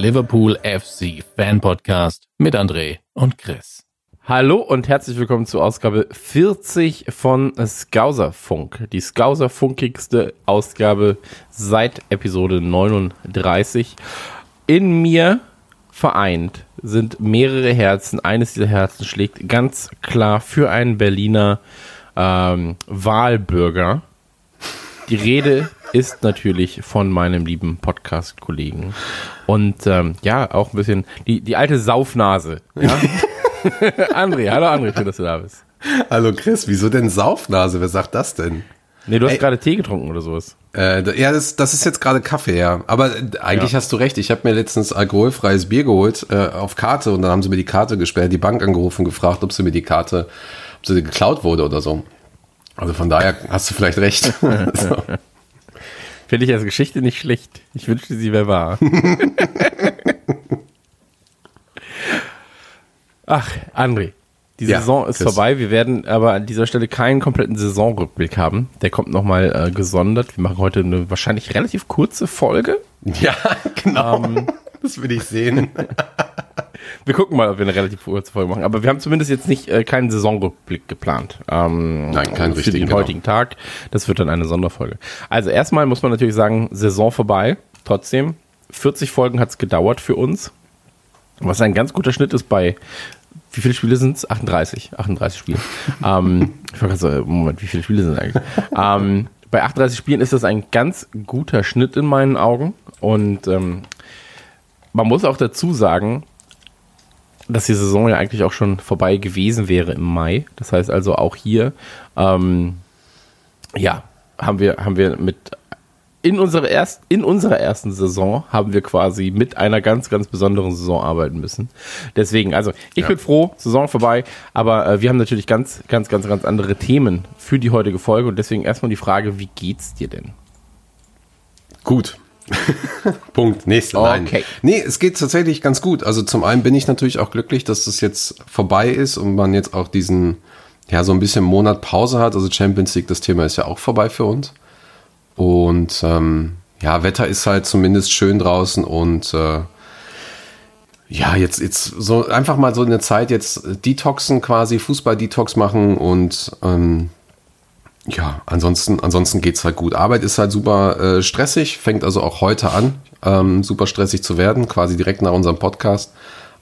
Liverpool FC Fan Podcast mit André und Chris. Hallo und herzlich willkommen zur Ausgabe 40 von Skauserfunk. Die Skauserfunkigste Ausgabe seit Episode 39. In mir vereint sind mehrere Herzen. Eines dieser Herzen schlägt ganz klar für einen Berliner ähm, Wahlbürger. Die Rede ist natürlich von meinem lieben Podcast-Kollegen. Und ähm, ja, auch ein bisschen die, die alte Saufnase. Ja? André, hallo André, schön, dass du da bist. Hallo Chris, wieso denn Saufnase? Wer sagt das denn? Nee, du hast gerade Tee getrunken oder sowas. Äh, ja, das, das ist jetzt gerade Kaffee, ja. Aber äh, eigentlich Ja. hast du recht. Ich habe mir letztens alkoholfreies Bier geholt äh, auf Karte und dann haben sie mir die Karte gesperrt, die Bank angerufen und gefragt, ob sie mir die Karte, ob sie geklaut wurde oder so. Also von daher hast du vielleicht recht. so. Finde ich als Geschichte nicht schlecht. Ich wünschte, sie wäre wahr. Ach, André. Die Ja, Saison ist Chris. vorbei. Wir werden aber an dieser Stelle keinen kompletten Saisonrückblick haben. Der kommt nochmal äh, gesondert. Wir machen heute eine wahrscheinlich relativ kurze Folge. ja, genau. Das will ich sehen. Wir gucken mal, ob wir eine relativ kurze Folge machen. Aber wir haben zumindest jetzt nicht äh, keinen Saisonrückblick geplant. Ähm, Nein, keinen Für richtigen, den genau. heutigen Tag. Das wird dann eine Sonderfolge. Also erstmal muss man natürlich sagen, Saison vorbei. Trotzdem, 40 Folgen hat es gedauert für uns. Was ein ganz guter Schnitt ist bei, wie viele Spiele sind es? 38. 38 Spiele. ähm, ich war gerade so, Moment, wie viele Spiele sind es eigentlich? ähm, bei 38 Spielen ist das ein ganz guter Schnitt in meinen Augen. Und ähm, man muss auch dazu sagen, dass die Saison ja eigentlich auch schon vorbei gewesen wäre im Mai. Das heißt also auch hier, ähm, ja, haben wir, haben wir mit in unserer, erst, in unserer ersten Saison haben wir quasi mit einer ganz, ganz besonderen Saison arbeiten müssen. Deswegen, also ich bin froh, Saison vorbei, aber äh, wir haben natürlich ganz, ganz, ganz, ganz andere Themen für die heutige Folge und deswegen erstmal die Frage, wie geht's dir denn? Gut. Punkt. Nächste. Nein. Okay. Nee, es geht tatsächlich ganz gut. Also zum einen bin ich natürlich auch glücklich, dass das jetzt vorbei ist und man jetzt auch diesen, ja, so ein bisschen Monat Pause hat. Also Champions League, das Thema ist ja auch vorbei für uns. Und ähm, ja, Wetter ist halt zumindest schön draußen und äh, ja, jetzt, jetzt so einfach mal so eine Zeit jetzt detoxen quasi, Fußball-Detox machen und ähm, ja, ansonsten, ansonsten geht's halt gut. Arbeit ist halt super äh, stressig, fängt also auch heute an, ähm, super stressig zu werden, quasi direkt nach unserem Podcast.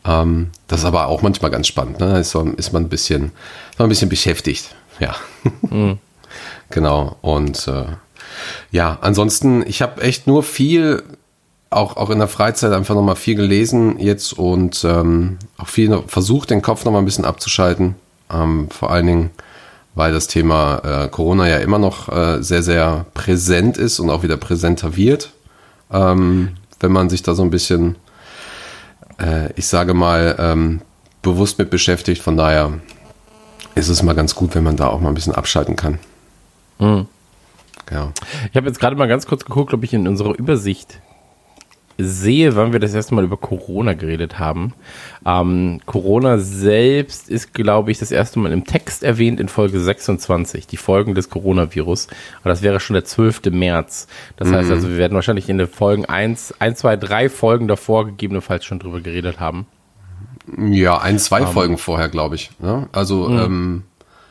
Ähm, das ist aber auch manchmal ganz spannend, ne? Ist, man- ist man ein bisschen, ist man ein bisschen beschäftigt. Ja. Genau. Und äh, ja, ansonsten, ich habe echt nur viel, auch, auch in der Freizeit einfach nochmal viel gelesen jetzt und ähm, auch viel versucht, den Kopf nochmal ein bisschen abzuschalten. Ähm, vor allen Dingen, weil das Thema äh, Corona ja immer noch äh, sehr, sehr präsent ist und auch wieder präsenter wird. Ähm, wenn man sich da so ein bisschen, äh, ich sage mal, ähm, bewusst mit beschäftigt. Von daher ist es mal ganz gut, wenn man da auch mal ein bisschen abschalten kann. Ja. Ich habe jetzt gerade mal ganz kurz geguckt, ob ich in unserer Übersicht sehe, wann wir das erste Mal über Corona geredet haben. Ähm, Corona selbst ist, glaube ich, das erste Mal im Text erwähnt in Folge 26, die Folgen des Coronavirus. Aber das wäre schon der 12. März. Das heißt also, wir werden wahrscheinlich in den Folgen 1, 1, 2, 3 Folgen davor gegebenenfalls schon drüber geredet haben. Ja, ein, zwei Folgen vorher, glaube ich. Ne? Also, ähm,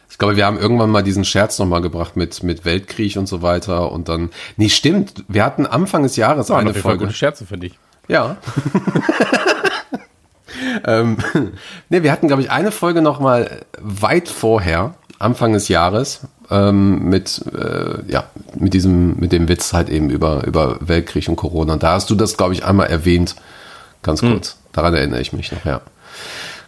ich glaube, wir haben irgendwann mal diesen Scherz nochmal gebracht mit, mit Weltkrieg und so weiter. Und dann, nee, stimmt, wir hatten Anfang des Jahres Eine eine Folge. gute Scherze, finde ich. Ja. ähm, nee, wir hatten, glaube ich, eine Folge nochmal weit vorher, Anfang des Jahres, ähm, mit, äh, ja, mit diesem, mit dem Witz halt eben über, über Weltkrieg und Corona. Und da hast du das, glaube ich, einmal erwähnt. Ganz kurz. Daran erinnere ich mich noch, ja.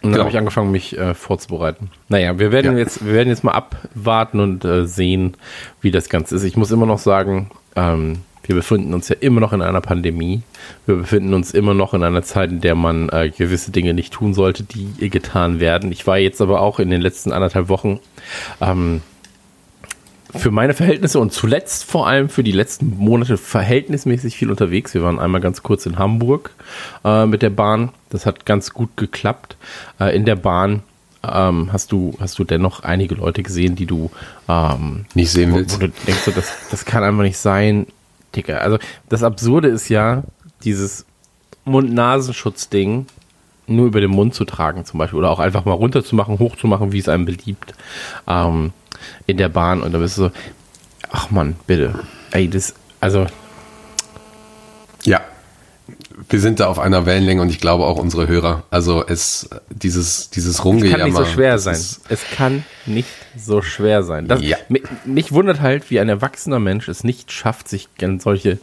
Und dann Genau. habe ich angefangen, mich äh, vorzubereiten. Naja, wir werden Ja. jetzt, wir werden jetzt mal abwarten und äh, sehen, wie das Ganze ist. Ich muss immer noch sagen, ähm, wir befinden uns ja immer noch in einer Pandemie. Wir befinden uns immer noch in einer Zeit, in der man äh, gewisse Dinge nicht tun sollte, die getan werden. Ich war jetzt aber auch in den letzten anderthalb Wochen ähm, für meine Verhältnisse und zuletzt vor allem für die letzten Monate verhältnismäßig viel unterwegs. Wir waren einmal ganz kurz in Hamburg äh, mit der Bahn. Das hat ganz gut geklappt. Äh, in der Bahn ähm, hast du hast du dennoch einige Leute gesehen, die du ähm, Nicht sehen wo, willst. wo du denkst, so, das, das kann einfach nicht sein, Digga. Also das Absurde ist ja, dieses Mund-Nasenschutz-Ding nur über den Mund zu tragen zum Beispiel oder auch einfach mal runterzumachen, hochzumachen, wie es einem beliebt ähm, in der Bahn und da bist du so, ach man, bitte. Ey, das, also Ja. Wir sind da auf einer Wellenlänge und ich glaube auch unsere Hörer. Also es, dieses, dieses es Rumgejammer. kann nicht so schwer sein. Es kann nicht so schwer sein. Das, Ja. mi- mich wundert halt, wie ein erwachsener Mensch es nicht schafft, sich an solche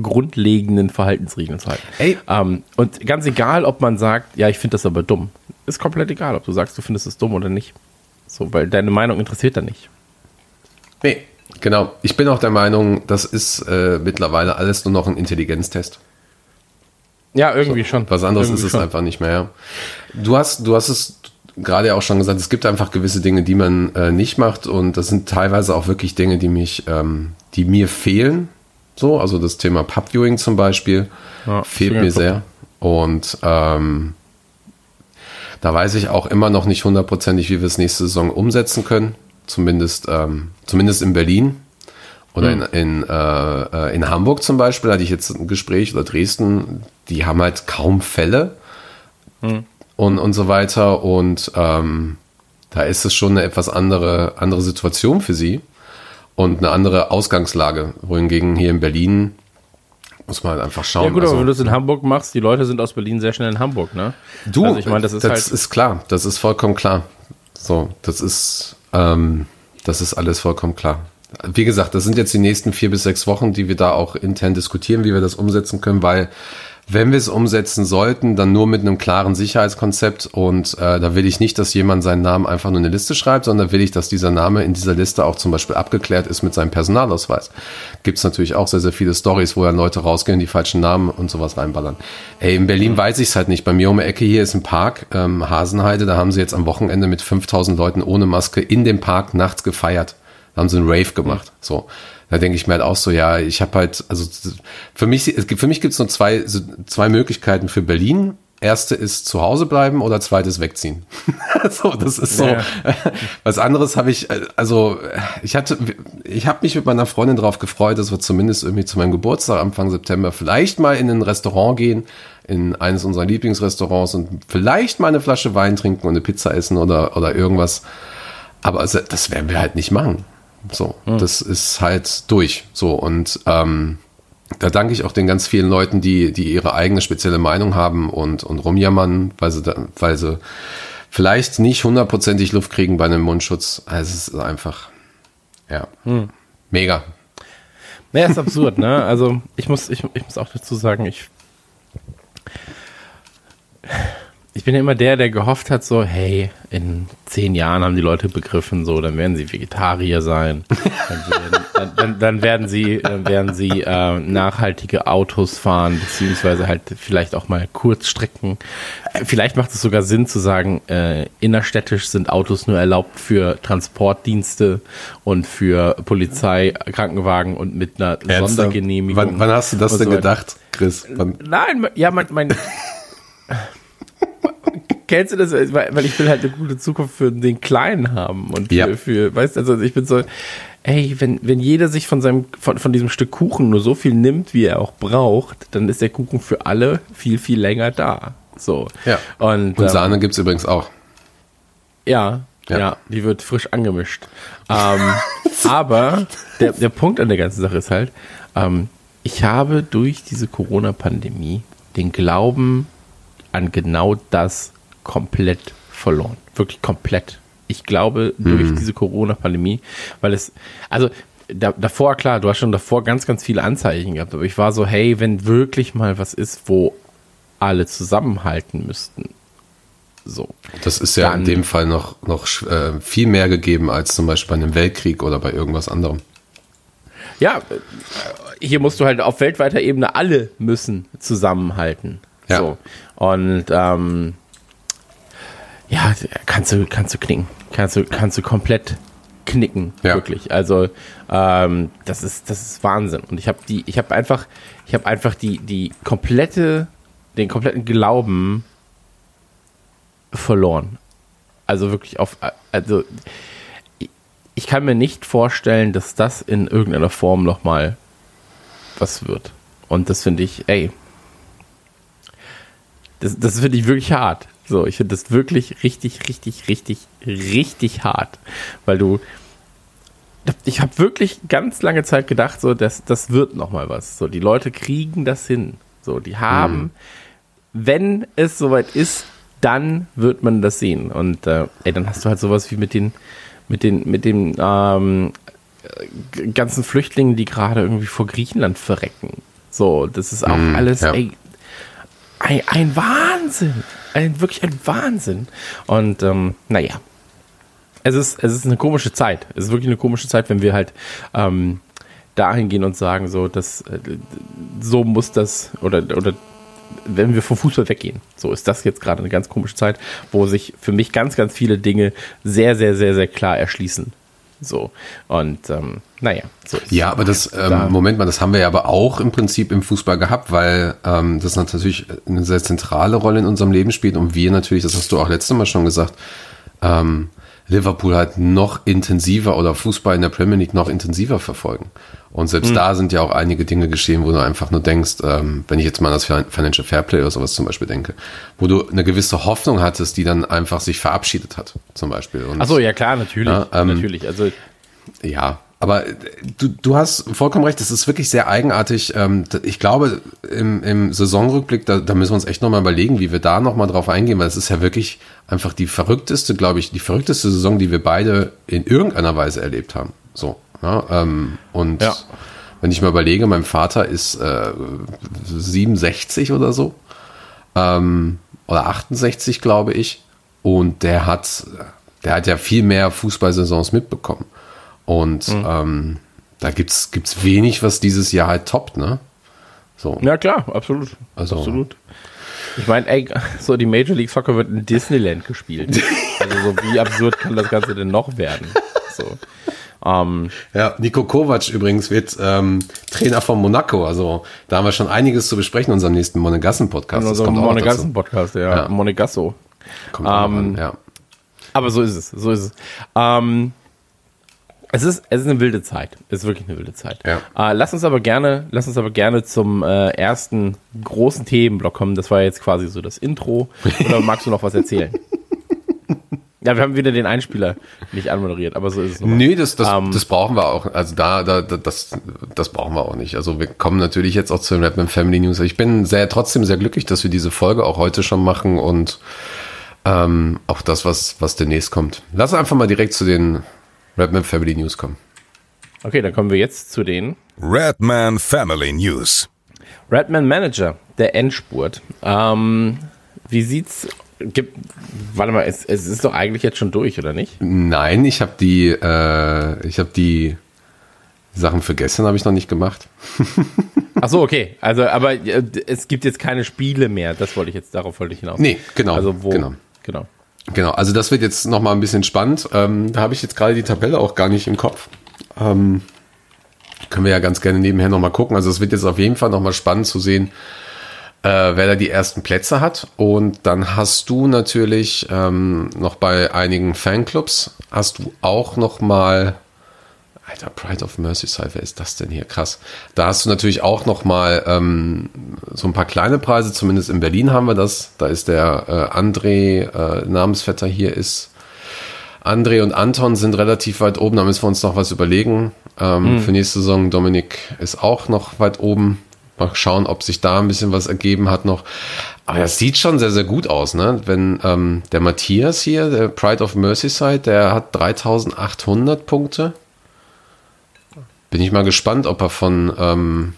grundlegenden Verhaltensregeln zu halten. Ey. Ähm, und ganz egal, ob man sagt, ja, ich finde das aber dumm. Ist komplett egal, ob du sagst, du findest es dumm oder nicht. So, weil deine Meinung interessiert da nicht. Nee, genau. Ich bin auch der Meinung, das ist äh, mittlerweile alles nur noch ein Intelligenztest. Ja, irgendwie schon. Was anderes irgendwie ist es schon. einfach nicht mehr. Ja. Du hast, du hast es gerade auch schon gesagt, es gibt einfach gewisse Dinge, die man äh, nicht macht und das sind teilweise auch wirklich Dinge, die mich, ähm, die mir fehlen. So, also das Thema Pubviewing zum Beispiel Ja, fehlt mir sehr und ähm, da weiß ich auch immer noch nicht hundertprozentig, wie wir es nächste Saison umsetzen können. Zumindest, ähm, zumindest in Berlin. Oder in, in, äh, äh, in Hamburg zum Beispiel hatte ich jetzt ein Gespräch oder Dresden, die haben halt kaum Fälle und, und so weiter. Und ähm, da ist es schon eine etwas andere, andere Situation für sie und eine andere Ausgangslage. Wohingegen hier in Berlin muss man halt einfach schauen. Ja gut, Also- aber wenn du es in Hamburg machst, die Leute sind aus Berlin sehr schnell in Hamburg, ne? Du, also ich meine, das ist halt, ist klar, das ist vollkommen klar. So, das ist, ähm, das ist alles vollkommen klar. Wie gesagt, das sind jetzt die nächsten vier bis sechs Wochen, die wir da auch intern diskutieren, wie wir das umsetzen können, weil wenn wir es umsetzen sollten, dann nur mit einem klaren Sicherheitskonzept und äh, da will ich nicht, dass jemand seinen Namen einfach nur in eine Liste schreibt, sondern will ich, dass dieser Name in dieser Liste auch zum Beispiel abgeklärt ist mit seinem Personalausweis. Gibt es natürlich auch sehr, sehr viele Stories, wo dann Leute rausgehen, die falschen Namen und sowas reinballern. Ey, in Berlin weiß ich es halt nicht. Bei mir um die Ecke hier ist ein Park, ähm, Hasenheide, da haben sie jetzt am Wochenende mit 5000 Leuten ohne Maske in dem Park nachts gefeiert. Da haben sie einen Rave gemacht. So. Da denke ich mir halt auch so, ja, ich habe halt, also für mich, es gibt, für mich gibt es nur zwei, so zwei Möglichkeiten für Berlin. Erste ist zu Hause bleiben oder zweites wegziehen. so, das ist so. Ja. Was anderes habe ich, äh, also ich hatte, ich habe mich mit meiner Freundin drauf gefreut, dass wir zumindest irgendwie zu meinem Geburtstag Anfang September vielleicht mal in ein Restaurant gehen, in eines unserer Lieblingsrestaurants und vielleicht mal eine Flasche Wein trinken und eine Pizza essen oder, oder irgendwas. Aber also, das werden wir halt nicht machen. So, das ist halt durch. So, und ähm, da danke ich auch den ganz vielen Leuten, die, die ihre eigene spezielle Meinung haben und, und rumjammern, weil sie, da, weil sie vielleicht nicht hundertprozentig Luft kriegen bei einem Mundschutz. Also es ist einfach, ja, mega. Ja, ist absurd, ne? Also ich muss, ich, ich muss auch dazu sagen, ich, ich bin ja immer der, der gehofft hat, so, hey, in zehn Jahren haben die Leute begriffen, so, dann werden sie Vegetarier sein, dann werden, dann, dann, dann werden sie, dann werden sie äh, nachhaltige Autos fahren, beziehungsweise halt vielleicht auch mal Kurzstrecken. Äh, Vielleicht macht es sogar Sinn zu sagen, äh, innerstädtisch sind Autos nur erlaubt für Transportdienste und für Polizei, Krankenwagen und mit einer Sondergenehmigung. Wann, wann hast du das denn so gedacht, Chris? Wann, Nein, ja, mein, mein Kennst du das? Weil weil ich will halt eine gute Zukunft für den Kleinen haben und für, Ja. für weißt du, also ich bin so, ey, wenn, wenn jeder sich von seinem, von, von diesem Stück Kuchen nur so viel nimmt, wie er auch braucht, dann ist der Kuchen für alle viel, viel länger da. So. ja. Und, Und ähm, Sahne gibt's übrigens auch. ja, ja, Ja. die wird frisch angemischt. Ähm, aber der, der Punkt an der ganzen Sache ist halt, ähm, ich habe durch diese Corona-Pandemie den Glauben an genau das komplett verloren. Wirklich komplett. Ich glaube, durch diese Corona-Pandemie, weil es, also da, davor, klar, du hast schon davor ganz, ganz viele Anzeichen gehabt, aber ich war so, hey, wenn wirklich mal was ist, wo alle zusammenhalten müssten, so. Das ist ja in Dann- dem Fall noch, noch äh, viel mehr gegeben als zum Beispiel bei einem Weltkrieg oder bei irgendwas anderem. ja, äh, hier musst du halt auf weltweiter Ebene alle müssen zusammenhalten. Ja. So. Und ähm, ja, kannst du, kannst du knicken. Kannst du, kannst du komplett knicken, Ja. wirklich. Also ähm, das ist, das ist Wahnsinn. Und ich habe die, ich habe einfach, ich habe einfach die, die komplette, den kompletten Glauben verloren. Also wirklich auf, also ich- kann mir nicht vorstellen, dass das in irgendeiner Form nochmal was wird. Und das finde ich, ey, das, das finde ich wirklich hart. So, ich finde das wirklich richtig, richtig, richtig, richtig hart. Weil du, ich habe wirklich ganz lange Zeit gedacht, so, das, das wird nochmal was. So, die Leute kriegen das hin. So, die haben, wenn es soweit ist, dann wird man das sehen. Und äh, ey, dann hast du halt sowas wie mit den, mit den, mit den ähm, ganzen Flüchtlingen, die gerade irgendwie vor Griechenland verrecken. So, das ist auch alles, ja. ey, ein, ein Wahnsinn. Ein, wirklich ein Wahnsinn. Und ähm, naja, es ist, es ist eine komische Zeit. Es ist wirklich eine komische Zeit, wenn wir halt ähm, dahin gehen und sagen, so, dass äh, so muss das oder, oder wenn wir vom Fußball weggehen. So ist das jetzt gerade eine ganz komische Zeit, wo sich für mich ganz, ganz viele Dinge sehr, sehr, sehr, sehr klar erschließen. So. Und ähm, naja, so ist Ja, aber das, ähm, Moment mal, das haben wir ja aber auch im Prinzip im Fußball gehabt, weil ähm, das natürlich eine sehr zentrale Rolle in unserem Leben spielt und wir natürlich, das hast du auch letztes Mal schon gesagt, ähm, Liverpool halt noch intensiver oder Fußball in der Premier League noch intensiver verfolgen. Und selbst Hm. da sind ja auch einige Dinge geschehen, wo du einfach nur denkst, ähm, wenn ich jetzt mal an das Financial Fairplay oder sowas zum Beispiel denke, wo du eine gewisse Hoffnung hattest, die dann einfach sich verabschiedet hat, zum Beispiel. Und Achso, ja klar, natürlich. Ja, ähm, natürlich. Also ja, aber äh, du, du hast vollkommen recht, es ist wirklich sehr eigenartig. Ähm, Ich glaube, im, im Saisonrückblick, da, da müssen wir uns echt nochmal überlegen, wie wir da nochmal drauf eingehen, weil es ist ja wirklich einfach die verrückteste, glaube ich, die verrückteste Saison, die wir beide in irgendeiner Weise erlebt haben. So. Ja, ähm, und Ja. wenn ich mal überlege, mein Vater ist äh, 67 oder so. Ähm, oder 68, glaube ich. Und der hat, der hat ja viel mehr Fußballsaisons mitbekommen. Und ähm, da gibt's gibt's wenig, was dieses Jahr halt toppt, ne? So. Ja, klar, absolut. Also- absolut. Ich meine, ey, so die Major League Soccer wird in Disneyland gespielt. also so wie absurd kann das Ganze denn noch werden? So. Ähm, Ja, Nico Kovac übrigens wird ähm, Trainer von Monaco. Also da haben wir schon einiges zu besprechen in unserem nächsten Monegassen-Podcast. in unserem. Monegassen-Podcast, ja. Ja. Monegasso. Kommt Ähm, an, ja. Aber so ist es, so ist es. Ähm, es ist, es ist eine wilde Zeit. Es ist wirklich eine wilde Zeit. Ja. Äh, lass uns aber gerne, lass uns aber gerne zum äh, ersten großen Themenblock kommen. Das war jetzt quasi so das Intro. Oder magst du noch was erzählen? ja, wir haben wieder den Einspieler nicht anmoderiert, aber so ist es. nun mal. Nee, das, das, Ähm, das brauchen wir auch. Also da, da, da das, das brauchen wir auch nicht. Also wir kommen natürlich jetzt auch zu den Rapman Family News. Ich bin sehr, trotzdem sehr glücklich, dass wir diese Folge auch heute schon machen und ähm, auch das, was, was demnächst kommt. Lass einfach mal direkt zu den Rapman Family News kommen. Okay, dann kommen wir jetzt zu den Redman Family News. Redman Manager, der Endspurt. Ähm, wie sieht's? Gibt, warte mal, es, es ist doch eigentlich jetzt schon durch, oder nicht? Nein, ich habe die, äh, ich habe die Sachen für gestern habe ich noch nicht gemacht. Ach so, okay. Also, aber äh, es gibt jetzt keine Spiele mehr. Das wollte ich jetzt, darauf wollte ich hinaus. Nee, genau, Also wo? genau. genau. Genau, also das wird jetzt noch mal ein bisschen spannend. Ähm, da habe ich jetzt gerade die Tabelle auch gar nicht im Kopf. Ähm, können wir ja ganz gerne nebenher noch mal gucken. Also es wird jetzt auf jeden Fall noch mal spannend zu sehen, äh, wer da die ersten Plätze hat. Und dann hast du natürlich ähm, noch bei einigen Fanclubs hast du auch noch mal Alter, Pride of Merseyside, wer ist das denn hier? Krass. Da hast du natürlich auch noch mal ähm, so ein paar kleine Preise, zumindest in Berlin haben wir das. Da ist der äh, André, äh, Namensvetter hier ist. André und Anton sind relativ weit oben, da müssen wir uns noch was überlegen. Ähm, Für nächste Saison, Dominik ist auch noch weit oben. Mal schauen, ob sich da ein bisschen was ergeben hat noch. Aber das sieht schon sehr, sehr gut aus, ne? Wenn ähm, der Matthias hier, der Pride of Merseyside, der hat 3800 Punkte. Bin ich mal gespannt, ob er von, ähm,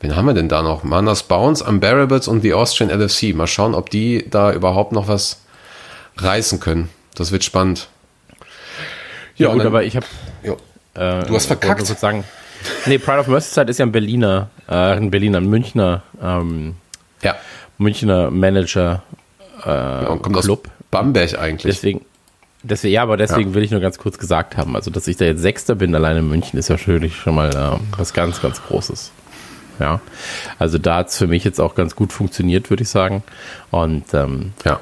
wen haben wir denn da noch? Manas Bounce, Unbearables und The Austrian LFC. Mal schauen, ob die da überhaupt noch was reißen können. Das wird spannend. Ja, und gut, dann- aber ich habe. Ja. Äh, Du hast verkackt. kurz sagen, Nee, Pride of Merseyside ist ja ein Berliner, äh, ein Berliner, ein Münchner, ähm, Ja. Münchner Manager äh, Und kommt Club. aus Bamberg eigentlich. Deswegen, deswegen, ja, aber deswegen Ja. will ich nur ganz kurz gesagt haben, also dass ich da jetzt Sechster bin, alleine in München, ist ja natürlich schon mal äh, was ganz, ganz Großes. Ja, also da hat es für mich jetzt auch ganz gut funktioniert, würde ich sagen. Und ähm, ja.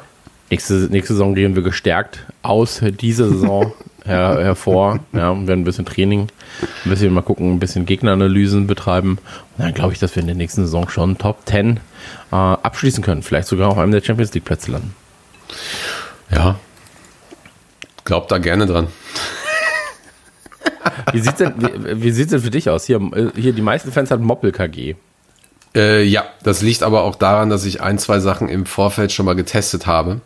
nächste, nächste Saison gehen wir gestärkt aus dieser Saison her, hervor. Ja, und werden ein bisschen Training, ein bisschen mal gucken, ein bisschen Gegneranalysen betreiben. Und dann glaube ich, dass wir in der nächsten Saison schon Top 10 äh, abschließen können. Vielleicht sogar auf einem der Champions League Plätze landen. Ja. Glaubt da gerne dran. Wie sieht's denn, wie, wie sieht's denn für dich aus? Hier, hier die meisten Fans hatten Moppel KG. Äh, ja, das liegt aber auch daran, dass ich ein, zwei Sachen im Vorfeld schon mal getestet habe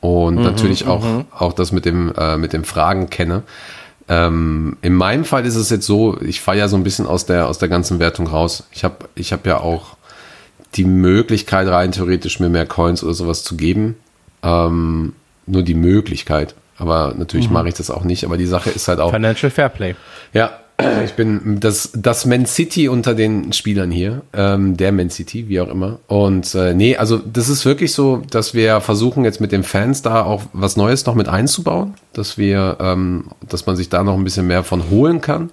und natürlich auch, auch das mit dem, äh, mit dem Fragen kenne. Ähm, in meinem Fall ist es jetzt so, ich fahre ja so ein bisschen aus der, aus der ganzen Wertung raus. Ich habe ich hab ja auch die Möglichkeit, rein theoretisch mir mehr Coins oder sowas zu geben. Ähm, nur die Möglichkeit. Aber natürlich mache ich das auch nicht. Aber die Sache ist halt auch. Financial Fairplay. Ja, ich bin das, das Man City unter den Spielern hier, ähm, der Man City, wie auch immer. Und äh, nee, also das ist wirklich so, dass wir versuchen jetzt mit den Fans da auch was Neues noch mit einzubauen, dass wir, ähm, dass man sich da noch ein bisschen mehr von holen kann.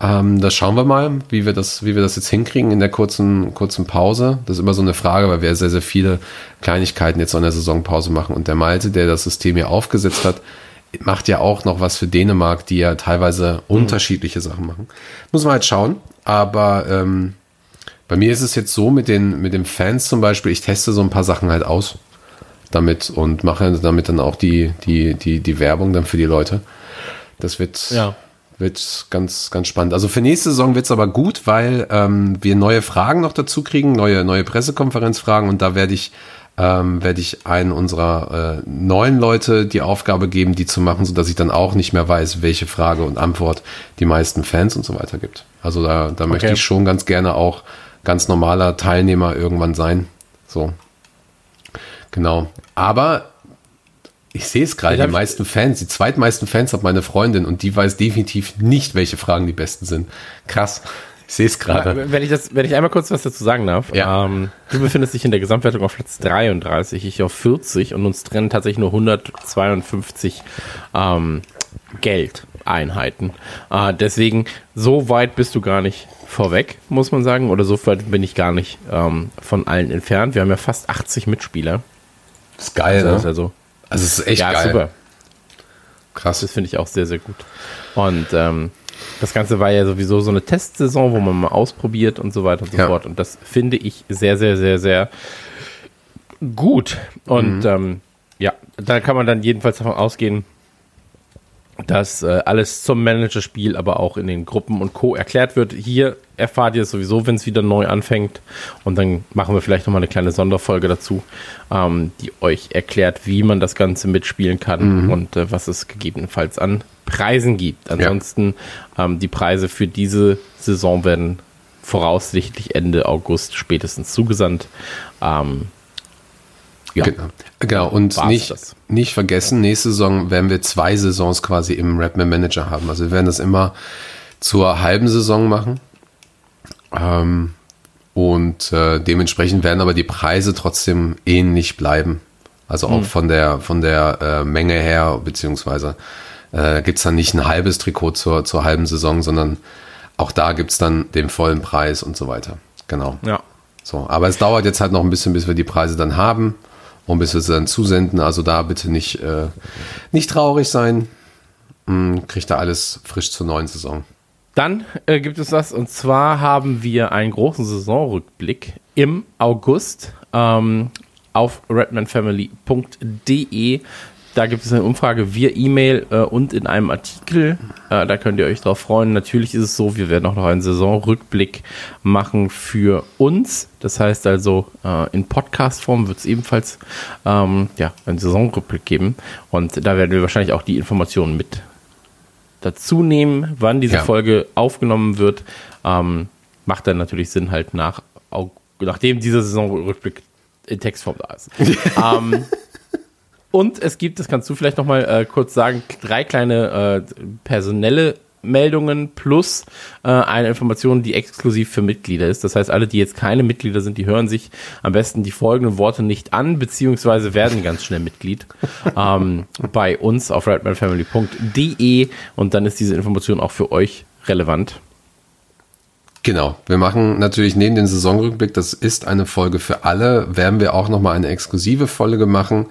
Ähm, das schauen wir mal, wie wir das, wie wir das jetzt hinkriegen in der kurzen, kurzen Pause. Das ist immer so eine Frage, weil wir sehr, sehr viele Kleinigkeiten jetzt in der Saisonpause machen. Und der Malte, der das System hier aufgesetzt hat, macht ja auch noch was für Dänemark, die ja teilweise unterschiedliche Sachen machen. Muss man halt schauen. Aber ähm, bei mir ist es jetzt so mit den, mit den Fans zum Beispiel, ich teste so ein paar Sachen halt aus damit und mache damit dann auch die, die, die, die Werbung dann für die Leute. Das wird, Ja. Wird ganz, ganz spannend. Also für nächste Saison wird's aber gut, weil ähm, wir neue Fragen noch dazu kriegen, neue, neue Pressekonferenzfragen und da werde ich ähm, werde ich einen unserer äh, neuen Leute die Aufgabe geben, die zu machen, so dass ich dann auch nicht mehr weiß, welche Frage und Antwort die meisten Fans und so weiter gibt. Also da, da möchte Okay. ich schon ganz gerne auch ganz normaler Teilnehmer irgendwann sein. So. Genau. Aber ich sehe es gerade, die meisten Fans, die zweitmeisten Fans hat meine Freundin und die weiß definitiv nicht, welche Fragen die besten sind. Krass. Ich sehe es gerade. Wenn ich, das, wenn ich einmal kurz was dazu sagen darf. Ja. Ähm, du befindest dich in der Gesamtwertung auf Platz 33, ich auf 40 und uns trennen tatsächlich nur 152 ähm, Geldeinheiten. Äh, deswegen, so weit bist du gar nicht vorweg, muss man sagen. Oder so weit bin ich gar nicht ähm, von allen entfernt. Wir haben ja fast 80 Mitspieler. ist geil, Das ist ne? also, Also es ist echt ja, geil. super. Krass. Das finde ich auch sehr, sehr gut. Und ähm, das Ganze war ja sowieso so eine Testsaison, wo man mal ausprobiert und so weiter und so Ja. fort. Und das finde ich sehr, sehr, sehr, sehr gut. Und ähm, ja, da kann man dann jedenfalls davon ausgehen, dass äh, alles zum Managerspiel, aber auch in den Gruppen und Co. erklärt wird. Hier erfahrt ihr es sowieso, wenn es wieder neu anfängt. Und dann machen wir vielleicht nochmal eine kleine Sonderfolge dazu, ähm, die euch erklärt, wie man das Ganze mitspielen kann und äh, was es gegebenenfalls an Preisen gibt. Ansonsten ähm, die Preise für diese Saison werden voraussichtlich Ende August spätestens zugesandt. Ähm, ja. Genau. genau. Und War's nicht, das. nicht vergessen, nächste Saison werden wir zwei Saisons quasi im Rapman Manager haben. Also wir werden das immer zur halben Saison machen. Ähm, und äh, dementsprechend werden aber die Preise trotzdem ähnlich bleiben. Also auch von der, von der äh, Menge her, beziehungsweise äh, gibt's dann nicht ein halbes Trikot zur, zur halben Saison, sondern auch da gibt's dann den vollen Preis und so weiter. Genau. ja. So, aber es dauert jetzt halt noch ein bisschen, bis wir die Preise dann haben und bis wir sie dann zusenden. Also da bitte nicht, äh, nicht traurig sein. Hm, kriegt da alles frisch zur neuen Saison. Dann äh, gibt es was, und zwar haben wir einen großen Saisonrückblick im August ähm, auf redmanfamily.de. Da gibt es eine Umfrage via E-Mail äh, und in einem Artikel. Äh, da könnt ihr euch drauf freuen. Natürlich ist es so, wir werden auch noch einen Saisonrückblick machen für uns. Das heißt also, äh, in Podcast-Form wird es ebenfalls ähm, ja, einen Saisonrückblick geben. Und da werden wir wahrscheinlich auch die Informationen mit dazu nehmen, wann diese Ja. Folge aufgenommen wird. Ähm, macht dann natürlich Sinn halt nach, nachdem dieser Saisonrückblick in Textform da ist. ähm, und es gibt, das kannst du vielleicht noch mal äh, kurz sagen, drei kleine äh, personelle Meldungen plus äh, eine Information, die exklusiv für Mitglieder ist. Das heißt, alle, die jetzt keine Mitglieder sind, die hören sich am besten die folgenden Worte nicht an, beziehungsweise werden ganz schnell Mitglied ähm, bei uns auf redmanfamily.de und dann ist diese Information auch für euch relevant. Genau, wir machen natürlich neben den Saisonrückblick, das ist eine Folge für alle, werden wir auch nochmal eine exklusive Folge machen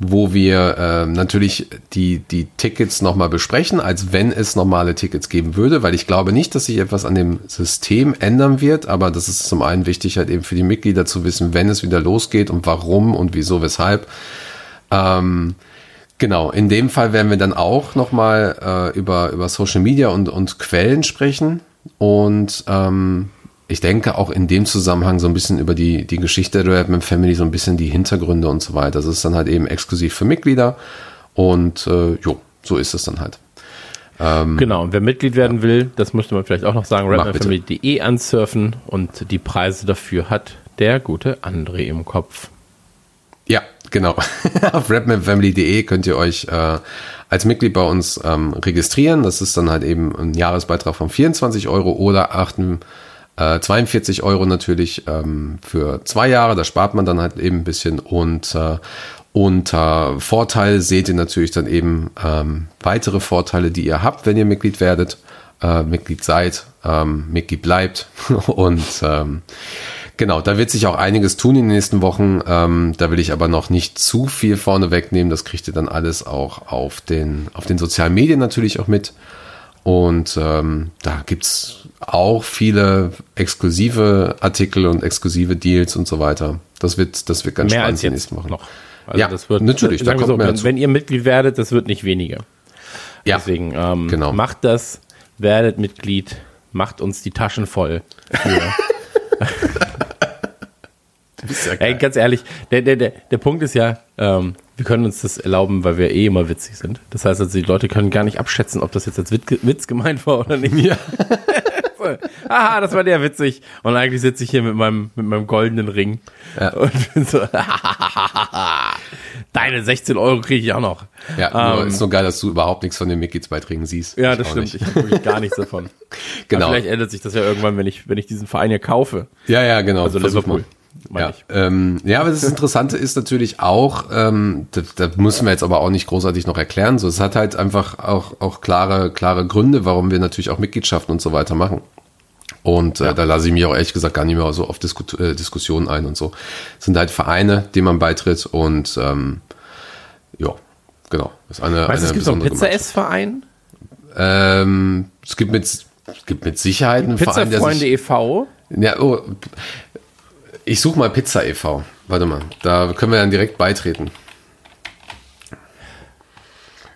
wo wir äh, natürlich die, die Tickets nochmal besprechen, als wenn es normale Tickets geben würde, weil ich glaube nicht, dass sich etwas an dem System ändern wird, aber das ist zum einen wichtig, halt eben für die Mitglieder zu wissen, wenn es wieder losgeht und warum und wieso, weshalb. Ähm, genau, in dem Fall werden wir dann auch nochmal äh, über, über Social Media und, und Quellen sprechen und ähm, ich denke auch in dem Zusammenhang so ein bisschen über die, die Geschichte der Redman Family, so ein bisschen die Hintergründe und so weiter. Das ist dann halt eben exklusiv für Mitglieder und äh, jo, so ist es dann halt. Ähm, genau, und wer Mitglied werden ja. will, das müsste man vielleicht auch noch sagen, redmanfamily.de ansurfen und die Preise dafür hat der gute André im Kopf. Ja, genau. Auf redmanfamily.de könnt ihr euch äh, als Mitglied bei uns ähm, registrieren. Das ist dann halt eben ein Jahresbeitrag von 24 Euro oder 8 äh, 42 Euro natürlich ähm, für zwei Jahre, da spart man dann halt eben ein bisschen und äh, unter Vorteil seht ihr natürlich dann eben ähm, weitere Vorteile, die ihr habt, wenn ihr Mitglied werdet, äh, Mitglied seid, ähm, Mitglied bleibt und ähm, Genau, da wird sich auch einiges tun in den nächsten Wochen. Ähm, da will ich aber noch nicht zu viel vorne wegnehmen. Das kriegt ihr dann alles auch auf den, auf den sozialen Medien natürlich auch mit. Und ähm, da es auch viele exklusive Artikel und exklusive Deals und so weiter. Das wird, das wird ganz mehr spannend als jetzt Wochen. noch. Also ja, das wird, natürlich. Da kommt so, wenn, wenn, ihr Mitglied werdet, das wird nicht weniger. Ja, Deswegen ähm, genau. macht das, werdet Mitglied, macht uns die Taschen voll. Ey, ganz ehrlich, der, der, der, der Punkt ist ja, ähm, wir können uns das erlauben, weil wir eh immer witzig sind. Das heißt also, die Leute können gar nicht abschätzen, ob das jetzt als Witz gemeint war oder nicht. Ja. Aha, das war der witzig. Und eigentlich sitze ich hier mit meinem, mit meinem goldenen Ring. Ja. Und bin so, deine 16 Euro kriege ich auch noch. Ja, ähm, ist so geil, dass du überhaupt nichts von den Mitgliedsbeiträgen siehst. Ja, das stimmt. Nicht. Ich habe wirklich gar nichts davon. genau. Aber vielleicht ändert sich das ja irgendwann, wenn ich, wenn ich diesen Verein hier kaufe. Ja, ja, genau. Also Versuch Liverpool. Mal. Ja. Ähm, ja, aber das Interessante ist natürlich auch, ähm, da, da müssen wir jetzt aber auch nicht großartig noch erklären. So, es hat halt einfach auch, auch klare, klare Gründe, warum wir natürlich auch Mitgliedschaften und so weiter machen. Und äh, ja. da lasse ich mich auch ehrlich gesagt gar nicht mehr so auf Disku äh, Diskussionen ein und so. Es sind halt Vereine, denen man beitritt und ähm, ja, genau. Das ist eine, weißt, eine es gibt so einen Pizza-Ess-Verein? Ähm, es gibt mit, es gibt mit Sicherheit einen Verein, der sich, e.V. Ja, oh, ich suche mal Pizza e.V. Warte mal, da können wir dann direkt beitreten.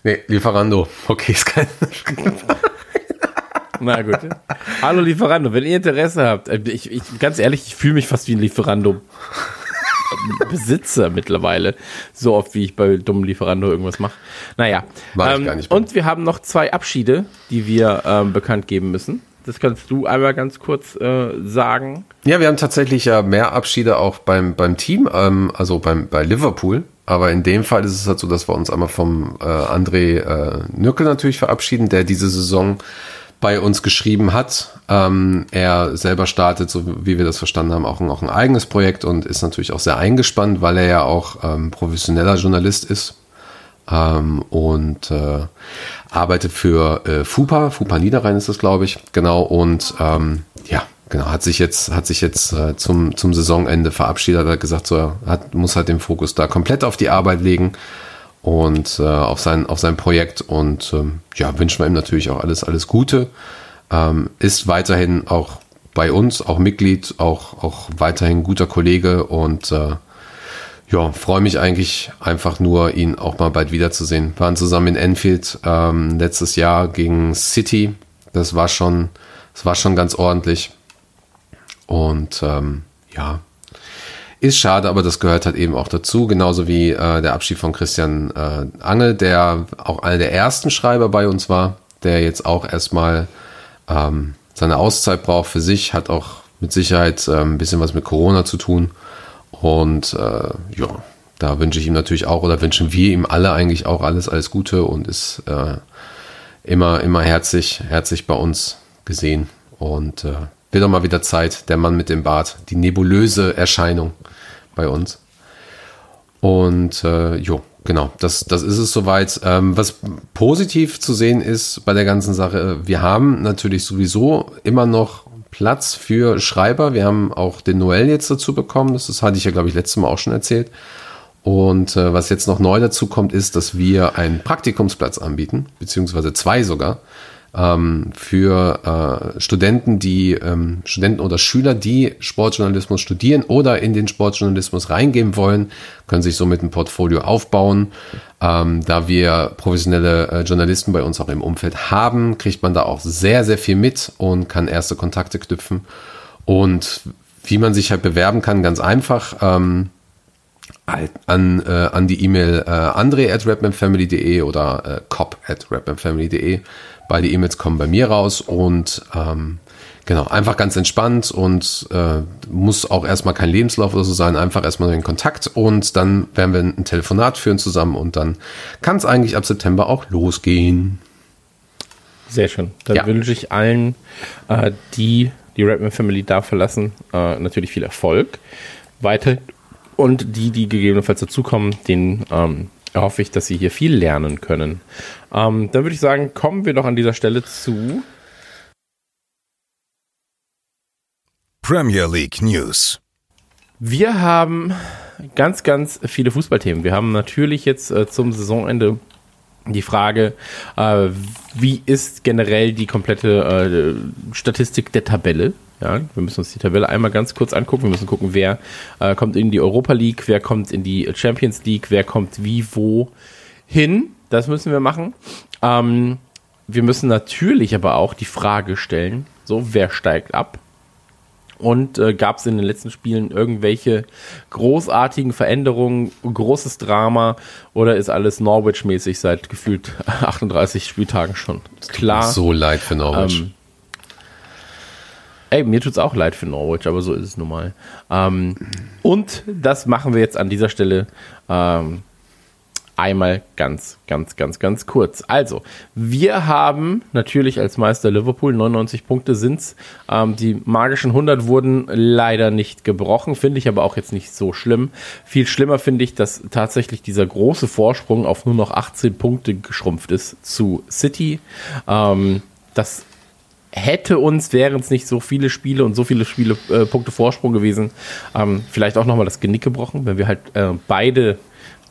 Nee, Lieferando. Okay, ist kein. Na gut. Hallo Lieferando, wenn ihr Interesse habt, äh, ich, ich ganz ehrlich, ich fühle mich fast wie ein Lieferando Besitzer mittlerweile. So oft wie ich bei dummen Lieferando irgendwas mache. Naja. Ähm, und wir haben noch zwei Abschiede, die wir ähm, bekannt geben müssen. Das kannst du einmal ganz kurz äh, sagen. Ja, wir haben tatsächlich ja mehr Abschiede auch beim, beim Team, ähm, also beim, bei Liverpool. Aber in dem Fall ist es halt so, dass wir uns einmal vom äh, André äh, Nürkel natürlich verabschieden, der diese Saison bei uns geschrieben hat. Ähm, er selber startet, so wie wir das verstanden haben, auch ein, auch ein eigenes Projekt und ist natürlich auch sehr eingespannt, weil er ja auch ähm, professioneller Journalist ist ähm, und äh, arbeitet für äh, FUPA, FUPA Niederrhein ist das, glaube ich, genau, und ähm, ja, genau, hat sich jetzt, hat sich jetzt äh, zum, zum Saisonende verabschiedet, hat gesagt, so, er hat, muss halt den Fokus da komplett auf die Arbeit legen und äh, auf, sein, auf sein Projekt. Und ähm, ja, wünschen wir ihm natürlich auch alles, alles Gute. Ähm, ist weiterhin auch bei uns, auch Mitglied, auch, auch weiterhin guter Kollege. Und äh, ja, freue mich eigentlich einfach nur, ihn auch mal bald wiederzusehen. Wir waren zusammen in Enfield ähm, letztes Jahr gegen City. Das war schon, das war schon ganz ordentlich. Und ähm, ja, ist schade, aber das gehört halt eben auch dazu. Genauso wie äh, der Abschied von Christian äh, Angel, der auch einer der ersten Schreiber bei uns war, der jetzt auch erstmal ähm, seine Auszeit braucht für sich, hat auch mit Sicherheit äh, ein bisschen was mit Corona zu tun. Und äh, ja, da wünsche ich ihm natürlich auch oder wünschen wir ihm alle eigentlich auch alles, alles Gute und ist äh, immer, immer herzlich, herzlich bei uns gesehen. Und äh, wird auch mal wieder Zeit, der Mann mit dem Bart, die nebulöse Erscheinung bei uns. Und äh, jo, genau, das, das ist es soweit. Ähm, was positiv zu sehen ist bei der ganzen Sache, wir haben natürlich sowieso immer noch Platz für Schreiber. Wir haben auch den Noel jetzt dazu bekommen. Das, das hatte ich ja, glaube ich, letztes Mal auch schon erzählt. Und äh, was jetzt noch neu dazu kommt, ist, dass wir einen Praktikumsplatz anbieten, beziehungsweise zwei sogar ähm, für äh, Studenten, die ähm, Studenten oder Schüler, die Sportjournalismus studieren oder in den Sportjournalismus reingehen wollen, können sich somit ein Portfolio aufbauen. Ähm, da wir professionelle äh, Journalisten bei uns auch im Umfeld haben, kriegt man da auch sehr, sehr viel mit und kann erste Kontakte knüpfen. Und wie man sich halt bewerben kann, ganz einfach. Ähm, an, äh, an die E-Mail äh, andre at oder äh, cop at Beide E-Mails kommen bei mir raus und ähm, genau, einfach ganz entspannt und äh, muss auch erstmal kein Lebenslauf oder so sein, einfach erstmal in Kontakt und dann werden wir ein Telefonat führen zusammen und dann kann es eigentlich ab September auch losgehen. Sehr schön. Dann ja. wünsche ich allen, äh, die die Rapman Family da verlassen, äh, natürlich viel Erfolg weiter und die, die gegebenenfalls dazukommen, den ähm, hoffe ich, dass Sie hier viel lernen können. Ähm, dann würde ich sagen, kommen wir doch an dieser Stelle zu Premier League News. Wir haben ganz, ganz viele Fußballthemen. Wir haben natürlich jetzt äh, zum Saisonende die Frage, äh, wie ist generell die komplette äh, Statistik der Tabelle? Ja, wir müssen uns die Tabelle einmal ganz kurz angucken. Wir müssen gucken, wer äh, kommt in die Europa League, wer kommt in die Champions League, wer kommt wie, wo hin. Das müssen wir machen. Ähm, wir müssen natürlich aber auch die Frage stellen, so, wer steigt ab? Und äh, gab es in den letzten Spielen irgendwelche großartigen Veränderungen, großes Drama oder ist alles Norwich-mäßig seit gefühlt 38 Spieltagen schon? Klar. So leid für Norwich. Ähm, Ey, mir tut es auch leid für Norwich, aber so ist es nun mal. Ähm, und das machen wir jetzt an dieser Stelle ähm, einmal ganz, ganz, ganz, ganz kurz. Also, wir haben natürlich als Meister Liverpool 99 Punkte sind's. Ähm, die magischen 100 wurden leider nicht gebrochen, finde ich aber auch jetzt nicht so schlimm. Viel schlimmer finde ich, dass tatsächlich dieser große Vorsprung auf nur noch 18 Punkte geschrumpft ist zu City. Ähm, das hätte uns, wären es nicht so viele Spiele und so viele Spiele äh, Punkte Vorsprung gewesen, ähm, vielleicht auch nochmal das Genick gebrochen, wenn wir halt äh, beide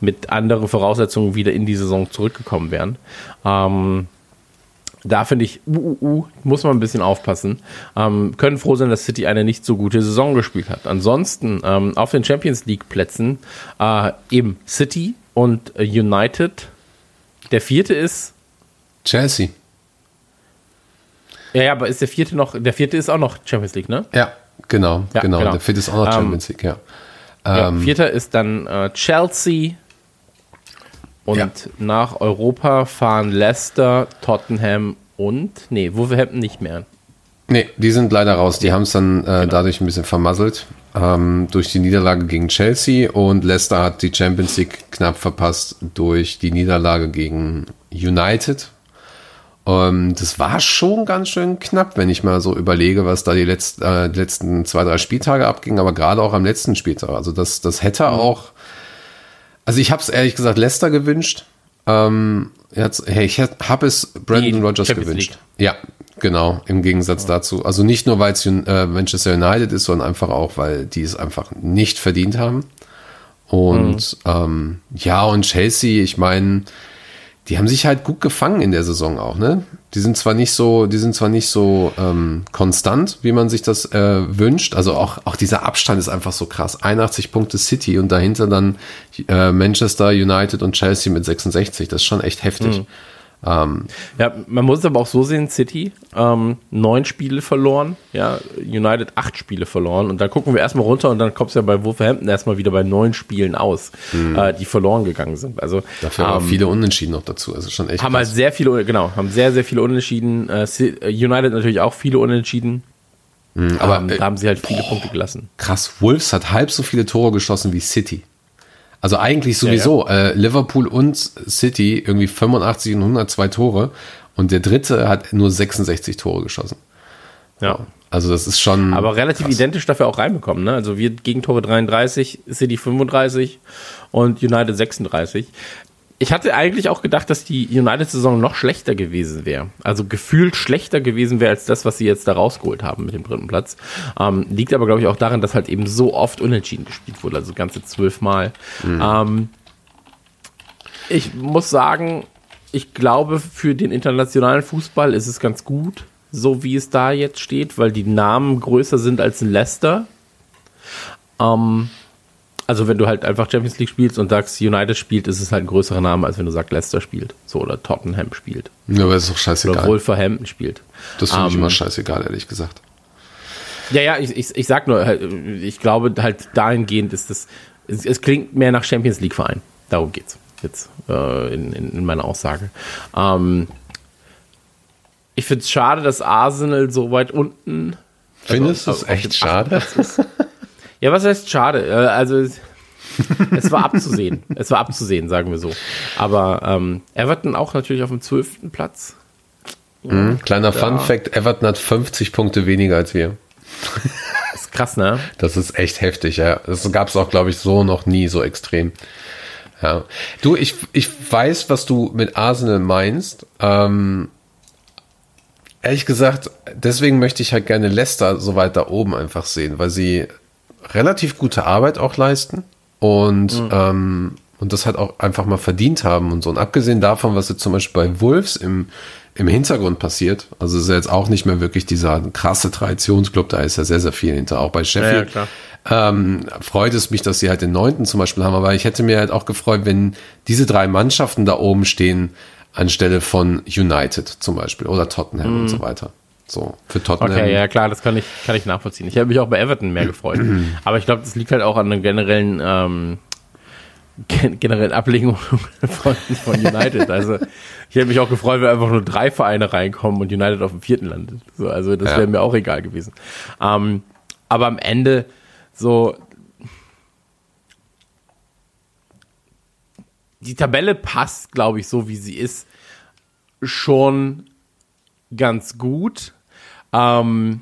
mit anderen Voraussetzungen wieder in die Saison zurückgekommen wären. Ähm, da finde ich, uh, uh, uh, muss man ein bisschen aufpassen. Ähm, können froh sein, dass City eine nicht so gute Saison gespielt hat. Ansonsten ähm, auf den Champions League Plätzen äh, eben City und United. Der vierte ist Chelsea. Ja, ja, aber ist der vierte noch, der vierte ist auch noch Champions League, ne? Ja, genau, ja, genau, genau, Der vierte ist auch noch ähm, Champions League, ja. ja ähm, vierter ist dann äh, Chelsea. Und ja. nach Europa fahren Leicester, Tottenham und, nee, Wolverhampton nicht mehr. Nee, die sind leider raus. Die haben es dann äh, genau. dadurch ein bisschen vermasselt. Ähm, durch die Niederlage gegen Chelsea und Leicester hat die Champions League knapp verpasst durch die Niederlage gegen United, ähm, das war schon ganz schön knapp, wenn ich mal so überlege, was da die, letzt, äh, die letzten zwei, drei Spieltage abging, aber gerade auch am letzten Spieltag. Also das, das hätte mhm. auch. Also ich habe es ehrlich gesagt Leicester gewünscht. Ähm, jetzt, hey, ich habe es Brandon Rogers gewünscht. Ja, genau, im Gegensatz ja. dazu. Also nicht nur, weil es äh, Manchester United ist, sondern einfach auch, weil die es einfach nicht verdient haben. Und mhm. ähm, ja, und Chelsea, ich meine, die haben sich halt gut gefangen in der Saison auch, ne? Die sind zwar nicht so, die sind zwar nicht so ähm, konstant, wie man sich das äh, wünscht. Also auch, auch dieser Abstand ist einfach so krass. 81 Punkte City und dahinter dann äh, Manchester United und Chelsea mit 66. Das ist schon echt heftig. Mhm. Ähm, ja, man muss es aber auch so sehen, City, ähm, neun Spiele verloren, ja, United acht Spiele verloren und dann gucken wir erstmal runter und dann kommt es ja bei Wolverhampton erstmal wieder bei neun Spielen aus, mhm. äh, die verloren gegangen sind. Also Dafür ähm, viele Unentschieden noch dazu, also schon echt. Haben halt sehr viele, genau, haben sehr, sehr viele Unentschieden. Äh, äh United natürlich auch viele Unentschieden. Mhm, aber ähm, da haben sie halt viele boah, Punkte gelassen. Krass, Wolves hat halb so viele Tore geschossen wie City. Also eigentlich sowieso. Ja, ja. Äh, Liverpool und City irgendwie 85 und 102 Tore Und der dritte hat nur 66 Tore geschossen. Ja. Also das ist schon. Aber relativ krass. identisch dafür auch reinbekommen. Ne? Also wir Gegentore 33, City 35 und United 36. Ich hatte eigentlich auch gedacht, dass die United-Saison noch schlechter gewesen wäre. Also gefühlt schlechter gewesen wäre als das, was sie jetzt da rausgeholt haben mit dem dritten Platz. Ähm, liegt aber, glaube ich, auch daran, dass halt eben so oft unentschieden gespielt wurde, also ganze zwölfmal. Ähm, ich muss sagen, ich glaube, für den internationalen Fußball ist es ganz gut, so wie es da jetzt steht, weil die Namen größer sind als in Leicester. Ähm, also wenn du halt einfach Champions League spielst und sagst, United spielt, ist es halt ein größerer Name, als wenn du sagst, Leicester spielt. So, oder Tottenham spielt. Ja, aber das ist doch Oder scheißegal. Wolverhampton spielt. das finde ich Ähm, immer scheißegal, ehrlich gesagt. Ja, ja, ich, ich, ich sag nur, halt, ich glaube halt dahingehend ist das, es, es klingt mehr nach Champions League Verein. Darum geht's jetzt äh, in, in, in meiner Aussage. Ähm, ich finde es schade, dass Arsenal so weit unten. Findest du also es auf echt schade? Ja, was heißt schade? Äh, Also es, war abzusehen. es war abzusehen, sagen wir so. Aber ähm, Everton auch natürlich auf dem zwölften Platz. Kleiner Fun Fact: Everton hat 50 Punkte weniger als wir. Ist krass, ne? Das ist echt heftig, ja. Das gab es auch, glaube ich, so noch nie so extrem. Ja. Du, ich, ich weiß, was du mit Arsenal meinst. Ähm, ehrlich gesagt, deswegen möchte ich halt gerne Leicester so weit da oben einfach sehen, weil sie relativ gute Arbeit auch leisten und, ähm, und das halt auch einfach mal verdient haben und so. Und abgesehen davon, was jetzt zum Beispiel bei Wolves im, im Hintergrund passiert, also es ist ja jetzt auch nicht mehr wirklich dieser krasse Traditionsclub, da ist ja sehr, sehr viel hinter, auch bei Sheffield. klar. ähm, freut es mich, dass sie halt den neunten zum Beispiel haben, aber ich hätte mir halt auch gefreut, wenn diese drei Mannschaften da oben stehen, anstelle von United zum Beispiel oder Tottenham und so weiter. So, für Tottenham. Okay, ja klar, das kann ich, kann ich nachvollziehen. Ich habe mich auch bei Everton mehr gefreut. Aber ich glaube, das liegt halt auch an der generellen, ähm, gen generellen Ablegung von, von United. Also ich hätte mich auch gefreut, wenn einfach nur drei Vereine reinkommen und United auf dem vierten landet. So, also das Ja. wäre mir auch egal gewesen. Ähm, aber am Ende so die Tabelle passt, glaube ich, so wie sie ist, schon ganz gut. Ähm,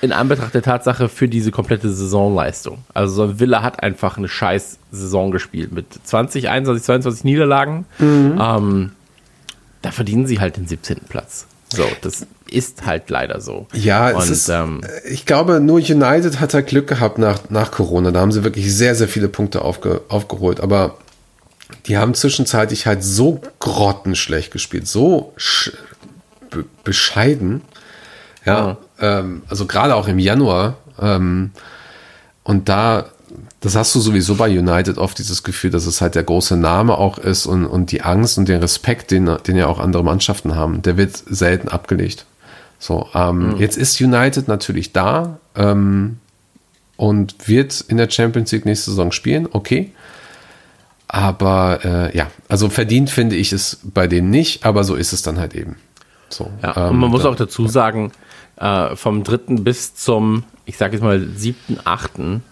in Anbetracht der Tatsache für diese komplette Saisonleistung. Also Villa hat einfach eine scheiß Saison gespielt mit 20, 21, 22 Niederlagen. Ähm, da verdienen sie halt den 17. Platz. So, das ist halt leider so. Ja, Und, ist, ähm, ich glaube, nur United hat halt Glück gehabt nach, nach Corona. Da haben sie wirklich sehr, sehr viele Punkte aufge, aufgeholt. Aber die haben zwischenzeitlich halt so grottenschlecht gespielt, so sch, be, bescheiden. Ja, ähm, also gerade auch im Januar. Ähm, und da, das hast du sowieso bei United oft dieses Gefühl, dass es halt der große Name auch ist und, und die Angst und den Respekt, den, den ja auch andere Mannschaften haben, der wird selten abgelegt. So, ähm, jetzt ist United natürlich da ähm, und wird in der Champions League nächste Saison spielen, okay. Aber äh, ja, also verdient finde ich es bei denen nicht, aber so ist es dann halt eben. So, Ja, ähm, und man muss da- auch dazu sagen, äh, vom dritten bis zum, ich sage jetzt mal, siebten, achten,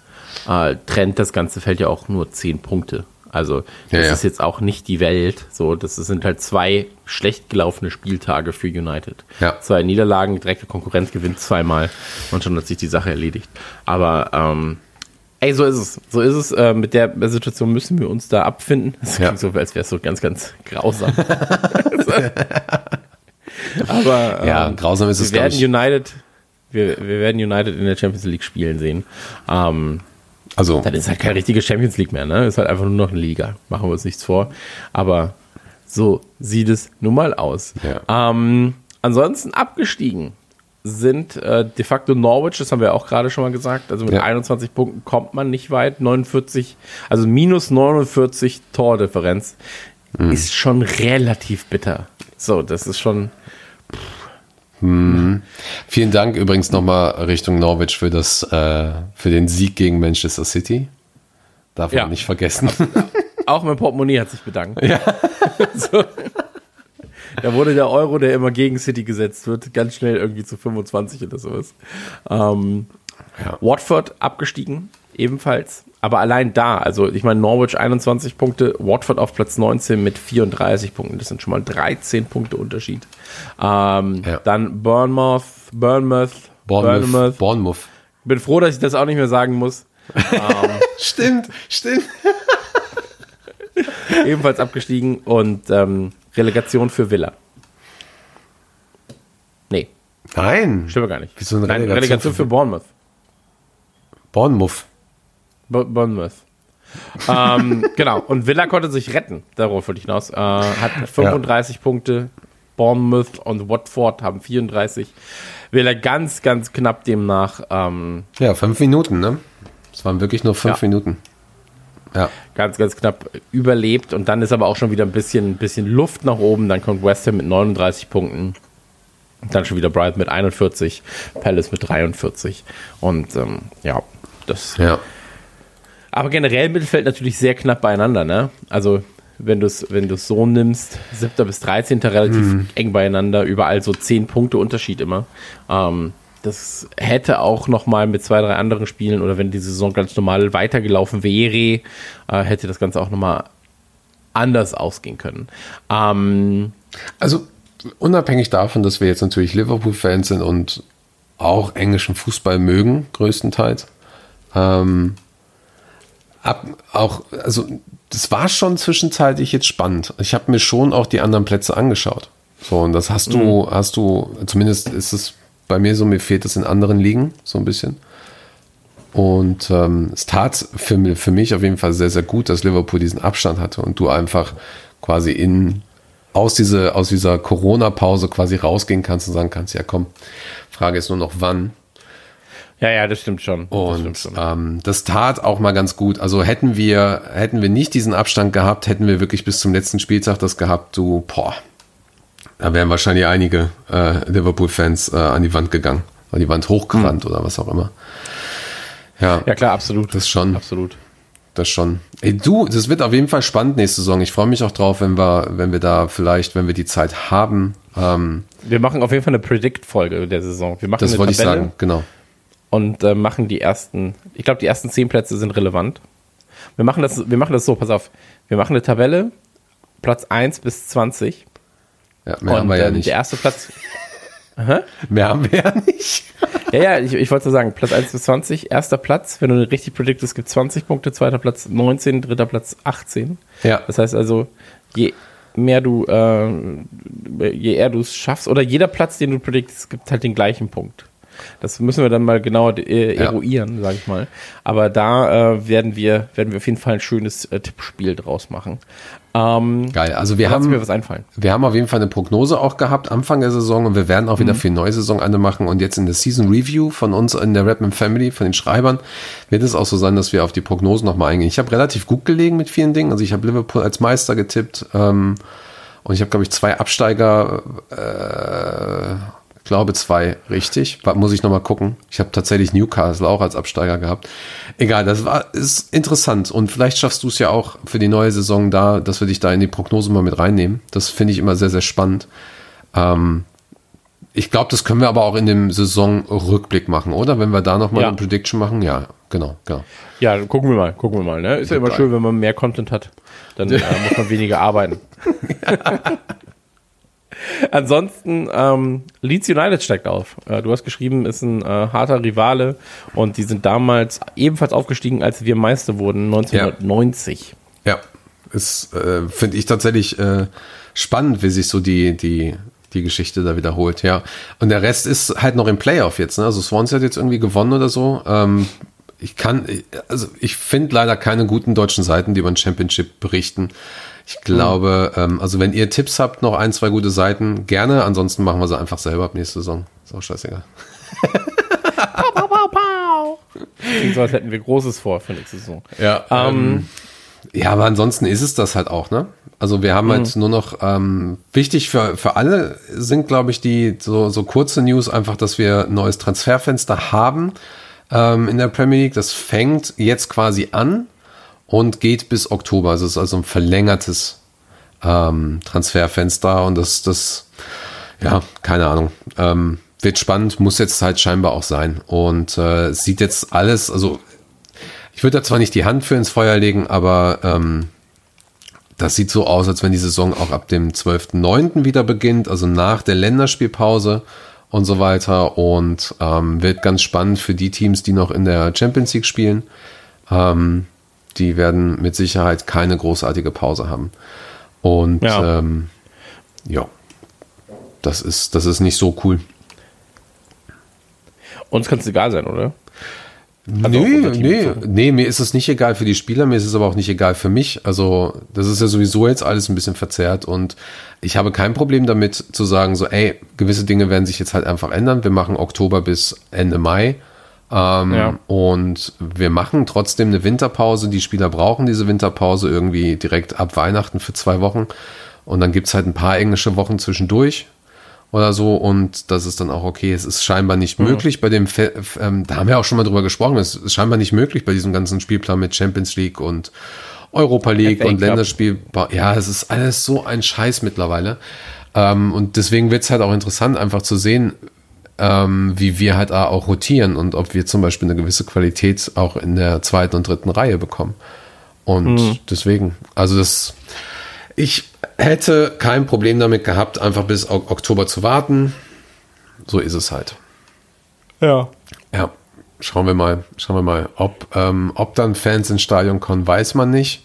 äh, trennt das ganze Feld ja auch nur zehn Punkte. Also das Ja, ja. ist jetzt auch nicht die Welt. So, das sind halt zwei schlecht gelaufene Spieltage für United. Ja. Zwei Niederlagen, direkte Konkurrenz gewinnt zweimal und schon hat sich die Sache erledigt. Aber ähm, ey, so ist es. So ist es. Äh, mit der Situation müssen wir uns da abfinden. Das klingt so, als wäre es so ganz, ganz grausam. Aber Ja, ähm, grausam ist es, wir werden. United, wir, wir werden United in der Champions League spielen sehen. Ähm, Also, dann ist halt keine richtige Champions League mehr, ne? Ist halt einfach nur noch eine Liga. Machen wir uns nichts vor. Aber so sieht es nun mal aus. Ja. Ähm, ansonsten abgestiegen sind äh, de facto Norwich, das haben wir auch gerade schon mal gesagt. Also mit Ja. 21 Punkten kommt man nicht weit. 49, also minus 49 Tordifferenz Mhm. ist schon relativ bitter. So, das ist schon. Vielen Dank übrigens nochmal Richtung Norwich für, das, äh, für den Sieg gegen Manchester City. Darf Ja. man nicht vergessen. Auch mein Portemonnaie hat sich bedankt. Ja. so. Da wurde der Euro, der immer gegen City gesetzt wird, ganz schnell irgendwie zu 25 oder sowas. Ähm, Ja. Watford abgestiegen, ebenfalls. Aber allein da, also ich meine, Norwich 21 Punkte, Watford auf Platz 19 mit 34 Punkten. Das sind schon mal 13 Punkte Unterschied. Ähm, Ja. Dann Bournemouth, Bournemouth, Bournemouth. Bournemouth. Bournemouth. Bin froh, dass ich das auch nicht mehr sagen muss. Stimmt, stimmt. Ebenfalls abgestiegen und ähm, Relegation für Villa. Nee, Nein. stimmt gar nicht. Wieso eine Nein, Relegation Relegation für- für Bournemouth. Bournemouth. Bo- Bournemouth. ähm, genau, und Villa konnte sich retten, darauf wollte ich hinaus. Äh, hat 35 Punkte, Bournemouth und Watford haben 34. Villa ganz, ganz knapp demnach, ähm, Ja, fünf Minuten, ne? Es waren wirklich nur fünf Ja. Minuten. Ja. ganz, ganz knapp überlebt. Und dann ist aber auch schon wieder ein bisschen, bisschen Luft nach oben. Dann kommt West Ham mit 39 Punkten. Dann schon wieder Brighton mit 41, Palace mit 43. Und ähm, ja, das Ja. Aber generell Mittelfeld natürlich sehr knapp beieinander, ne? Also wenn du es wenn du's so nimmst, 7. bis 13. relativ eng beieinander, überall so 10 Punkte Unterschied immer. Ähm, das hätte auch noch mal mit zwei, drei anderen Spielen oder wenn die Saison ganz normal weitergelaufen wäre, äh, hätte das Ganze auch noch mal anders ausgehen können. Ähm, Also unabhängig davon, dass wir jetzt natürlich Liverpool-Fans sind und auch englischen Fußball mögen, größtenteils. Ähm, ab, auch, also das war schon zwischenzeitlich jetzt spannend. Ich habe mir schon auch die anderen Plätze angeschaut. So, und das hast du, hast du, zumindest ist es bei mir so, mir fehlt es in anderen Ligen so ein bisschen. Und ähm, es tat für, für mich auf jeden Fall sehr, sehr gut, dass Liverpool diesen Abstand hatte und du einfach quasi in aus, diese, aus dieser Corona-Pause quasi rausgehen kannst und sagen kannst, ja komm, Frage ist nur noch wann. Ja, ja, das stimmt schon. das stimmt Und schon. ähm, das tat auch mal ganz gut. Also hätten wir, hätten wir nicht diesen Abstand gehabt, hätten wir wirklich bis zum letzten Spieltag das gehabt, du, boah, da wären wahrscheinlich einige äh, Liverpool-Fans äh, an die Wand gegangen, an die Wand hochgerannt oder was auch immer. Ja, ja klar, absolut. das schon. Absolut. das schon. Ey, du, das wird auf jeden Fall spannend nächste Saison. Ich freue mich auch drauf, wenn wir, wenn wir da vielleicht, wenn wir die Zeit haben. Ähm, Wir machen auf jeden Fall eine Predict-Folge der Saison. Wir machen das wollte ich Tabelle. sagen, genau. Und äh, machen die ersten, ich glaube, die ersten zehn Plätze sind relevant. Wir machen das, wir machen das so, pass auf. Wir machen eine Tabelle, Platz 1 bis 20. Ja, mehr haben und wir ja ähm, nicht. der erste Platz, Mehr haben wir ja nicht. ja, ja, ich, ich wollte so sagen, Platz 1 bis 20, erster Platz, wenn du richtig predictest, gibt 20 Punkte, zweiter Platz 19, dritter Platz 18. Ja. Das heißt also, je mehr du, äh, je eher du es schaffst, oder jeder Platz, den du predictest, gibt halt den gleichen Punkt. Das müssen wir dann mal genauer äh, Ja. eruieren, sage ich mal. Aber da äh, werden wir werden wir auf jeden Fall ein schönes äh, Tippspiel draus machen. Ähm, Geil. Also wir haben, mir was einfallen. wir haben auf jeden Fall eine Prognose auch gehabt, Anfang der Saison, und wir werden auch Mhm. wieder für die neue Saison eine machen. Und jetzt in der Season Review von uns in der Redman Family, von den Schreibern, wird es auch so sein, dass wir auf die Prognosen nochmal eingehen. Ich habe relativ gut gelegen mit vielen Dingen. Also ich habe Liverpool als Meister getippt. Ähm, und ich habe, glaube ich, zwei Absteiger, äh, ich glaube zwei richtig. Muss ich nochmal gucken. Ich habe tatsächlich Newcastle auch als Absteiger gehabt. Egal, das war ist interessant. Und vielleicht schaffst du es ja auch für die neue Saison da, dass wir dich da in die Prognose mal mit reinnehmen. Das finde ich immer sehr, sehr spannend. Ähm, ich glaube, das können wir aber auch in dem Saisonrückblick machen, oder? Wenn wir da nochmal Ja. eine Prediction machen. Ja, genau, genau. Ja, gucken wir mal, gucken wir mal. Ne? Ist ja immer schön, wenn man mehr Content hat. Dann äh, muss man weniger arbeiten. Ansonsten, ähm, Leeds United steigt auf. Äh, du hast geschrieben, ist ein äh, harter Rivale und die sind damals ebenfalls aufgestiegen, als wir Meister wurden, 1990. Ja, ist, äh, finde ich tatsächlich äh, spannend, wie sich so die, die, die Geschichte da wiederholt, ja. Und der Rest ist halt noch im Playoff jetzt, ne? Also Swansea hat jetzt irgendwie gewonnen oder so. Ähm, ich kann, also ich finde leider keine guten deutschen Seiten, die über den Championship berichten. Ich glaube, ähm, also wenn ihr Tipps habt, noch ein, zwei gute Seiten, gerne. Ansonsten machen wir sie einfach selber ab nächste Saison. Ist auch scheißegal. Klingt so, als hätten wir Großes vor für nächste Saison. Ja, ähm, ja, aber ansonsten ist es das halt auch, ne? Also wir haben halt nur noch ähm, wichtig für, für alle sind, glaube ich, die so, so kurze News einfach, dass wir ein neues Transferfenster haben ähm, in der Premier League. Das fängt jetzt quasi an und geht bis Oktober. Also es ist also ein verlängertes ähm, Transferfenster und das, das, ja, keine Ahnung. Ähm, wird spannend, muss jetzt halt scheinbar auch sein. Und äh, sieht jetzt alles, also Ich würde da zwar nicht die Hand für ins Feuer legen, aber ähm, das sieht so aus, als wenn die Saison auch ab dem 12.09. wieder beginnt, also nach der Länderspielpause und so weiter. Und ähm, wird ganz spannend für die Teams, die noch in der Champions League spielen. Ähm, die werden mit Sicherheit keine großartige Pause haben. Und Ja. ähm, ja, das ist, das ist nicht so cool. Uns kann es egal sein, oder? Also nee, nee, nee, mir ist es nicht egal für die Spieler, mir ist es aber auch nicht egal für mich. Also, das ist ja sowieso jetzt alles ein bisschen verzerrt und ich habe kein Problem damit zu sagen, so, ey, gewisse Dinge werden sich jetzt halt einfach ändern. Wir machen Oktober bis Ende Mai. Ähm, Ja. Und wir machen trotzdem eine Winterpause. Die Spieler brauchen diese Winterpause irgendwie direkt ab Weihnachten für zwei Wochen. Und dann gibt's halt ein paar englische Wochen zwischendurch oder so und das ist dann auch okay. Es ist scheinbar nicht möglich bei dem, Fe ähm, da haben wir auch schon mal drüber gesprochen, es ist scheinbar nicht möglich bei diesem ganzen Spielplan mit Champions League und Europa League und. Länderspiel. Ja, es ist alles so ein Scheiß mittlerweile. Ähm, und deswegen wird's halt auch interessant, einfach zu sehen, ähm, wie wir halt auch rotieren und ob wir zum Beispiel eine gewisse Qualität auch in der zweiten und dritten Reihe bekommen. Und deswegen, also das, ich hätte kein Problem damit gehabt, einfach bis Ok- Oktober zu warten. So ist es halt. Ja. Ja, schauen wir mal, schauen wir mal. Ob, ähm, ob dann Fans ins Stadion kommen, weiß man nicht,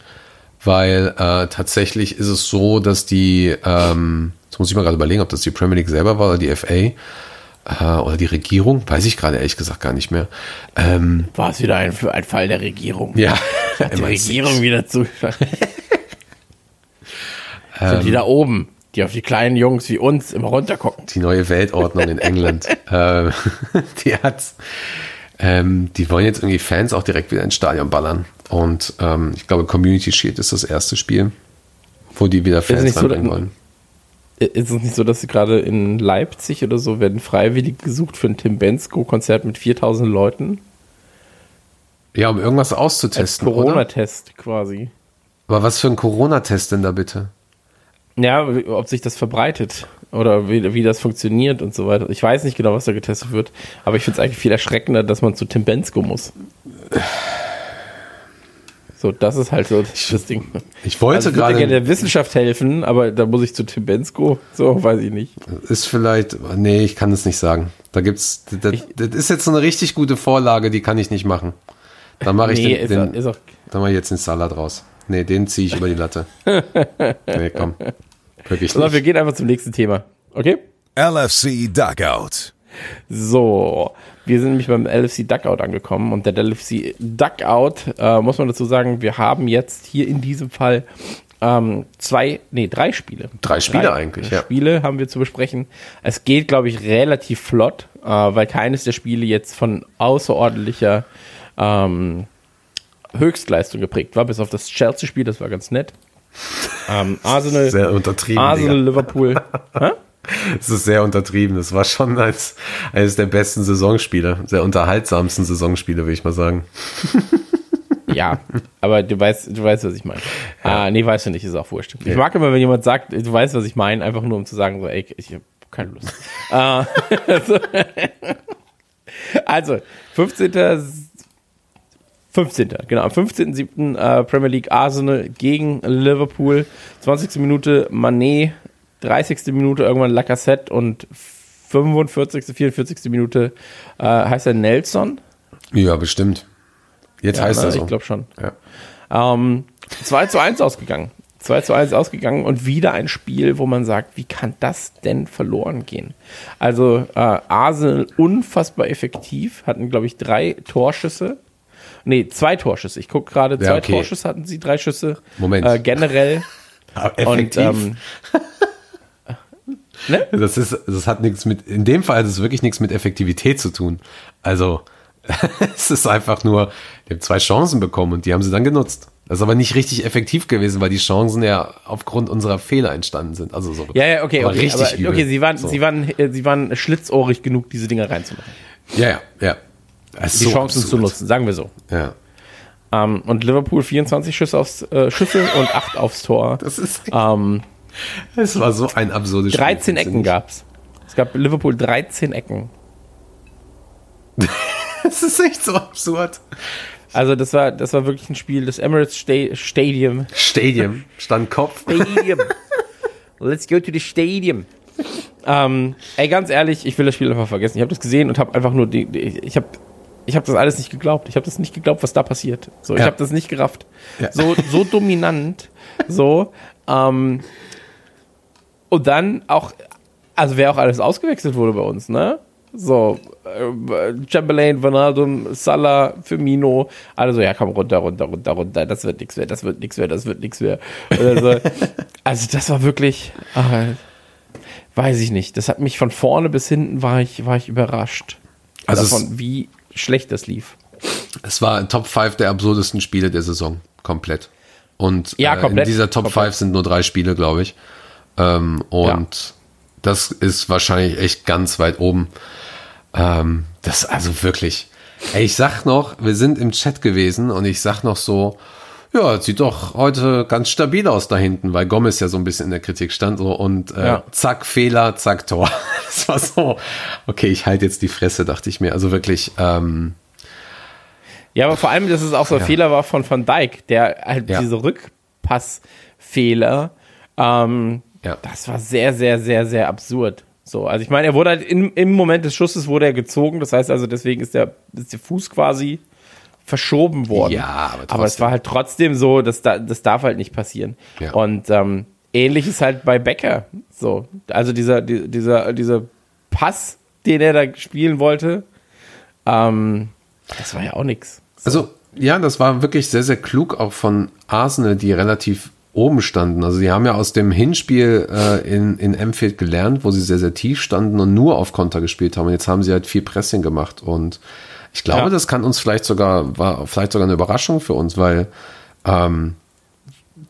weil äh, tatsächlich ist es so, dass die, ähm, jetzt muss ich mal gerade überlegen, ob das die Premier League selber war oder die FA oder die Regierung, weiß ich gerade ehrlich gesagt gar nicht mehr. Ähm, War es wieder ein, ein Fall der Regierung? ja, Hat die Regierung wieder zu. Sind die da oben, die auf die kleinen Jungs wie uns immer runtergucken? die neue Weltordnung in England. äh, die hat, ähm, die wollen jetzt irgendwie Fans auch direkt wieder ins Stadion ballern. Und ähm, ich glaube, Community Shield ist das erste Spiel, wo die wieder Fans so, reinbringen dass- wollen. Ist es nicht so, dass sie gerade in Leipzig oder so werden freiwillig gesucht für ein Tim Bensko-Konzert mit 4000 Leuten? Ja, um irgendwas auszutesten? Corona-Test quasi. Aber was für ein Corona-Test denn da bitte? Ja, ob sich das verbreitet oder wie, wie das funktioniert und so weiter. Ich weiß nicht genau, was da getestet wird, aber ich finde es eigentlich viel erschreckender, dass man zu Tim Bensko muss. So, das ist halt so das Ding. Ich wollte Also ich würde gerade, gerne der Wissenschaft helfen, aber da muss ich zu Tim Bensko. So, weiß ich nicht. ist vielleicht, nee, ich kann es nicht sagen. Da gibt's, das, das ist jetzt so eine richtig gute Vorlage, die kann ich nicht machen. Da mache ich Nee, den, ist, den, ist auch. da mache ich jetzt den Salat raus. Nee, den ziehe ich über die Latte. nee, komm. Wirklich Sondern wir nicht. gehen einfach zum nächsten Thema. Okay? LFC Dugout. So, wir sind nämlich beim LFC Duckout angekommen und der LFC Duckout, äh, muss man dazu sagen, wir haben jetzt hier in diesem Fall ähm, zwei, nee, drei Spiele. Drei Spiele eigentlich, ja. Spiele haben wir zu besprechen. Es geht, glaube ich, relativ flott, äh, weil keines der Spiele jetzt von außerordentlicher ähm, Höchstleistung geprägt war, bis auf das Chelsea-Spiel, das war ganz nett. Ähm, Arsenal, Sehr untertrieben. Arsenal. Liverpool. Das ist sehr untertrieben. Das war schon als eines der besten Saisonspiele, sehr unterhaltsamsten Saisonspiele, würde ich mal sagen. Ja, aber du weißt, du weißt, was ich meine. Ah, nee, weißt du nicht, ist auch wurscht. Ich mag immer, wenn jemand sagt, du weißt, was ich meine, einfach nur um zu sagen, so, ey, ich habe keine Lust. Ah, so. also, 15. 15. Genau, am 15.07. Äh, Premier League Arsenal gegen Liverpool. 20. Minute Manet, 30. Minute irgendwann Lacazette und 45. 44. Minute äh, heißt er Nelson. Ja, bestimmt. Jetzt heißt ne? er so. Ich glaube schon. Ja. Ähm, 2 zu 1 ausgegangen. 2 zu 1 ausgegangen und wieder ein Spiel, wo man sagt, wie kann das denn verloren gehen? Also äh, Arsenal unfassbar effektiv, hatten glaube ich drei Torschüsse. Nee, zwei Torschüsse. Ich gucke gerade, zwei okay. Torschüsse hatten sie, drei Schüsse. Moment. Äh, generell. effektiv. Und, ähm, ne? das ist, das hat nichts mit, in dem Fall hat es wirklich nichts mit Effektivität zu tun. Also, es ist einfach nur, die haben zwei Chancen bekommen und die haben sie dann genutzt. Das ist aber nicht richtig effektiv gewesen, weil die Chancen ja aufgrund unserer Fehler entstanden sind. Also so. Ja, ja, okay, okay. richtig aber, übel. okay, sie waren, So. sie waren, sie waren schlitzohrig genug, diese Dinger reinzumachen. Ja, ja, ja. Die so Chancen absurd. zu nutzen, sagen wir so. Ja. Ähm, und Liverpool 24 Schüsse aufs äh, Schüsse und 8 aufs Tor. Das ist, Ähm, es war so ein absurdes Spiel, 13 findest du Ecken nicht? gab's. Es gab Liverpool 13 Ecken. Das ist echt so absurd. Also das war, das war wirklich ein Spiel, das Emirates Sta Stadium. Stadium, stand Kopf. Stadium. Let's go to the Stadium. Ähm, ey, ganz ehrlich, ich will das Spiel einfach vergessen. Ich habe das gesehen und habe einfach nur die, die ich habe ich habe das alles nicht geglaubt. Ich habe das nicht geglaubt, was da passiert. So, ich Ja. habe das nicht gerafft. Ja. So so dominant, so ähm, und dann auch also wer auch alles ausgewechselt wurde bei uns, ne? So, äh, Chamberlain, Ronaldo, Salah, Firmino, alle so, ja komm, runter, runter, runter, runter, das wird nichts mehr, das wird nichts mehr, das wird nichts mehr. So. also das war wirklich, ach, weiß ich nicht, das hat mich von vorne bis hinten, war ich, war ich überrascht. Also es- davon, wie schlecht das lief. Es war Top 5 der absurdesten Spiele der Saison. Komplett. Und Ja, äh, komplett. in dieser Top Komplett. 5 sind nur drei Spiele, glaube ich. Ähm, und das ist wahrscheinlich echt ganz weit oben. Ähm, das also wirklich. Ey, ich sag noch, wir sind im Chat gewesen und ich sag noch so, ja, sieht doch heute ganz stabil aus da hinten, weil Gomez ja so ein bisschen in der Kritik stand so und äh, Ja. zack, Fehler, zack, Tor. Das war so, okay, ich halte jetzt die Fresse, dachte ich mir. Also wirklich, ähm, Ja, aber vor allem, dass es auch so ein Fehler war von Van Dijk, der halt Ja. diese Rückpassfehler, ähm, Ja. das war sehr, sehr, sehr, sehr absurd. So, also ich meine, er wurde halt in, im Moment des Schusses wurde er gezogen, das heißt also, deswegen ist der, ist der Fuß quasi verschoben worden. Ja, aber aber es war halt trotzdem so, dass da, das darf halt nicht passieren. Ja. Und ähm, ähnlich ist halt bei Becker so. Also dieser, die- dieser, dieser Pass, den er da spielen wollte, ähm, das war ja auch nix. Also, ja, das war wirklich sehr, sehr klug auch von Arsenal, die relativ oben standen. Also, sie haben ja aus dem Hinspiel äh, in, in Enfield gelernt, wo sie sehr, sehr tief standen und nur auf Konter gespielt haben. Und jetzt haben sie halt viel Pressing gemacht. Und ich glaube, Ja. das kann uns vielleicht sogar, war vielleicht sogar eine Überraschung für uns, weil ähm,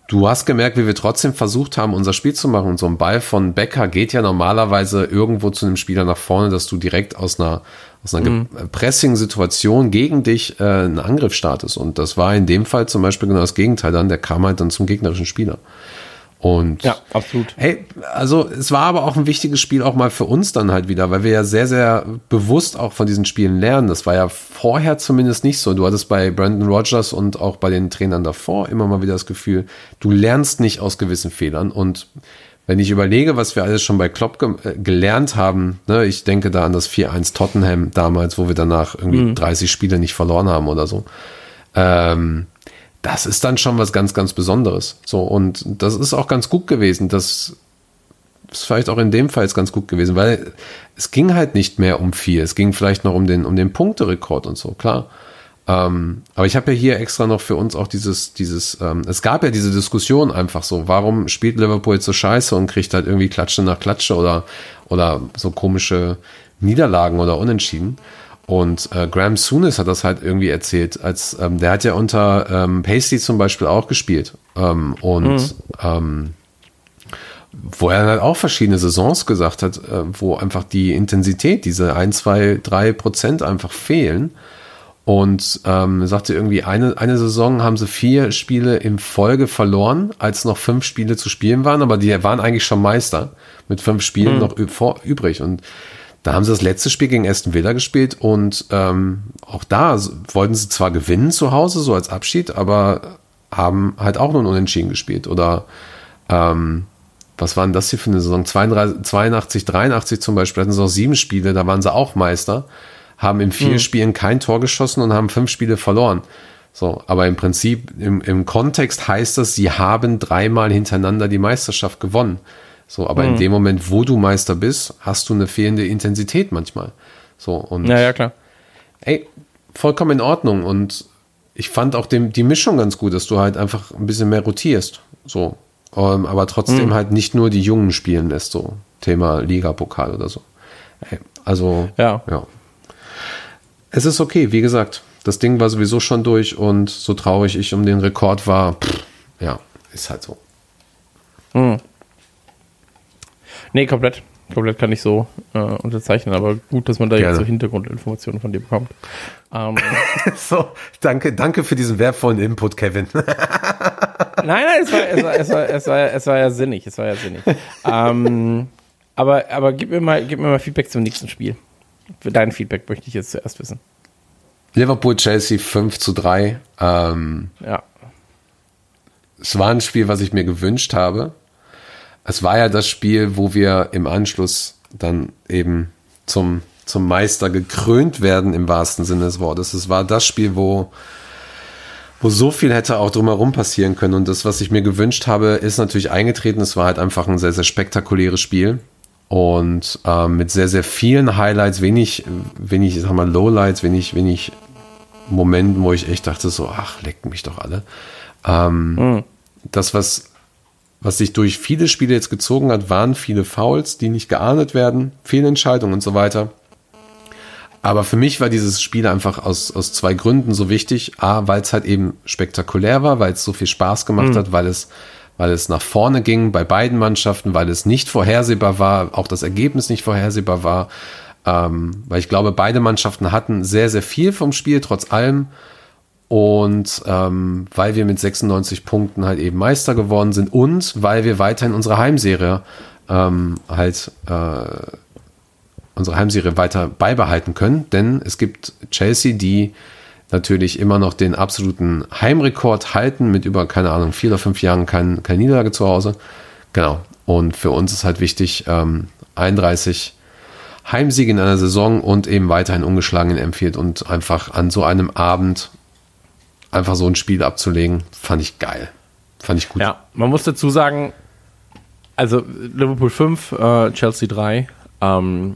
du hast gemerkt, wie wir trotzdem versucht haben, unser Spiel zu machen. Und so ein Ball von Becker geht ja normalerweise irgendwo zu einem Spieler nach vorne, dass du direkt aus einer, aus einer Mhm. Ge- Pressing-Situation gegen dich äh, einen Angriff startest. Und das war in dem Fall zum Beispiel genau das Gegenteil dann. Der kam halt dann zum gegnerischen Spieler. Und Ja, absolut. Hey, also es war aber auch ein wichtiges Spiel auch mal für uns dann halt wieder, weil wir ja sehr, sehr bewusst auch von diesen Spielen lernen. Das war ja vorher zumindest nicht so. Du hattest bei Brandon Rogers und auch bei den Trainern davor immer mal wieder das Gefühl, du lernst nicht aus gewissen Fehlern. Und wenn ich überlege, was wir alles schon bei Klopp ge äh, gelernt haben, ne, ich denke da an das 4-1 Tottenham damals, wo wir danach irgendwie 30 Spiele nicht verloren haben oder so. Ähm, das ist dann schon was ganz, ganz Besonderes. So, und das ist auch ganz gut gewesen. Das ist vielleicht auch in dem Fall ganz gut gewesen, weil es ging halt nicht mehr um viel. Es ging vielleicht noch um den, um den Punkterekord und so, klar. Ähm, aber ich habe ja hier extra noch für uns auch dieses, dieses, ähm, es gab ja diese Diskussion einfach so, warum spielt Liverpool jetzt so scheiße und kriegt halt irgendwie Klatsche nach Klatsche oder, oder so komische Niederlagen oder Unentschieden. Und äh, Graham Souness hat das halt irgendwie erzählt, als ähm, der hat ja unter ähm, Paisley zum Beispiel auch gespielt. Ähm, und ähm, wo er halt auch verschiedene Saisons gesagt hat, äh, wo einfach die Intensität, diese 1, 2, 3 Prozent einfach fehlen. Und ähm, sagte irgendwie, eine, eine Saison haben sie vier Spiele in Folge verloren, als noch fünf Spiele zu spielen waren, aber die waren eigentlich schon Meister mit fünf Spielen noch ü- vor, übrig. Und da haben sie das letzte Spiel gegen Aston Villa gespielt und ähm, auch da wollten sie zwar gewinnen zu Hause, so als Abschied, aber haben halt auch nur ein Unentschieden gespielt. Oder ähm, was waren das hier für eine Saison? 32, 82, 83 zum Beispiel hatten sie auch sieben Spiele, da waren sie auch Meister, haben in vier Spielen kein Tor geschossen und haben fünf Spiele verloren. So, aber im Prinzip, im, im Kontext heißt das, sie haben dreimal hintereinander die Meisterschaft gewonnen. So, aber in dem Moment, wo du Meister bist, hast du eine fehlende Intensität manchmal. So, und Ja, ja, klar. ey, vollkommen in Ordnung. Und ich fand auch dem, die Mischung ganz gut, dass du halt einfach ein bisschen mehr rotierst. So. Ähm, aber trotzdem halt nicht nur die Jungen spielen lässt, so. Thema Liga-Pokal oder so. Ey, also, Ja. ja. Es ist okay, wie gesagt. Das Ding war sowieso schon durch und so traurig ich um den Rekord war, pff, ja, ist halt so. Nee, komplett. Komplett kann ich so äh, unterzeichnen, aber gut, dass man da Gerne. jetzt so Hintergrundinformationen von dir bekommt. Ähm, So, danke, danke für diesen wertvollen Input, Kevin. nein, nein, es war, es war, es war, es war, es war ja sinnig, es war ja sinnig. ähm, aber, aber gib mir mal, gib mir mal Feedback zum nächsten Spiel. Dein Feedback möchte ich jetzt zuerst wissen. Liverpool, Chelsea 5 zu 3. Ähm, Ja. es war ein Spiel, was ich mir gewünscht habe. Es war ja das Spiel, wo wir im Anschluss dann eben zum, zum Meister gekrönt werden, im wahrsten Sinne des Wortes. Es war das Spiel, wo, wo so viel hätte auch drumherum passieren können. Und das, was ich mir gewünscht habe, ist natürlich eingetreten. Es war halt einfach ein sehr, sehr spektakuläres Spiel. Und ähm, mit sehr, sehr vielen Highlights, wenig, wenig, ich sag mal, Lowlights, wenig, wenig Momenten, wo ich echt dachte, so, ach, leckt mich doch alle. Ähm, Das, was, was sich durch viele Spiele jetzt gezogen hat, waren viele Fouls, die nicht geahndet werden, Fehlentscheidungen und so weiter. Aber für mich war dieses Spiel einfach aus, aus zwei Gründen so wichtig. A, weil es halt eben spektakulär war, weil es so viel Spaß gemacht hat, weil es, weil es nach vorne ging bei beiden Mannschaften, weil es nicht vorhersehbar war, auch das Ergebnis nicht vorhersehbar war. Ähm, weil ich glaube, beide Mannschaften hatten sehr, sehr viel vom Spiel, trotz allem. Und ähm, weil wir mit 96 Punkten halt eben Meister geworden sind und weil wir weiterhin unsere Heimserie ähm, halt äh, unsere Heimserie weiter beibehalten können. Denn es gibt Chelsea, die natürlich immer noch den absoluten Heimrekord halten mit über, keine Ahnung, vier oder fünf Jahren kein, keine Niederlage zu Hause. Genau. Und für uns ist halt wichtig, ähm, 31 Heimsiege in einer Saison und eben weiterhin ungeschlagen Emfield und einfach an so einem Abend einfach so ein Spiel abzulegen, fand ich geil. Fand ich gut. Ja, man muss dazu sagen, also Liverpool 5, äh, Chelsea 3. Ähm,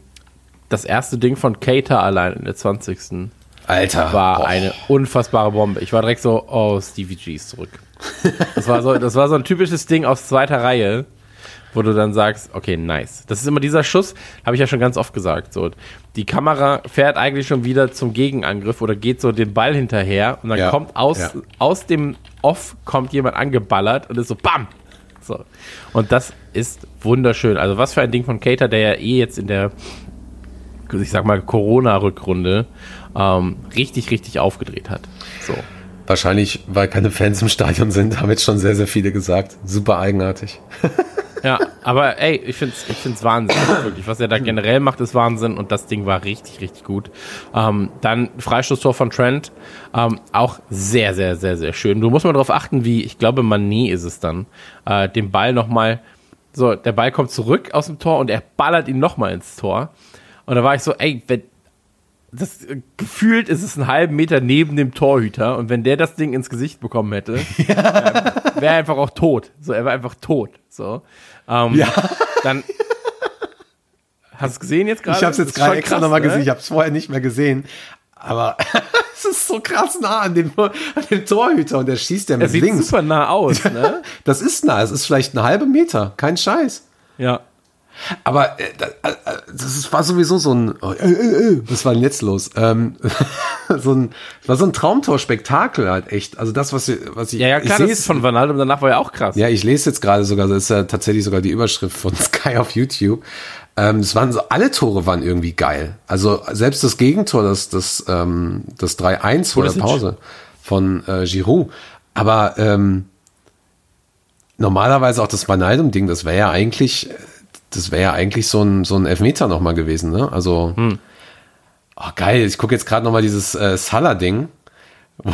das erste Ding von Cater allein in der 20. Alter. war boah. eine unfassbare Bombe. Ich war direkt so, oh, Stevie G ist zurück. Das war so, das war so ein typisches Ding aus zweiter Reihe, wo du dann sagst, okay, nice. Das ist immer dieser Schuss, habe ich ja schon ganz oft gesagt. So, die Kamera fährt eigentlich schon wieder zum Gegenangriff oder geht so den Ball hinterher und dann Ja, kommt aus, ja. aus dem Off kommt jemand angeballert und ist so, bam! So. Und das ist wunderschön. Also was für ein Ding von Cater, der ja eh jetzt in der, ich sag mal, Corona-Rückrunde ähm, richtig, richtig aufgedreht hat. So. Wahrscheinlich, weil keine Fans im Stadion sind, haben jetzt schon sehr, sehr viele gesagt. Super eigenartig. Ja, aber ey, ich find's, ich find's Wahnsinn, wirklich. Was er da generell macht, ist Wahnsinn und das Ding war richtig, richtig gut. Ähm, dann Freistoßtor von Trent, ähm, auch sehr, sehr, sehr, sehr schön. Du musst mal darauf achten, wie, ich glaube, Mané ist es dann, äh, den Ball nochmal, so, der Ball kommt zurück aus dem Tor und er ballert ihn nochmal ins Tor. Und da war ich so, ey, wenn, das äh, gefühlt ist es einen halben Meter neben dem Torhüter und wenn der das Ding ins Gesicht bekommen hätte, ähm, wäre er einfach auch tot. So, er war einfach tot. So. Ähm, Ja. Dann. Hast du es gesehen jetzt gerade? Ich habe es jetzt gerade extra nochmal ne? gesehen. Ich habe es vorher nicht mehr gesehen. Aber es ist so krass nah an dem, an dem Torhüter und der schießt ja Er mit sieht links. super nah aus, ne? Das ist nah. Es ist vielleicht eine halbe Meter. Kein Scheiß. ja. Aber äh, da- äh, das war sowieso so ein. Oh, äh, äh, äh, was war denn jetzt los? Ähm, so ein, das war so ein Traumtor-Spektakel halt echt. Also das, was, ich- was ich. Ja, ja, klar, ich das ist von Vanaldum, danach war ja auch krass. Ja, ich lese jetzt gerade sogar, das ist ja tatsächlich sogar die Überschrift von Sky auf YouTube. Ähm, es waren so, alle Tore waren irgendwie geil. Also selbst das Gegentor, das, das, ähm, das 3-1 vor der. Pause von äh, Giroud. Aber ähm, normalerweise auch das Vanaldum-Ding, das wäre ja eigentlich, das wäre ja eigentlich so ein, so ein Elfmeter nochmal gewesen, ne? Also, oh, geil, ich gucke jetzt gerade nochmal dieses äh, Salah-Ding wo,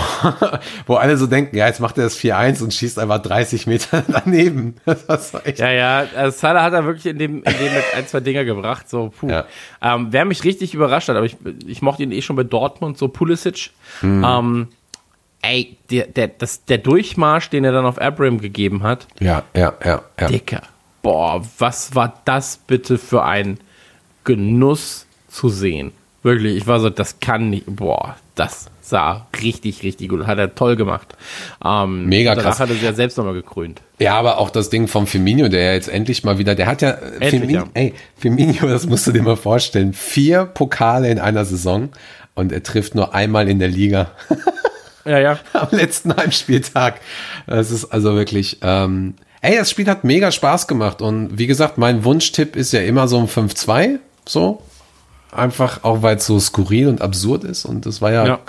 wo alle so denken, ja, jetzt macht er das 4-1 und schießt einfach 30 Meter daneben. Das war echt. Ja, ja, also Salah hat er wirklich in dem, in dem mit ein, zwei Dinger gebracht, so, puh. Ja. Ähm, wer mich richtig überrascht hat, aber ich, ich mochte ihn eh schon bei Dortmund, so Pulisic, Mhm. ähm, ey, der, der, das, der Durchmarsch, den er dann auf Abraham gegeben hat, Ja, ja, ja, ja. Dicker. Boah, was war das bitte für ein Genuss zu sehen? Wirklich, ich war so, das kann nicht, boah, das sah richtig, richtig gut. Hat er toll gemacht. Ähm, Mega danach krass. hat er sich ja selbst nochmal gekrönt. Ja, aber auch das Ding vom Firmino, der ja jetzt endlich mal wieder, der hat ja, äh, Endlich, Firmino, ja. ey, Firmino, das musst du dir mal vorstellen, vier Pokale in einer Saison und er trifft nur einmal in der Liga Ja, ja. am letzten Heimspieltag. Das ist also wirklich, ähm, ey, das Spiel hat mega Spaß gemacht und wie gesagt, mein Wunschtipp ist ja immer so ein 5-2, so. Einfach auch, weil es so skurril und absurd ist und das war ja, ja.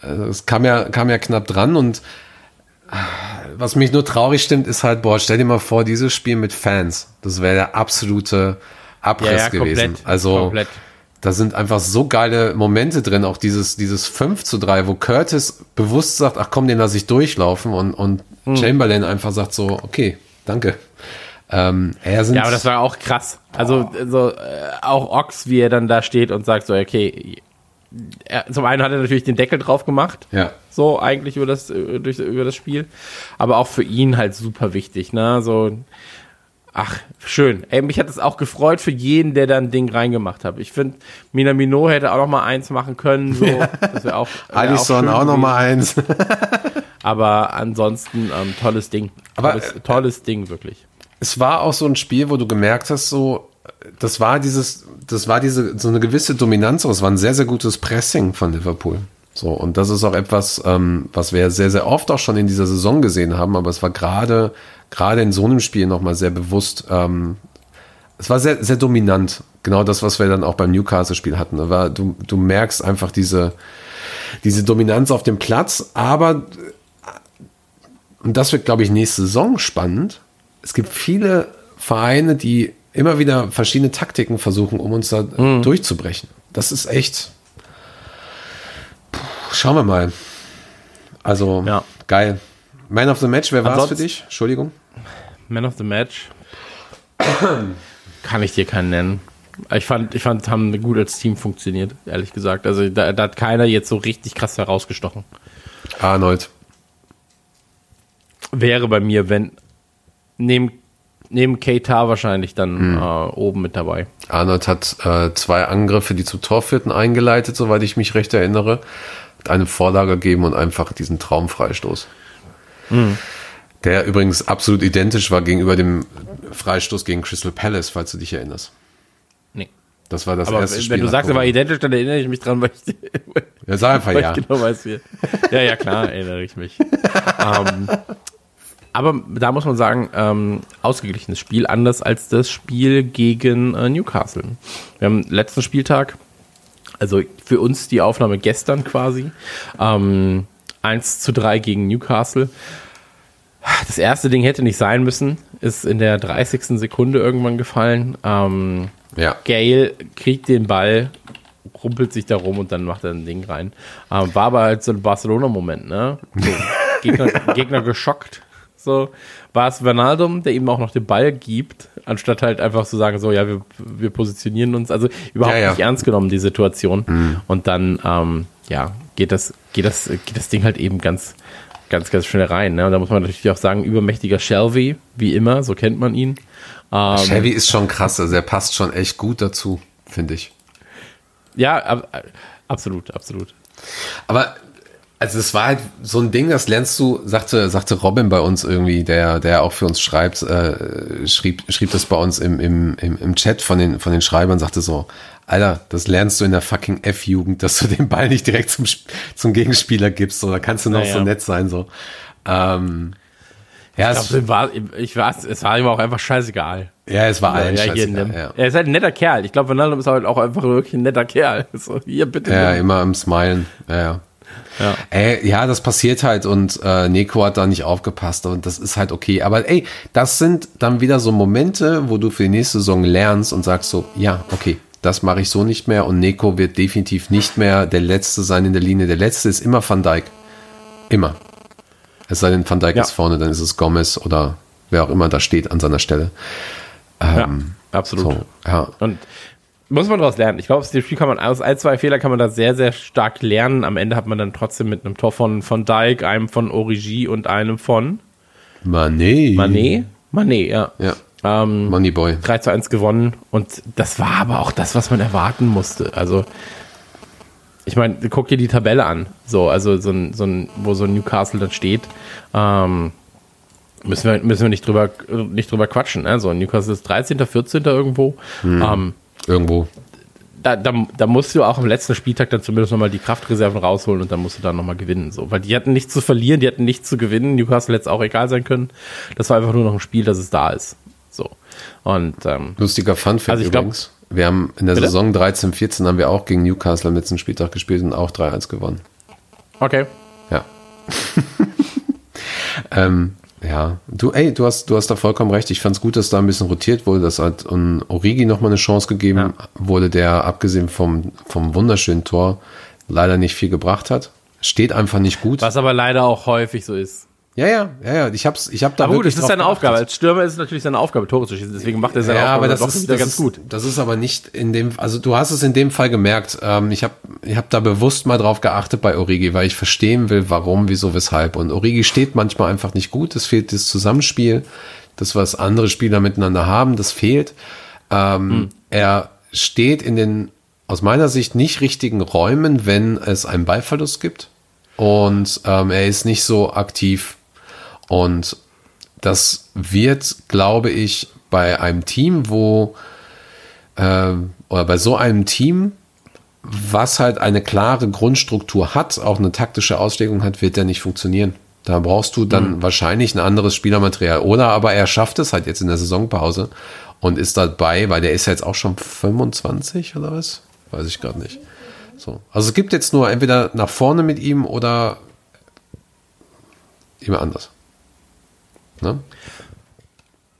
Also es kam ja, kam ja knapp dran und äh, was mich nur traurig stimmt, ist halt, boah, stell dir mal vor, dieses Spiel mit Fans, das wäre der absolute Abriss Ja, ja, gewesen. komplett, also komplett. Da sind einfach so geile Momente drin, auch dieses, dieses 5 zu 3, wo Curtis bewusst sagt, ach komm, den lasse ich durchlaufen und, und Hm. Chamberlain einfach sagt so, okay, danke. Ähm, sind, Ja, aber das war auch krass. Also, so, äh, auch Ox, wie er dann da steht und sagt so, okay, er, zum einen hat er natürlich den Deckel drauf gemacht. ja, So, eigentlich über das, äh, durch, über das Spiel. Aber auch für ihn halt super wichtig, ne? So, ach, schön. Ey, mich hat es auch gefreut für jeden, der da ein Ding reingemacht hat. Ich finde, Minamino hätte auch noch mal eins machen können, so. Das wäre auch, wär Alisson schön auch noch mal eins. Aber ansonsten, ähm, tolles Ding. Aber, tolles, äh, tolles Ding, wirklich. es war auch so ein Spiel, wo du gemerkt hast, so, das war dieses, das war diese, so eine gewisse Dominanz, es war ein sehr, sehr gutes Pressing von Liverpool. So, und das ist auch etwas, ähm, was wir sehr, sehr oft auch schon in dieser Saison gesehen haben, aber es war gerade, gerade in so einem Spiel nochmal sehr bewusst, ähm, es war sehr, sehr dominant. Genau das, was wir dann auch beim Newcastle-Spiel hatten. War, du, du merkst einfach diese, diese Dominanz auf dem Platz, aber und das wird, glaube ich, nächste Saison spannend. Es gibt viele Vereine, die immer wieder verschiedene Taktiken versuchen, um uns da Mhm. durchzubrechen. Das ist echt. Puh, schauen wir mal. Also, Ja. geil. Man of the Match, wer war es für dich? Entschuldigung. Man of the Match. Kann ich dir keinen nennen. Ich fand, ich fand, haben gut als Team funktioniert, ehrlich gesagt. Also da, da hat keiner jetzt so richtig krass herausgestochen. Arnold. Wäre bei mir, wenn neben, neben Keita wahrscheinlich dann Mhm. äh, oben mit dabei. Arnold hat äh, zwei Angriffe, die zu Torvierten eingeleitet, soweit ich mich recht erinnere. Hat eine Vorlage gegeben und einfach diesen Traumfreistoß. Der übrigens absolut identisch war gegenüber dem Freistoß gegen Crystal Palace, falls du dich erinnerst. Nee. Das war das Aber erste wenn, Spiel. wenn du sagst, er war identisch, dann erinnere ich mich dran, weil ich, Ja, sag einfach ja. genau weiß, wie. Ja, ja, klar, erinnere ich mich. ähm, aber da muss man sagen, ähm, ausgeglichenes Spiel, anders als das Spiel gegen äh, Newcastle. Wir haben letzten Spieltag, also für uns die Aufnahme gestern quasi, ähm, 1 zu 3 gegen Newcastle. Das erste Ding hätte nicht sein müssen, ist in der 30. Sekunde irgendwann gefallen. Ähm, Ja. Gale kriegt den Ball, rumpelt sich da rum und dann macht er ein Ding rein. Ähm, war aber halt so ein Barcelona-Moment, ne? So, Gegner, Gegner geschockt. So war es Ronaldo, der ihm auch noch den Ball gibt, anstatt halt einfach zu sagen, so, ja, wir, wir positionieren uns. Also überhaupt Ja, ja. nicht ernst genommen, die Situation. Und dann, ähm, ja, geht das, geht das, geht das Ding halt eben ganz, ganz, ganz schnell rein. Ne? Und da muss man natürlich auch sagen, übermächtiger Shelby, wie immer, so kennt man ihn. Ähm, Chevy ist schon krass, also er passt schon echt gut dazu, finde ich. Ja, ab, absolut, absolut. Aber also es war halt so ein Ding, das lernst du, sagte, sagte Robin bei uns irgendwie, der, der auch für uns schreibt, äh, schrieb, schrieb das bei uns im, im, im, im Chat von den, von den Schreibern, sagte so, Alter, das lernst du in der fucking F-Jugend, dass du den Ball nicht direkt zum, zum Gegenspieler gibst, so, da kannst du noch Naja. so nett sein, so. Ähm, ja, Ich es, glaube, war, ich weiß, es war ihm auch einfach scheißegal. ja, es war allen Ja, scheißegal, ja. Er ist halt ein netter Kerl. Ich glaube, Ronaldo ist halt auch einfach wirklich ein netter Kerl. So, hier, bitte. Ja, nimm. immer am Smilen. Ja, ja. Ja. Ey, ja, das passiert halt und äh, Neko hat da nicht aufgepasst und das ist halt okay. Aber ey, das sind dann wieder so Momente, wo du für die nächste Saison lernst und sagst so, ja, okay, das mache ich so nicht mehr und Neko wird definitiv nicht mehr der Letzte sein in der Linie. Der Letzte ist immer Van Dijk. Immer. Es sei denn, Van Dijk Ja. ist vorne, dann ist es Gomez oder wer auch immer da steht an seiner Stelle. ja, absolut. So, ja. Und muss man daraus lernen. Ich glaube, aus dem Spiel kann man aus ein, zwei Fehler kann man da sehr, sehr stark lernen. Am Ende hat man dann trotzdem mit einem Tor von, von Dijk, einem von Origi und einem von Mané. Mané. Mané, ja. Ja. Ähm, Moneyboy. 3 zu 1 gewonnen und das war aber auch das, was man erwarten musste. Also, ich meine, guck dir die Tabelle an. So, also so ein, so ein, wo so ein Newcastle dann steht. Ähm, müssen wir, müssen wir nicht drüber, nicht drüber quatschen. Ne? So, Newcastle ist 13., 14. irgendwo. Ähm, Irgendwo. da, da, da musst du auch am letzten Spieltag dann zumindest nochmal die Kraftreserven rausholen und dann musst du dann nochmal gewinnen. So. Weil die hatten nichts zu verlieren, die hatten nichts zu gewinnen. Newcastle hätte es auch egal sein können. Das war einfach nur noch ein Spiel, dass es da ist. So. Und ähm, Lustiger Fun-Fact Also ich glaub- übrigens. wir haben in der Bitte? Saison 13, 14 haben wir auch gegen Newcastle am letzten Spieltag gespielt und auch 3-1 gewonnen. okay. Ja. ähm, Ja, du, ey, du hast, du hast da vollkommen recht. Ich fand es gut, dass da ein bisschen rotiert wurde, dass halt ein Origi nochmal eine Chance gegeben Ja. wurde, der abgesehen vom, vom wunderschönen Tor leider nicht viel gebracht hat. Steht einfach nicht gut. Was aber leider auch häufig so ist. Ja, ja, ja, ja. Ich hab's, ich hab da Aber gut, es ist seine. Aufgabe. Als Stürmer ist es natürlich seine Aufgabe, Tore zu schießen. Deswegen macht er seine Ja, Aufgabe aber das doch ist, das, ganz ist, gut. das ist aber nicht in dem, also du hast es in dem Fall gemerkt. Ähm, ich habe ich hab da bewusst mal drauf geachtet bei Origi, weil ich verstehen will, warum, wieso, weshalb. Und Origi steht manchmal einfach nicht gut. Es fehlt das Zusammenspiel, das, was andere Spieler miteinander haben, das fehlt. Ähm, Er steht in den, aus meiner Sicht, nicht richtigen Räumen, wenn es einen Ballverlust gibt. Und ähm, er ist nicht so aktiv. Und das wird, glaube ich, bei einem Team, wo ähm, oder bei so einem Team, was halt eine klare Grundstruktur hat, auch eine taktische Auslegung hat, wird der nicht funktionieren. Da brauchst du dann wahrscheinlich ein anderes Spielermaterial. Oder aber er schafft es halt jetzt in der Saisonpause und ist dabei, weil der ist ja jetzt auch schon 25 oder was? Weiß ich gerade nicht. So. Also es gibt jetzt nur entweder nach vorne mit ihm oder jemand anders. Ne?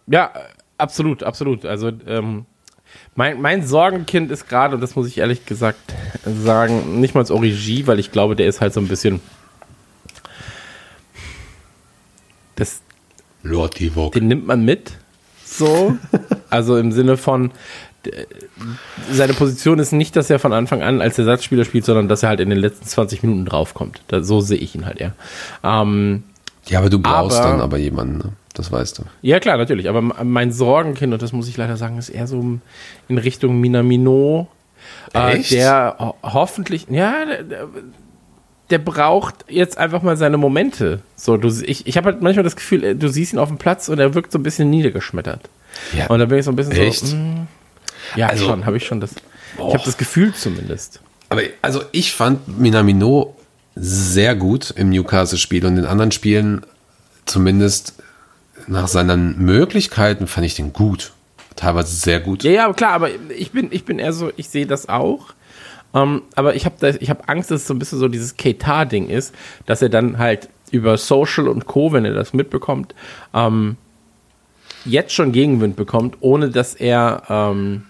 Ja, absolut, absolut. Also ähm, mein, mein Sorgenkind ist gerade, und das muss ich ehrlich gesagt sagen, nicht mal das Origi, weil ich glaube, der ist halt so ein bisschen. Das, Lord Divok. den nimmt man mit. So. Also im Sinne von. Seine Position ist nicht, dass er von Anfang an als Ersatzspieler spielt, sondern dass er halt in den letzten 20 Minuten draufkommt. Da, so sehe ich ihn halt eher. Ähm, Ja, aber du brauchst Aber- dann aber jemanden, ne? das weißt du. Ja, klar, natürlich. Aber mein Sorgenkind, und das muss ich leider sagen, ist eher so in Richtung Minamino. Äh, Echt? der ho hoffentlich, ja, der, der, der braucht jetzt einfach mal seine Momente. So, du, ich ich habe halt manchmal das Gefühl, äh, du siehst ihn auf dem Platz und er wirkt so ein bisschen niedergeschmettert. Ja. Und da bin ich so ein bisschen Echt? so. mm, ja, Also- schon, habe ich schon das. Ich habe das Gefühl zumindest. Aber also ich fand Minamino sehr gut im Newcastle-Spiel und in anderen Spielen zumindest nach seinen Möglichkeiten fand ich den gut. Teilweise sehr gut. Ja, ja, klar, aber ich bin, ich bin eher so, ich sehe das auch. Ähm, aber ich habe hab Angst, dass es so ein bisschen so dieses Ketar-Ding ist, dass er dann halt über Social und Co., wenn er das mitbekommt, ähm, jetzt schon Gegenwind bekommt, ohne dass er, ähm,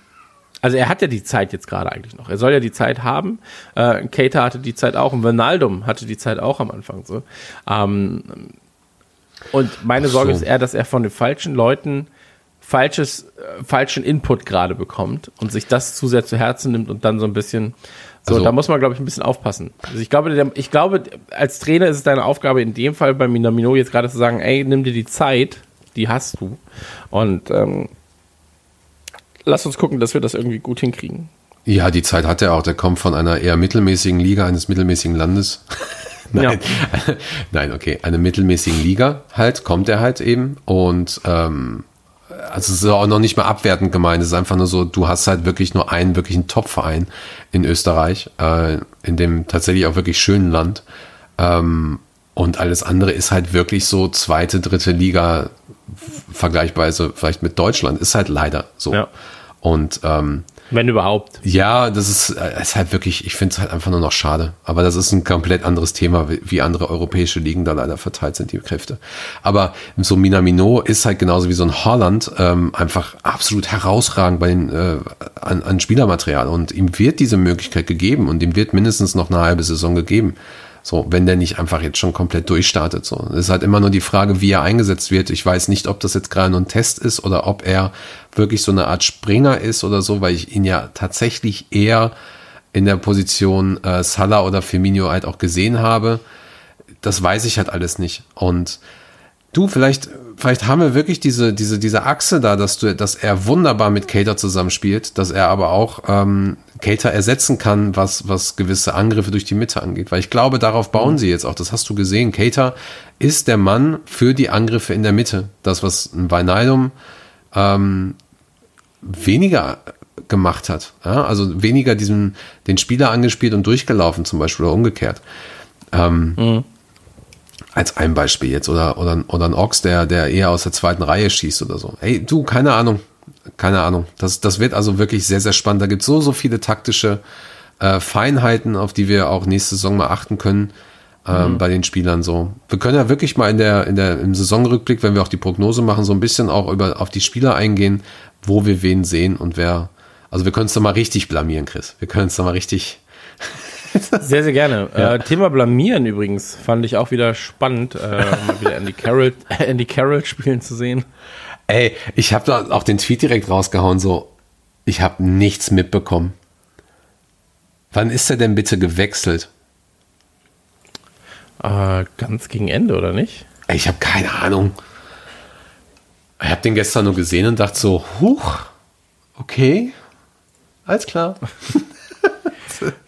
also er hat ja die Zeit jetzt gerade eigentlich noch. Er soll ja die Zeit haben. Äh, Keita hatte die Zeit auch und Ronaldo hatte die Zeit auch am Anfang so. Ähm, und meine so. Sorge ist eher, dass er von den falschen Leuten falsches, äh, falschen Input gerade bekommt und sich das zu sehr zu Herzen nimmt und dann so ein bisschen. So, Also- da muss man, glaube ich, ein bisschen aufpassen. Also ich glaube, der, ich glaube, als Trainer ist es deine Aufgabe in dem Fall bei Minamino jetzt gerade zu sagen, ey, nimm dir die Zeit, die hast du. Und ähm, lass uns gucken, dass wir das irgendwie gut hinkriegen. Ja, die Zeit hat er auch. Der kommt von einer eher mittelmäßigen Liga eines mittelmäßigen Landes. Nein, nein, okay, eine mittelmäßigen Liga halt, kommt er halt eben. Und ähm, also es ist auch noch nicht mal abwertend gemeint. Es ist einfach nur so, du hast halt wirklich nur einen wirklichen Top-Verein in Österreich, äh, in dem tatsächlich auch wirklich schönen Land. Ähm, und alles andere ist halt wirklich so zweite, dritte Liga vergleichsweise vielleicht mit Deutschland. Ist halt leider so. Ja. Und ähm, Wenn überhaupt. ja, das ist, äh, ist halt wirklich, ich finde es halt einfach nur noch schade. Aber das ist ein komplett anderes Thema, wie, wie andere europäische Ligen da leider verteilt sind, die Kräfte. Aber so Minamino ist halt genauso wie so ein Holland ähm, einfach absolut herausragend bei den, äh, an, an Spielermaterial. Und ihm wird diese Möglichkeit gegeben und ihm wird mindestens noch eine halbe Saison gegeben. So, wenn der nicht einfach jetzt schon komplett durchstartet. So, es ist halt immer nur die Frage, wie er eingesetzt wird. Ich weiß nicht, ob das jetzt gerade nur ein Test ist oder ob er wirklich so eine Art Springer ist oder so, weil ich ihn ja tatsächlich eher in der Position äh, Salah oder Firmino halt auch gesehen habe. Das weiß ich halt alles nicht. Und du, vielleicht, vielleicht haben wir wirklich diese, diese, diese Achse da, dass du, dass er wunderbar mit Cater zusammenspielt, dass er aber auch ähm, Cater ersetzen kann, was, was gewisse Angriffe durch die Mitte angeht. Weil ich glaube, darauf bauen sie jetzt auch. Das hast du gesehen. Cater ist der Mann für die Angriffe in der Mitte. Das, was ein Wijnaldum ähm, weniger gemacht hat. Ja? Also weniger diesen, den Spieler angespielt und durchgelaufen zum Beispiel oder umgekehrt. Ähm, Als ein Beispiel jetzt. Oder, oder, oder ein Ochs, der, der eher aus der zweiten Reihe schießt oder so. Hey, du, keine Ahnung. Keine Ahnung. Das, das wird also wirklich sehr, sehr spannend. Da gibt es so, so viele taktische äh, Feinheiten, auf die wir auch nächste Saison mal achten können. Ähm, bei den Spielern so. Wir können ja wirklich mal in der, in der, im Saisonrückblick, wenn wir auch die Prognose machen, so ein bisschen auch über, auf die Spieler eingehen, wo wir wen sehen und wer. Also wir können es da mal richtig blamieren, Chris. Wir können es da mal richtig. Sehr, sehr gerne. Äh, Thema Blamieren übrigens fand ich auch wieder spannend, äh, mal wieder Andy Carroll, Andy Carroll spielen zu sehen. Ey, ich habe da auch den Tweet direkt rausgehauen, so, ich habe nichts mitbekommen. Wann ist er denn bitte gewechselt? Äh, ganz gegen Ende, oder nicht? Ich habe keine Ahnung. Ich habe den gestern nur gesehen und dachte so, huch, okay, alles klar.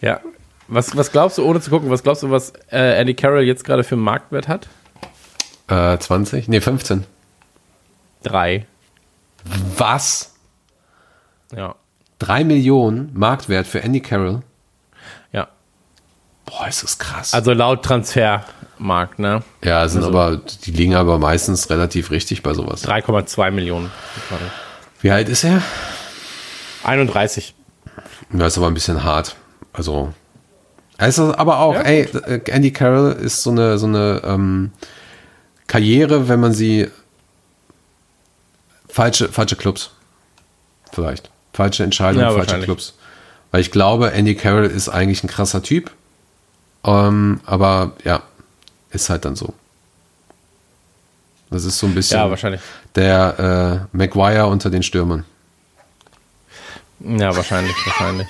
Ja. Was, was glaubst du, ohne zu gucken, was glaubst du, was äh, Andy Carroll jetzt gerade für einen Marktwert hat? Äh, 20? Nee, 15. Drei. Was? Ja. 3 Millionen Marktwert für Andy Carroll? Boah, ist das krass. Also laut Transfermarkt, ne? ja, sind also- aber, die liegen aber meistens relativ richtig bei sowas. 3,2 Millionen. Wie alt ist er? 31. Das ist aber ein bisschen hart. Also, es ist aber auch, Ja, ey, äh, Andy Carroll ist so eine, so eine ähm, Karriere, wenn man sie falsche, falsche Clubs. Vielleicht. Falsche Entscheidungen, Ja, falsche. Clubs. Weil ich glaube, Andy Carroll ist eigentlich ein krasser Typ. Ähm, aber ja, ist halt dann so. Das ist so ein bisschen Ja, wahrscheinlich. der äh, Maguire unter den Stürmern. Ja, wahrscheinlich, wahrscheinlich.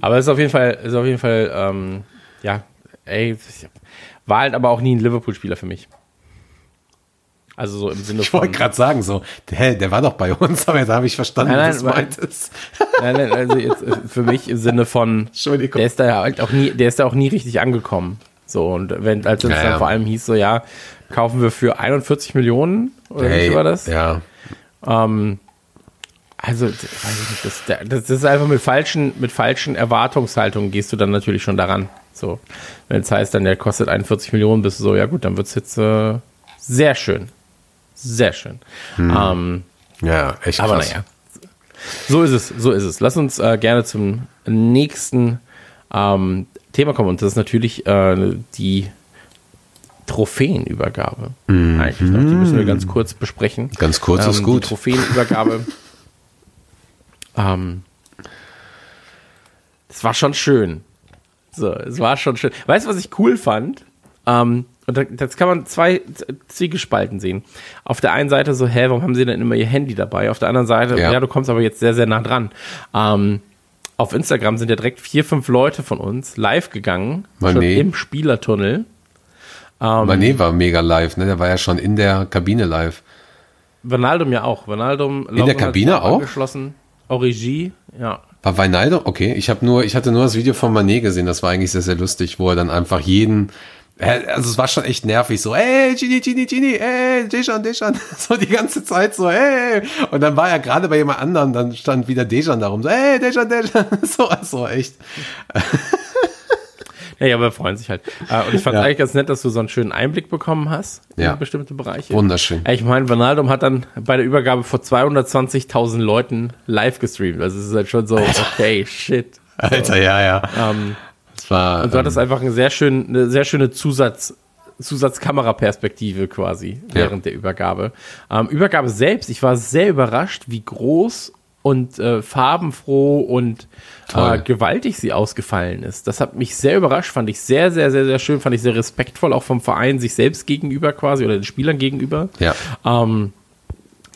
aber es ist auf jeden Fall, ist auf jeden Fall, ähm, ja, ey, war halt aber auch nie ein Liverpool-Spieler für mich. Also so im Sinne Ich wollte gerade sagen, so, der, der war doch bei uns, aber jetzt habe ich verstanden, Nein, nein, was du meintest. Nein, nein, also jetzt äh, für mich im Sinne von, der ist da halt auch nie, der ist da auch nie richtig angekommen. So, und wenn, als es Ja, dann ja. vor allem hieß, so, ja, kaufen wir für 41 Millionen, oder wie viel war das? Ja. Ähm, also, das, das ist einfach mit falschen, mit falschen Erwartungshaltungen gehst du dann natürlich schon daran. So, wenn es heißt, dann der kostet 41 Millionen, bist du so, ja gut, dann wird es jetzt äh, sehr schön. Sehr schön. Ähm, Ja, echt krass. aber naja. So ist es, so ist es. Lass uns äh, gerne zum nächsten ähm, Thema kommen. Und das ist natürlich äh, die Trophäenübergabe. Eigentlich noch. Die müssen wir ganz kurz besprechen. Mhm. Ganz kurz ist gut. Die Trophäenübergabe. ähm, es war schon schön. So, es war schon schön. Weißt du, was ich cool fand? Ähm, und da, das kann man zwei Zwiegespalten sehen. Auf der einen Seite so, hä, warum haben sie denn immer ihr Handy dabei? Auf der anderen Seite, Ja. ja, du kommst aber jetzt sehr, sehr nah dran. Ähm, auf Instagram sind ja direkt vier, fünf Leute von uns live gegangen, schon Mané. im Spielertunnel. Mané war mega live, ne? Der war ja schon in der Kabine live. Ronaldum ja auch. Ronaldum In der Kabine auch? Angeschlossen. Origi, ja. War Weinaldo? Okay, ich habe nur, ich hatte nur das Video von Mané gesehen, das war eigentlich sehr, sehr lustig, wo er dann einfach jeden, also es war schon echt nervig, so, ey, Gini, Gini, Gini, ey, Dejan, Dejan, so die ganze Zeit so, ey, und dann war er gerade bei jemand anderem, dann stand wieder Dejan darum, so, ey, Dejan, Dejan, so, also echt. Ja, ja, aber wir freuen sich halt. Äh, Und ich fand Ja. eigentlich ganz nett, dass du so einen schönen Einblick bekommen hast Ja. in bestimmte Bereiche. Wunderschön. Ich meine, Ronaldum hat dann bei der Übergabe vor 220.000 Leuten live gestreamt. Also es ist halt schon so, okay, shit. Alter, ja, ja. Ähm, war, und du hattest einfach eine sehr, schön, eine sehr schöne Zusatz, Zusatzkameraperspektive quasi während der Übergabe. Ähm, Übergabe selbst, ich war sehr überrascht, wie groß und äh, farbenfroh und äh, gewaltig sie ausgefallen ist. Das hat mich sehr überrascht, fand ich sehr, sehr, sehr, sehr schön, fand ich sehr respektvoll, auch vom Verein sich selbst gegenüber quasi oder den Spielern gegenüber. ja. Ähm,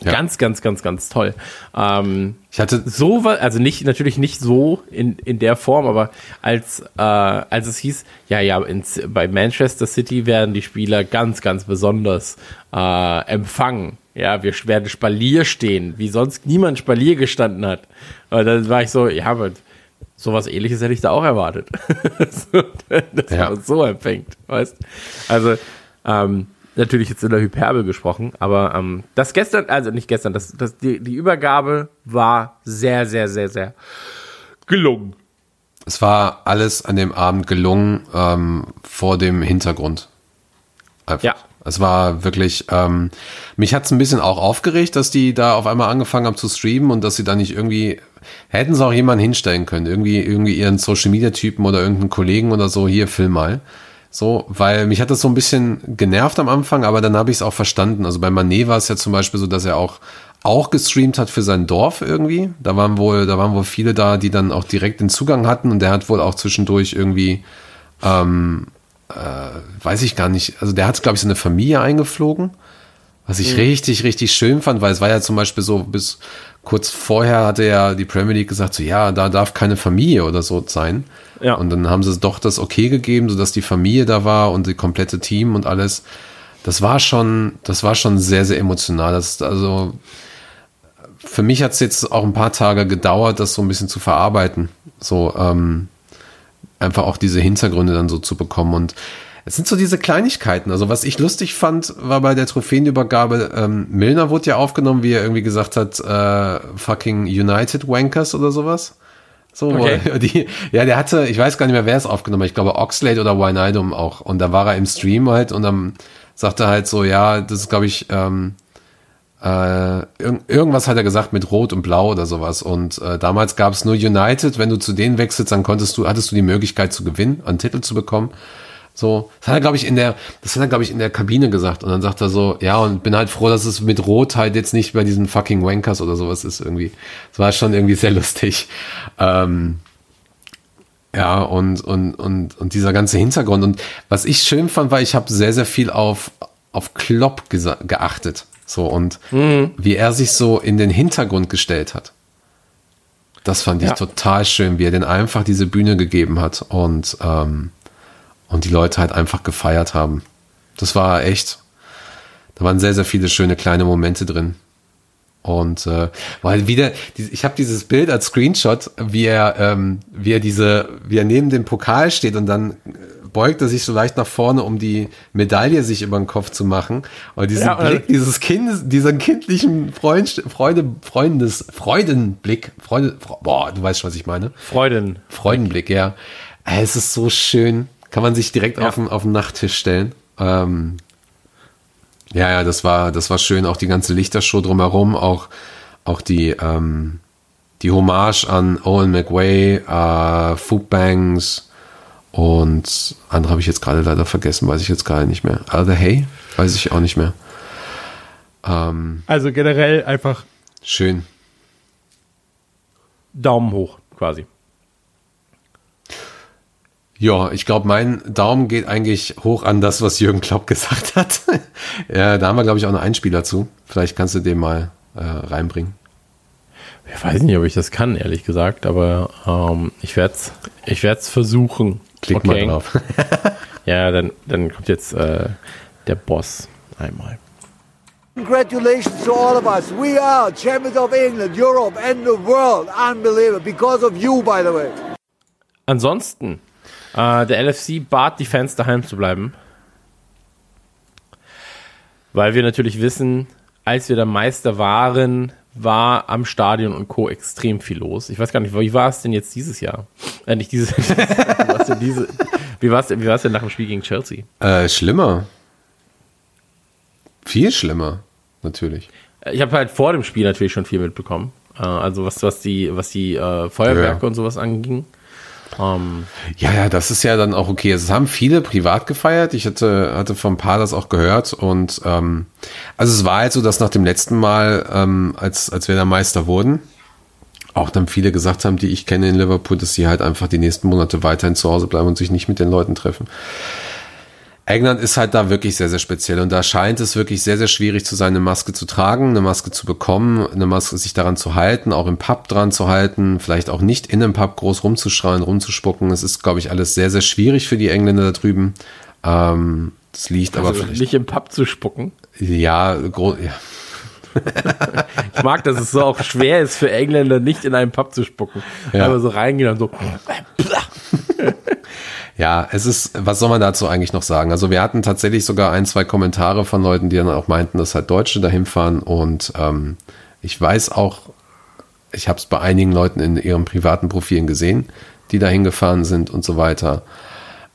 Ja. Ganz, ganz, ganz, ganz toll. Ähm, Ich hatte, so war, also nicht, natürlich nicht so in, in der Form, aber als, äh, als es hieß, ja, ja, ins, bei Manchester City werden die Spieler ganz, ganz besonders äh, empfangen. Ja, wir werden Spalier stehen, wie sonst niemand Spalier gestanden hat. Und dann war ich so, ja, aber sowas ähnliches hätte ich da auch erwartet. so, dass Ja. man uns so empfängt, weißt Also, ähm, natürlich jetzt in der Hyperbel gesprochen, aber ähm, das gestern, also nicht gestern, das, das, die, die Übergabe war sehr, sehr, sehr, sehr gelungen. es war alles an dem Abend gelungen ähm, vor dem Hintergrund. Einfach. Ja. Es war wirklich, ähm, mich hat es ein bisschen auch aufgeregt, dass die da auf einmal angefangen haben zu streamen und dass sie da nicht irgendwie, hätten sie auch jemanden hinstellen können, irgendwie, irgendwie ihren Social Media Typen oder irgendeinen Kollegen oder so, hier, film mal. So, weil mich hat das so ein bisschen genervt am Anfang, aber dann habe ich es auch verstanden. Also bei Manet war es ja zum Beispiel so, dass er auch auch gestreamt hat für sein Dorf irgendwie. Da waren wohl, da waren wohl viele da, die dann auch direkt den Zugang hatten und der hat wohl auch zwischendurch irgendwie, ähm, äh, weiß ich gar nicht, also der hat, glaube ich, so eine Familie eingeflogen, was ich mhm. richtig, richtig schön fand, weil es war ja zum Beispiel so, bis kurz vorher hatte ja die Premier League gesagt, so ja, da darf keine Familie oder so sein. Ja. Und dann haben sie doch das okay gegeben, sodass die Familie da war und die komplette Team und alles. Das war schon, das war schon sehr, sehr emotional. Das, also, für mich hat es jetzt auch ein paar Tage gedauert, das so ein bisschen zu verarbeiten. So, ähm, einfach auch diese Hintergründe dann so zu bekommen. Und es sind so diese Kleinigkeiten. Also was ich lustig fand, war bei der Trophäenübergabe, ähm, Milner wurde ja aufgenommen, wie er irgendwie gesagt hat, äh, fucking United Wankers oder sowas. So, okay. die, ja, der hatte, ich weiß gar nicht mehr, wer es aufgenommen hat. Ich glaube Oxlade oder Wijnaldum auch. Und da war er im Stream halt und dann sagte er halt so, ja, das ist, glaube ich, ähm, äh, irg irgendwas hat er gesagt mit Rot und Blau oder sowas. Und äh, damals gab es nur United. Wenn du zu denen wechselst, dann konntest du, hattest du die Möglichkeit zu gewinnen, einen Titel zu bekommen. So, das hat er, glaube ich, in der, das hat er, glaube ich, in der Kabine gesagt. Und dann sagt er so, ja, und bin halt froh, dass es mit Rot halt jetzt nicht bei diesen fucking Wankers oder sowas ist irgendwie. Das war schon irgendwie sehr lustig. Ähm, ja, und, und, und, und dieser ganze Hintergrund. Und was ich schön fand, war, ich habe sehr, sehr viel auf, auf Klopp geachtet. So, und mhm. wie er sich so in den Hintergrund gestellt hat. Das fand ich ja. total schön, wie er denn einfach diese Bühne gegeben hat und, ähm, und die Leute halt einfach gefeiert haben. Das war echt, da waren sehr, sehr viele schöne kleine Momente drin. Und äh, weil wieder, ich habe dieses Bild als Screenshot, wie er, ähm, wie er diese, wie er neben dem Pokal steht und dann beugt er sich so leicht nach vorne, um die Medaille sich über den Kopf zu machen. Und diesen ja, Blick, dieses Kind, diesen kindlichen Freund, Freude, Freundes, Freudenblick, Freude, boah, du weißt schon, was ich meine. Freuden. Freudenblick, ja. Es ist so schön. Kann man sich direkt ja. auf, den, auf den Nachttisch stellen. Ähm, ja, ja, das war, das war schön. Auch die ganze Lichtershow drumherum, auch, auch die, ähm, die Hommage an Owen McWay, äh, Food Banks, und andere habe ich jetzt gerade leider vergessen, weiß ich jetzt gerade nicht mehr. Other Hay, weiß ich auch nicht mehr. Ähm, also generell einfach schön. Daumen hoch, quasi. Ja, ich glaube, mein Daumen geht eigentlich hoch an das, was Jürgen Klopp gesagt hat. ja, da haben wir, glaube ich, auch noch einen Spieler zu. Vielleicht kannst du den mal äh, reinbringen. Ich weiß nicht, ob ich das kann, ehrlich gesagt, aber ähm, ich werde es ich werd's versuchen. Klick okay. mal drauf. ja, dann, dann kommt jetzt äh, der Boss einmal. Congratulations to all of us. We are champions of England, Europe and the world. Unbelievable. Because of you, by the way. Ansonsten, äh, der LFC bat die Fans daheim zu bleiben. Weil wir natürlich wissen, als wir der Meister waren, war am Stadion und Co. extrem viel los. Ich weiß gar nicht, wie war es denn jetzt dieses Jahr? Äh, nicht dieses. wie war es denn, denn nach dem Spiel gegen Chelsea? Äh, schlimmer. Viel schlimmer, natürlich. Ich habe halt vor dem Spiel natürlich schon viel mitbekommen. Äh, also was, was die, was die äh, Feuerwerke ja. und sowas anging. Um, ja, ja, das ist ja dann auch okay. Es haben viele privat gefeiert. Ich hatte, hatte von ein paar das auch gehört. Und ähm, also es war halt so, dass nach dem letzten Mal, ähm, als, als wir da Meister wurden, auch dann viele gesagt haben, die ich kenne in Liverpool, dass sie halt einfach die nächsten Monate weiterhin zu Hause bleiben und sich nicht mit den Leuten treffen. England ist halt da wirklich sehr, sehr speziell und da scheint es wirklich sehr, sehr schwierig zu sein, eine Maske zu tragen, eine Maske zu bekommen, eine Maske sich daran zu halten, auch im Pub dran zu halten, vielleicht auch nicht in einem Pub groß rumzuschreien, rumzuspucken. Es ist, glaube ich, alles sehr, sehr schwierig für die Engländer da drüben. Ähm, das liegt also aber vielleicht. Nicht im Pub zu spucken? Ja, groß, ja. ich mag, dass es so auch schwer ist für Engländer, nicht in einen Pub zu spucken. Ja. Aber so reingehen und so. Ja, es ist, was soll man dazu eigentlich noch sagen? Also wir hatten tatsächlich sogar ein, zwei Kommentare von Leuten, die dann auch meinten, dass halt Deutsche dahin fahren und ähm, ich weiß auch, ich habe es bei einigen Leuten in ihren privaten Profilen gesehen, die dahin gefahren sind und so weiter.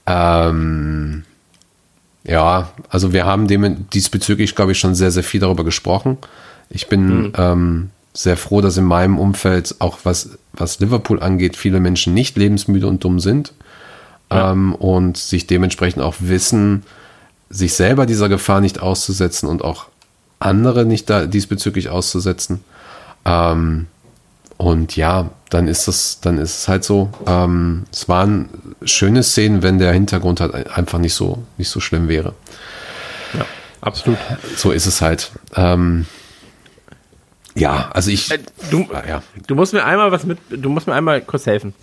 Ähm, ja, also wir haben dem diesbezüglich, glaube ich, schon sehr, sehr viel darüber gesprochen. Ich bin mhm. ähm, sehr froh, dass in meinem Umfeld auch was, was Liverpool angeht, viele Menschen nicht lebensmüde und dumm sind. Ähm, und sich dementsprechend auch wissen, sich selber dieser Gefahr nicht auszusetzen und auch andere nicht da diesbezüglich auszusetzen. Ähm, und ja, dann ist es, dann ist es halt so. Ähm, es waren schöne Szenen, wenn der Hintergrund halt einfach nicht so, nicht so schlimm wäre. Ja, absolut. So ist es halt. Ähm, ja, also ich. Äh, du, ja. du musst mir einmal was mit, du musst mir einmal kurz helfen.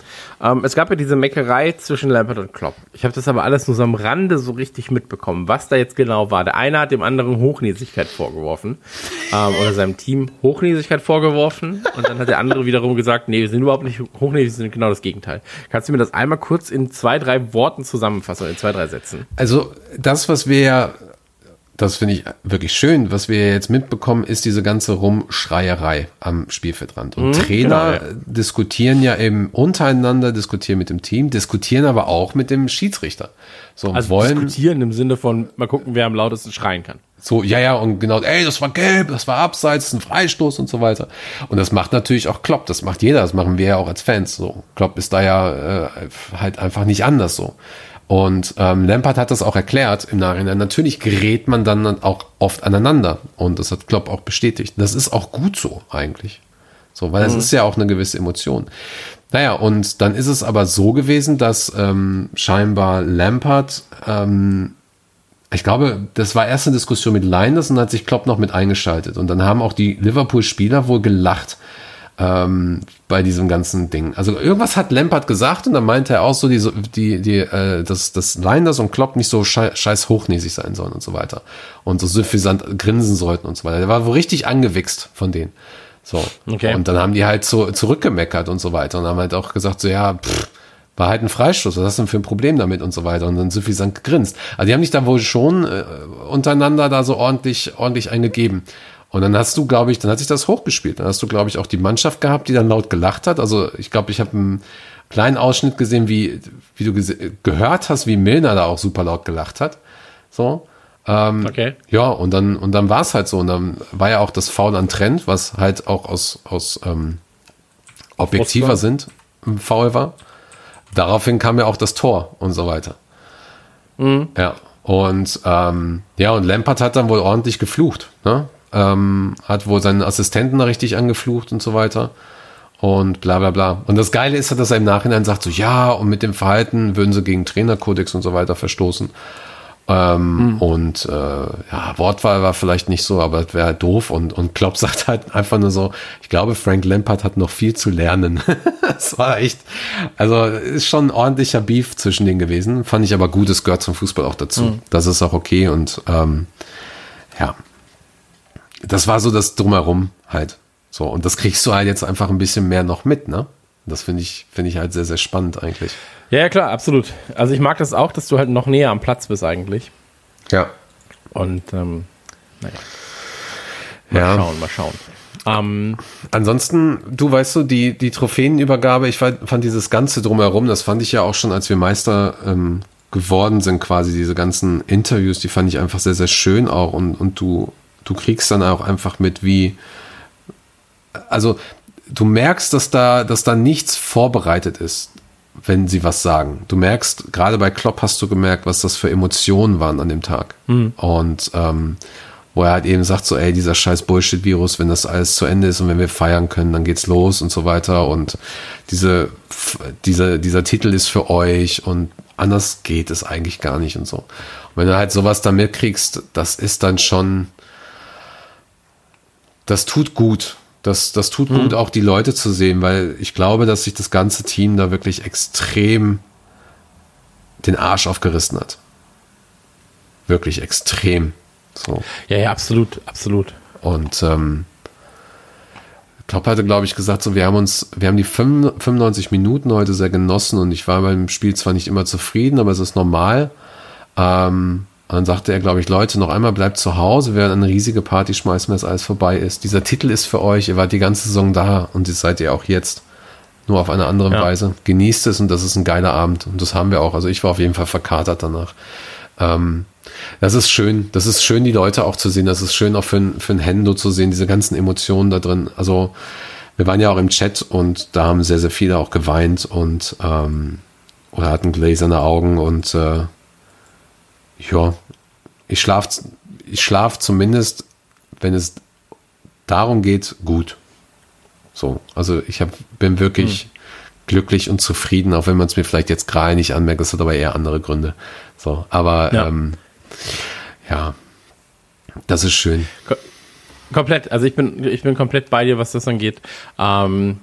Ähm, es gab ja diese Meckerei zwischen Lampert und Klopp. Ich habe das aber alles nur so am Rande so richtig mitbekommen, was da jetzt genau war. Der eine hat dem anderen Hochnäsigkeit vorgeworfen ähm, oder seinem Team Hochnäsigkeit vorgeworfen und dann hat der andere wiederum gesagt, nee, wir sind überhaupt nicht hochnäsig, wir sind genau das Gegenteil. Kannst du mir das einmal kurz in zwei, drei Worten zusammenfassen, in zwei, drei Sätzen? Also das, was wir ja das finde ich wirklich schön. Was wir jetzt mitbekommen, ist diese ganze Rumschreierei am Spielfeldrand. Und mhm, Trainer genau, ja. diskutieren ja eben untereinander, diskutieren mit dem Team, diskutieren aber auch mit dem Schiedsrichter. So, also wollen, diskutieren im Sinne von, mal gucken, wer am lautesten schreien kann. So, ja, ja, und genau, ey, das war gelb, das war abseits, ein Freistoß und so weiter. Und das macht natürlich auch Klopp, das macht jeder, das machen wir ja auch als Fans so. Klopp ist da ja äh, halt einfach nicht anders so. Und ähm, Lampard hat das auch erklärt im Nachhinein. Natürlich gerät man dann auch oft aneinander. Und das hat Klopp auch bestätigt. Das ist auch gut so eigentlich. So, weil es mhm. ist ja auch eine gewisse Emotion. Naja, und dann ist es aber so gewesen, dass ähm, scheinbar Lampard, ähm, ich glaube, das war erst eine Diskussion mit Linus und hat sich Klopp noch mit eingeschaltet. Und dann haben auch die Liverpool-Spieler wohl gelacht, ähm, bei diesem ganzen Ding. Also irgendwas hat Lampard gesagt und dann meinte er auch so, die, die, die, äh, dass, dass Linders und Klopp nicht so scheiß hochnäsig sein sollen und so weiter. Und so suffisant grinsen sollten und so weiter. Der war wohl richtig angewichst von denen. So. Okay. Und dann haben die halt so zurückgemeckert und so weiter und haben halt auch gesagt, so ja, pff, war halt ein Freistoß, was hast du denn für ein Problem damit und so weiter und dann suffisant gegrinst. Also die haben dich da wohl schon äh, untereinander da so ordentlich, ordentlich eingegeben. Und dann hast du, glaube ich, dann hat sich das hochgespielt. Dann hast du, glaube ich, auch die Mannschaft gehabt, die dann laut gelacht hat. Also ich glaube, ich habe einen kleinen Ausschnitt gesehen, wie, wie du gehört hast, wie Milner da auch super laut gelacht hat. So. Ähm, okay. Ja, und dann, und dann war es halt so. Und dann war ja auch das Foul an Trend, was halt auch aus, aus ähm, objektiver sind, Foul war. Daraufhin kam ja auch das Tor und so weiter. Mhm. Ja. Und ähm, ja, und Lampard hat dann wohl ordentlich geflucht. Ne? Ähm, hat wohl seinen Assistenten richtig angeflucht und so weiter. Und bla bla bla. Und das Geile ist, dass er im Nachhinein sagt, so ja, und mit dem Verhalten würden sie gegen Trainerkodex und so weiter verstoßen. Ähm, mhm. Und äh, ja, Wortwahl war vielleicht nicht so, aber es wäre halt doof. Und, und Klopp sagt halt einfach nur so, ich glaube, Frank Lampard hat noch viel zu lernen. das war echt, also ist schon ein ordentlicher Beef zwischen denen gewesen. Fand ich aber gut, es gehört zum Fußball auch dazu. Mhm. Das ist auch okay und ähm, ja, das war so das Drumherum halt. So, und das kriegst du halt jetzt einfach ein bisschen mehr noch mit, ne? Das finde ich, finde ich halt sehr, sehr spannend eigentlich. Ja, ja, klar, absolut. Also ich mag das auch, dass du halt noch näher am Platz bist eigentlich. Ja. Und ähm, naja. Mal ja. schauen, mal schauen. Ähm, Ansonsten, du weißt du, die, die Trophäenübergabe, ich fand, fand dieses Ganze drumherum, das fand ich ja auch schon, als wir Meister ähm, geworden sind, quasi diese ganzen Interviews, die fand ich einfach sehr, sehr schön auch. Und, und du du kriegst dann auch einfach mit, wie, also du merkst, dass da, dass da nichts vorbereitet ist, wenn sie was sagen. Du merkst, gerade bei Klopp hast du gemerkt, was das für Emotionen waren an dem Tag. Mhm. Und ähm, wo er halt eben sagt, so, ey, dieser scheiß Bullshit-Virus, wenn das alles zu Ende ist und wenn wir feiern können, dann geht's los und so weiter. Und diese, diese, dieser Titel ist für euch und anders geht es eigentlich gar nicht und so. Und wenn du halt sowas da mitkriegst, das ist dann schon, das tut gut. Das, das tut mhm. gut, auch die Leute zu sehen, weil ich glaube, dass sich das ganze Team da wirklich extrem den Arsch aufgerissen hat. Wirklich extrem. So. Ja, ja, absolut, absolut. Und ähm, Klopp hatte, glaube ich, gesagt, so, wir haben uns, wir haben die 95 Minuten heute sehr genossen und ich war beim Spiel zwar nicht immer zufrieden, aber es ist normal. Ähm, und dann sagte er, glaube ich, Leute, noch einmal bleibt zu Hause, wir werden eine riesige Party schmeißen, wenn es alles vorbei ist. Dieser Titel ist für euch, ihr wart die ganze Saison da und das seid ihr auch jetzt. Nur auf eine andere ja. Weise. Genießt es und das ist ein geiler Abend. Und das haben wir auch. Also ich war auf jeden Fall verkatert danach. Ähm, das ist schön. Das ist schön, die Leute auch zu sehen. Das ist schön auch für, für ein Hendo zu sehen, diese ganzen Emotionen da drin. Also wir waren ja auch im Chat und da haben sehr, sehr viele auch geweint und ähm, oder hatten gläserne Augen und äh, ja, ich schlafe ich schlaf zumindest, wenn es darum geht, gut. So, also ich hab, bin wirklich hm. glücklich und zufrieden, auch wenn man es mir vielleicht jetzt gerade nicht anmerkt, das hat aber eher andere Gründe. So, aber ja, ähm, ja das ist schön. Komplett, also ich bin, ich bin komplett bei dir, was das angeht. Ähm,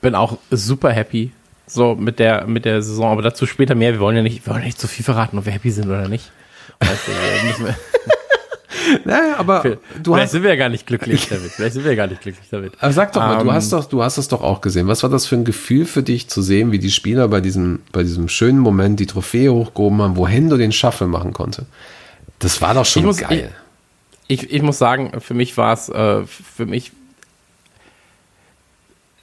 bin auch super happy so mit der, mit der Saison, aber dazu später mehr. Wir wollen ja nicht, wir wollen nicht zu viel verraten, ob wir happy sind oder nicht. Weißt du, naja, aber du Vielleicht hast, sind wir ja gar nicht glücklich damit. Vielleicht sind wir ja gar nicht glücklich damit. Aber sag doch mal, um, du ähm, hast doch, du hast es doch auch gesehen. Was war das für ein Gefühl für dich zu sehen, wie die Spieler bei diesem, bei diesem schönen Moment die Trophäe hochgehoben haben, wo Hendo den Shuffle machen konnte? Das war doch schon ich muss, geil. Ich, ich, ich, muss sagen, für mich war es, äh, für mich,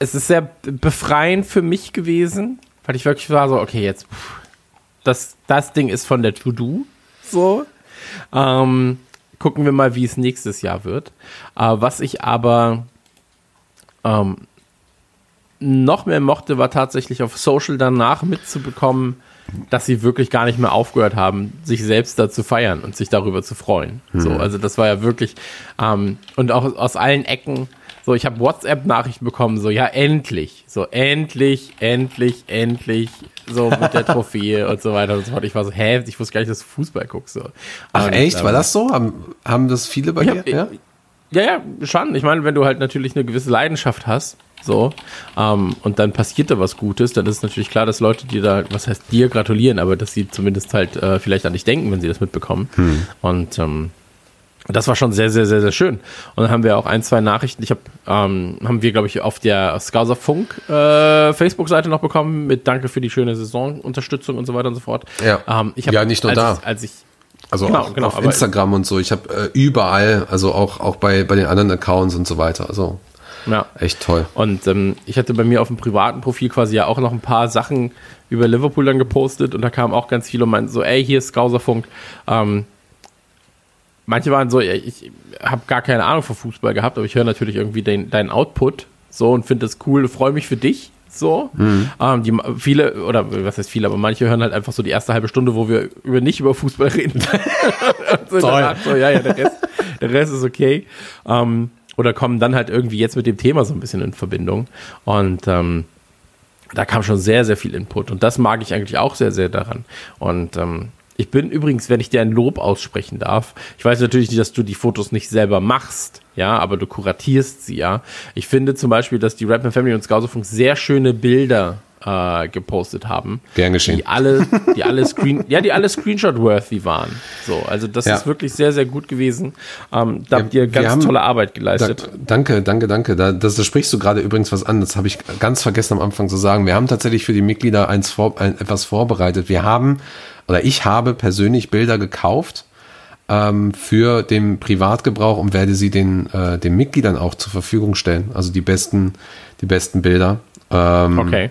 es ist sehr befreiend für mich gewesen, weil ich wirklich war so, okay, jetzt, das, das Ding ist von der To-Do, so. Ähm, gucken wir mal, wie es nächstes Jahr wird. Äh, was ich aber ähm, noch mehr mochte, war tatsächlich auf Social danach mitzubekommen, dass sie wirklich gar nicht mehr aufgehört haben, sich selbst da zu feiern und sich darüber zu freuen. Mhm. So, also das war ja wirklich ähm, und auch aus allen Ecken so, ich habe WhatsApp-Nachrichten bekommen, so, ja, endlich, so, endlich, endlich, endlich, so mit der Trophäe und so weiter und so fort. Ich war so, hä, ich wusste gar nicht, dass du Fußball guckst. So. Ach, und, echt? war ähm, das so? Haben, haben das viele bei dir? Ja, ja, ja, schon. Ich meine, wenn du halt natürlich eine gewisse Leidenschaft hast, so, ähm, und dann passiert da was Gutes, dann ist natürlich klar, dass Leute dir da, was heißt dir gratulieren, aber dass sie zumindest halt äh, vielleicht an dich denken, wenn sie das mitbekommen. Hm. Und ähm, das war schon sehr, sehr, sehr, sehr schön. Und dann haben wir auch ein, zwei Nachrichten. Ich habe, ähm, haben wir, glaube ich, auf der Scouser Funk äh, Facebook-Seite noch bekommen mit Danke für die schöne Saisonunterstützung und so weiter und so fort. Ja, ähm, ich hab, ja nicht nur als da. Ich, als ich also genau, auch genau, auf Instagram und so. Ich habe äh, überall, also auch, auch bei, bei den anderen Accounts und so weiter. Also ja. echt toll. Und ähm, ich hatte bei mir auf dem privaten Profil quasi ja auch noch ein paar Sachen über Liverpool dann gepostet und da kamen auch ganz viele und meinten so, ey, hier ist Scouserfunk. Ähm, manche waren so, ich habe gar keine Ahnung von Fußball gehabt, aber ich höre natürlich irgendwie den, deinen Output so und finde das cool, freue mich für dich. So, mhm. ähm, die viele oder was heißt viele, aber manche hören halt einfach so die erste halbe Stunde, wo wir über nicht über Fußball reden. so, danach, so, ja, ja, der Rest, der Rest ist okay. Ähm, oder kommen dann halt irgendwie jetzt mit dem Thema so ein bisschen in Verbindung. Und ähm, da kam schon sehr, sehr viel Input. Und das mag ich eigentlich auch sehr, sehr daran. Und ähm, ich bin übrigens, wenn ich dir ein Lob aussprechen darf, ich weiß natürlich nicht, dass du die Fotos nicht selber machst, ja, aber du kuratierst sie, ja. Ich finde zum Beispiel, dass die Rapman Family und Scousefunk sehr schöne Bilder äh, gepostet haben. Gern geschehen. Die alle, die alle Screen, ja, die alle Screenshot-worthy waren. So, also das ja. ist wirklich sehr, sehr gut gewesen. Ähm, da ja, habt ihr ganz haben, tolle Arbeit geleistet. Da, danke, danke, danke. Da, das, da sprichst du gerade übrigens was an. Das habe ich ganz vergessen am Anfang zu sagen. Wir haben tatsächlich für die Mitglieder eins vor, ein, etwas vorbereitet. Wir haben oder ich habe persönlich Bilder gekauft ähm, für den Privatgebrauch und werde sie den, äh, den Mitgliedern auch zur Verfügung stellen. Also die besten, die besten Bilder. Ähm, okay.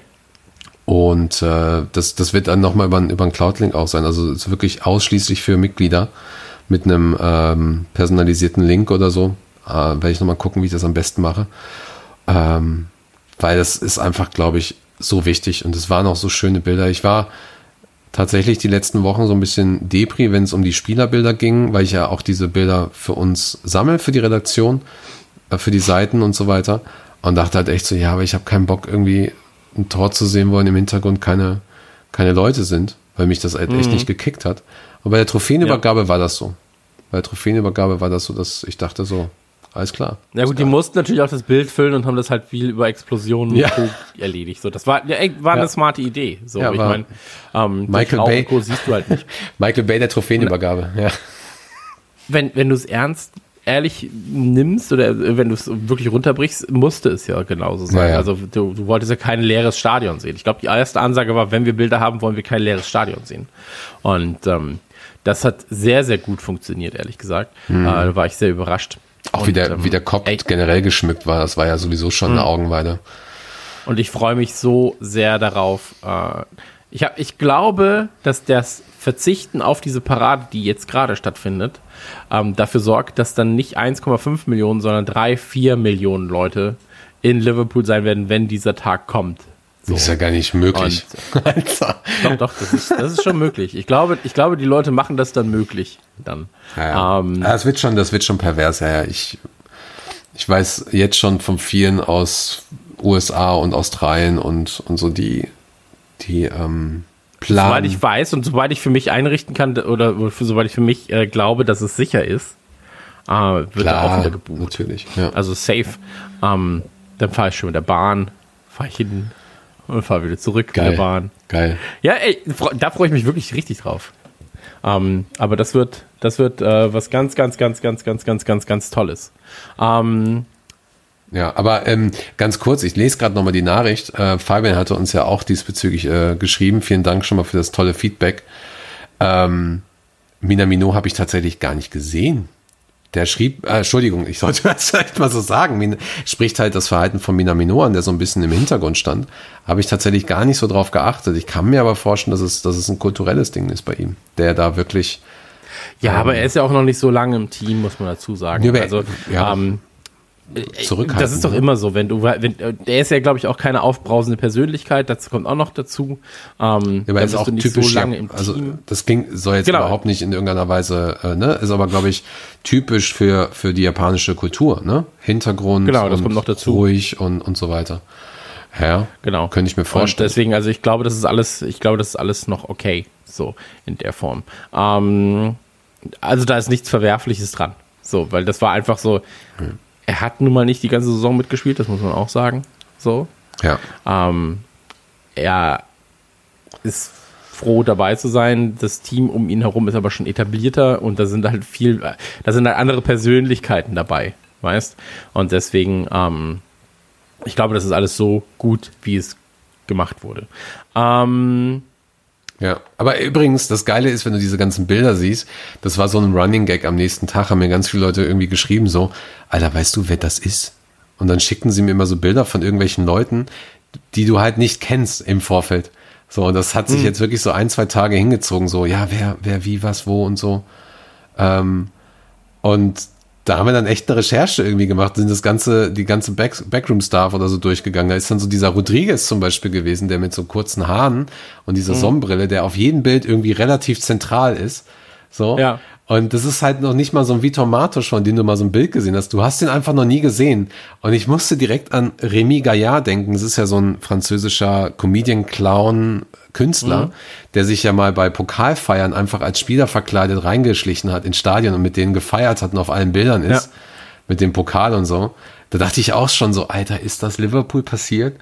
Und äh, das, das wird dann nochmal über, über einen Cloud-Link auch sein. Also ist wirklich ausschließlich für Mitglieder mit einem ähm, personalisierten Link oder so. Äh, werde ich nochmal gucken, wie ich das am besten mache. Ähm, weil das ist einfach, glaube ich, so wichtig. Und es waren auch so schöne Bilder. Ich war tatsächlich die letzten Wochen so ein bisschen Depri, wenn es um die Spielerbilder ging, weil ich ja auch diese Bilder für uns sammle, für die Redaktion, äh, für die Seiten und so weiter. Und dachte halt echt so, ja, aber ich habe keinen Bock, irgendwie ein Tor zu sehen, wo im Hintergrund keine, keine Leute sind, weil mich das halt echt mhm. nicht gekickt hat. Und bei der Trophäenübergabe ja. war das so. Bei der Trophäenübergabe war das so, dass ich dachte so, alles klar. Ja gut, die mussten natürlich auch das Bild füllen und haben das halt viel über Explosionen ja. erledigt. So, das war, ja, war eine smarte Idee. So, ich meine, ähm, Michael Bay siehst du halt nicht. Michael Bay der Trophäenübergabe. Ja. Wenn wenn du es ernst ehrlich nimmst oder wenn du es wirklich runterbrichst, musste es ja genauso sein. Ja, also du, du, wolltest ja kein leeres Stadion sehen. Ich glaube, die erste Ansage war, wenn wir Bilder haben, wollen wir kein leeres Stadion sehen. Und ähm, das hat sehr, sehr gut funktioniert, ehrlich gesagt. Mhm. Äh, da war ich sehr überrascht. Auch und, wie der, ähm, wie der Kopf ey, generell geschmückt war, das war ja sowieso schon eine hm. Augenweide. Und ich freue mich so sehr darauf. Äh, ich, hab, ich glaube, dass das Verzichten auf diese Parade, die jetzt gerade stattfindet, ähm, dafür sorgt, dass dann nicht 1,5 Millionen, sondern 3, 4 Millionen Leute in Liverpool sein werden, wenn dieser Tag kommt. Das ist ja gar nicht möglich. Alter. Doch, doch, das ist, das ist schon möglich. Ich glaube, ich glaube, die Leute machen das dann möglich. Dann. Ja, ähm, das wird schon, das wird schon pervers. Ja, ja. Ich, ich weiß jetzt schon von vielen aus USA und Australien und, und so die, die ähm, planen. Soweit ich weiß und soweit ich für mich einrichten kann oder für, soweit ich für mich äh, glaube, dass es sicher ist, äh, wird Klar, auch wieder gebucht. Natürlich. Ja. Also safe. Ähm, dann fahre ich schon mit der Bahn, fahre ich hin und fahre wieder zurück Geil. mit der Bahn. Geil. Ja, ey, da freue ich mich wirklich richtig drauf. Ähm, aber das wird, das wird äh, was ganz, ganz, ganz, ganz, ganz, ganz, ganz, ganz Tolles. Ähm, ja, aber ähm, ganz kurz, ich lese gerade nochmal die Nachricht. Äh, Fabian hatte uns ja auch diesbezüglich äh, geschrieben. Vielen Dank schon mal für das tolle Feedback. Ähm, Minamino habe ich tatsächlich gar nicht gesehen der schrieb, äh, Entschuldigung, ich sollte das vielleicht mal so sagen, Min, spricht halt das Verhalten von Minamino an, der so ein bisschen im Hintergrund stand. Habe ich tatsächlich gar nicht so drauf geachtet. Ich kann mir aber vorstellen, dass es, dass es ein kulturelles Ding ist bei ihm, der da wirklich. Ja, ähm, aber er ist ja auch noch nicht so lange im Team, muss man dazu sagen. Ja, also, ja. ähm, zurückhalten. Das ist doch ne? immer so, wenn du, wenn, der ist ja, glaube ich, auch keine aufbrausende Persönlichkeit, das kommt auch noch dazu. Ähm, ja, aber ist auch typisch, so lange im also das ging, soll jetzt genau. überhaupt nicht in irgendeiner Weise, äh, ne, ist aber, glaube ich, typisch für, für die japanische Kultur, ne? Hintergrund, genau, das kommt noch dazu. ruhig und, und so weiter. Ja, genau. Könnte ich mir vorstellen. Und deswegen, also ich glaube, das ist alles, ich glaube, das ist alles noch okay, so in der Form. Ähm, also da ist nichts Verwerfliches dran. So, weil das war einfach so, hm er hat nun mal nicht die ganze Saison mitgespielt, das muss man auch sagen. So. Ja. Ähm, er ist froh dabei zu sein. Das Team um ihn herum ist aber schon etablierter und da sind halt viel, da sind halt andere Persönlichkeiten dabei, weißt? Und deswegen, ähm, ich glaube, das ist alles so gut, wie es gemacht wurde. Ähm, ja, aber übrigens, das Geile ist, wenn du diese ganzen Bilder siehst, das war so ein Running Gag am nächsten Tag, haben mir ganz viele Leute irgendwie geschrieben, so, Alter, weißt du, wer das ist? Und dann schickten sie mir immer so Bilder von irgendwelchen Leuten, die du halt nicht kennst im Vorfeld. So, und das hat sich mhm. jetzt wirklich so ein, zwei Tage hingezogen, so, ja, wer, wer, wie, was, wo und so. Ähm, und da haben wir dann echt eine Recherche irgendwie gemacht, sind das ganze, die ganze Back Backroom-Staff oder so durchgegangen. Da ist dann so dieser Rodriguez zum Beispiel gewesen, der mit so kurzen Haaren und dieser mhm. Sonnenbrille, der auf jedem Bild irgendwie relativ zentral ist. So. Ja. Und das ist halt noch nicht mal so ein Vitor Matos von dem du mal so ein Bild gesehen hast. Du hast ihn einfach noch nie gesehen. Und ich musste direkt an Rémi Gaillard denken. Das ist ja so ein französischer Comedian, Clown, Künstler, mhm. der sich ja mal bei Pokalfeiern einfach als Spieler verkleidet reingeschlichen hat ins Stadion und mit denen gefeiert hat und auf allen Bildern ist. Ja. Mit dem Pokal und so. Da dachte ich auch schon so, Alter, ist das Liverpool passiert?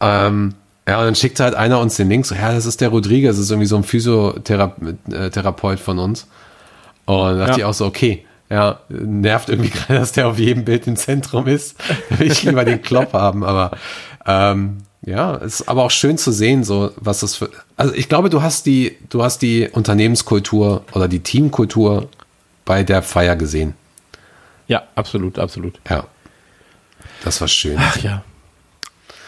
Ähm, ja, und dann schickt halt einer uns den Link, so, ja, das ist der Rodriguez, das ist irgendwie so ein Physiotherapeut von uns. Und dachte ja. ich auch so, okay, ja, nervt irgendwie gerade, dass der auf jedem Bild im Zentrum ist. Da will ich lieber den Klopp haben, aber ähm, ja, ist aber auch schön zu sehen, so was das für. Also ich glaube, du hast die, du hast die Unternehmenskultur oder die Teamkultur bei der Feier gesehen. Ja, absolut, absolut. Ja. Das war schön. Ach ja.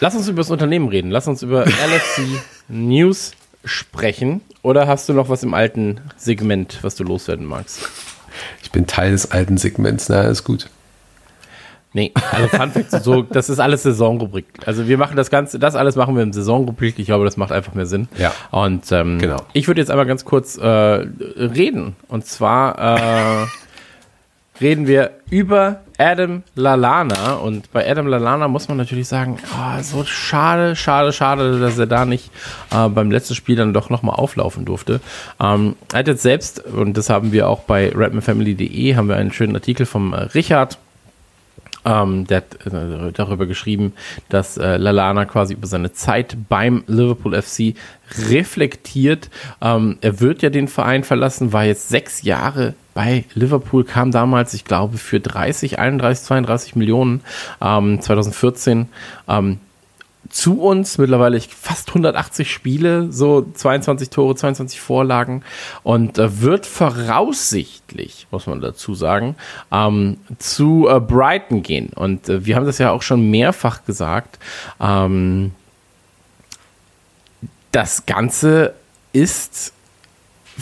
Lass uns über das Unternehmen reden. Lass uns über LFC News sprechen. Oder hast du noch was im alten Segment, was du loswerden magst? Ich bin Teil des alten Segments, na, ist gut. Nee, also Fun Fact, so, das ist alles Saisonrubrik. Also wir machen das Ganze, das alles machen wir im Saisonrubrik. Ich glaube, das macht einfach mehr Sinn. Ja. Und ähm, genau. ich würde jetzt aber ganz kurz äh, reden. Und zwar äh, reden wir über Adam Lalana. Und bei Adam Lalana muss man natürlich sagen, oh, so schade, schade, schade, dass er da nicht äh, beim letzten Spiel dann doch nochmal auflaufen durfte. Ähm, er hat jetzt selbst, und das haben wir auch bei redmanfamily.de, haben wir einen schönen Artikel vom äh, Richard ähm, der hat äh, darüber geschrieben, dass äh, Lalana quasi über seine Zeit beim Liverpool FC reflektiert. Ähm, er wird ja den Verein verlassen, war jetzt sechs Jahre bei Liverpool, kam damals, ich glaube, für 30, 31, 32 Millionen ähm, 2014 ähm, zu uns, mittlerweile fast 180 Spiele, so 22 Tore, 22 Vorlagen und äh, wird voraussichtlich, muss man dazu sagen, ähm, zu äh, Brighton gehen. Und äh, wir haben das ja auch schon mehrfach gesagt. Ähm, das Ganze ist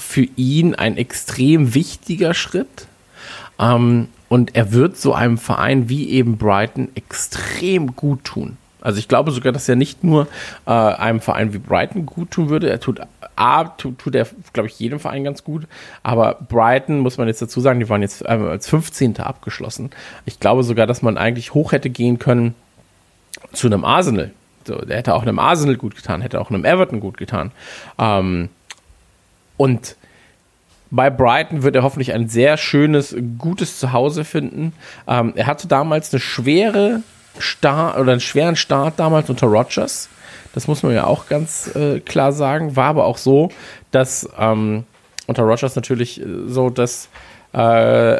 für ihn ein extrem wichtiger Schritt. Ähm, und er wird so einem Verein wie eben Brighton extrem gut tun Also ich glaube sogar, dass er nicht nur äh, einem Verein wie Brighton gut tun würde. Er tut A, tut, tut er, glaube ich, jedem Verein ganz gut. Aber Brighton, muss man jetzt dazu sagen, die waren jetzt äh, als 15. abgeschlossen. Ich glaube sogar, dass man eigentlich hoch hätte gehen können zu einem Arsenal. So, der hätte auch einem Arsenal gut getan, hätte auch einem Everton gut getan. Ähm, und bei Brighton wird er hoffentlich ein sehr schönes, gutes Zuhause finden. Ähm, er hatte damals eine schwere Start oder einen schweren Start damals unter Rogers. Das muss man ja auch ganz äh, klar sagen. War aber auch so, dass ähm, unter Rogers natürlich äh, so, dass äh,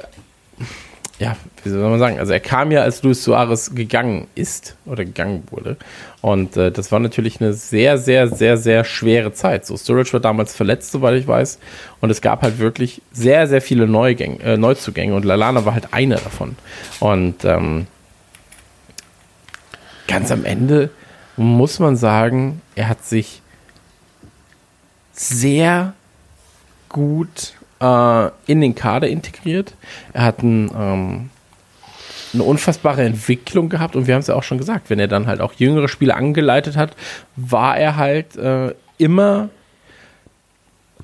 ja, wie soll man sagen, also er kam ja, als Luis Suarez gegangen ist oder gegangen wurde. Und äh, das war natürlich eine sehr, sehr, sehr, sehr schwere Zeit. So, Sturridge war damals verletzt, soweit ich weiß. Und es gab halt wirklich sehr, sehr viele Neugänge, äh, Neuzugänge. Und Lalana war halt einer davon. Und ähm, ganz am Ende muss man sagen, er hat sich sehr gut äh, in den Kader integriert. Er hat ein, ähm, eine unfassbare Entwicklung gehabt und wir haben es ja auch schon gesagt, wenn er dann halt auch jüngere Spiele angeleitet hat, war er halt äh, immer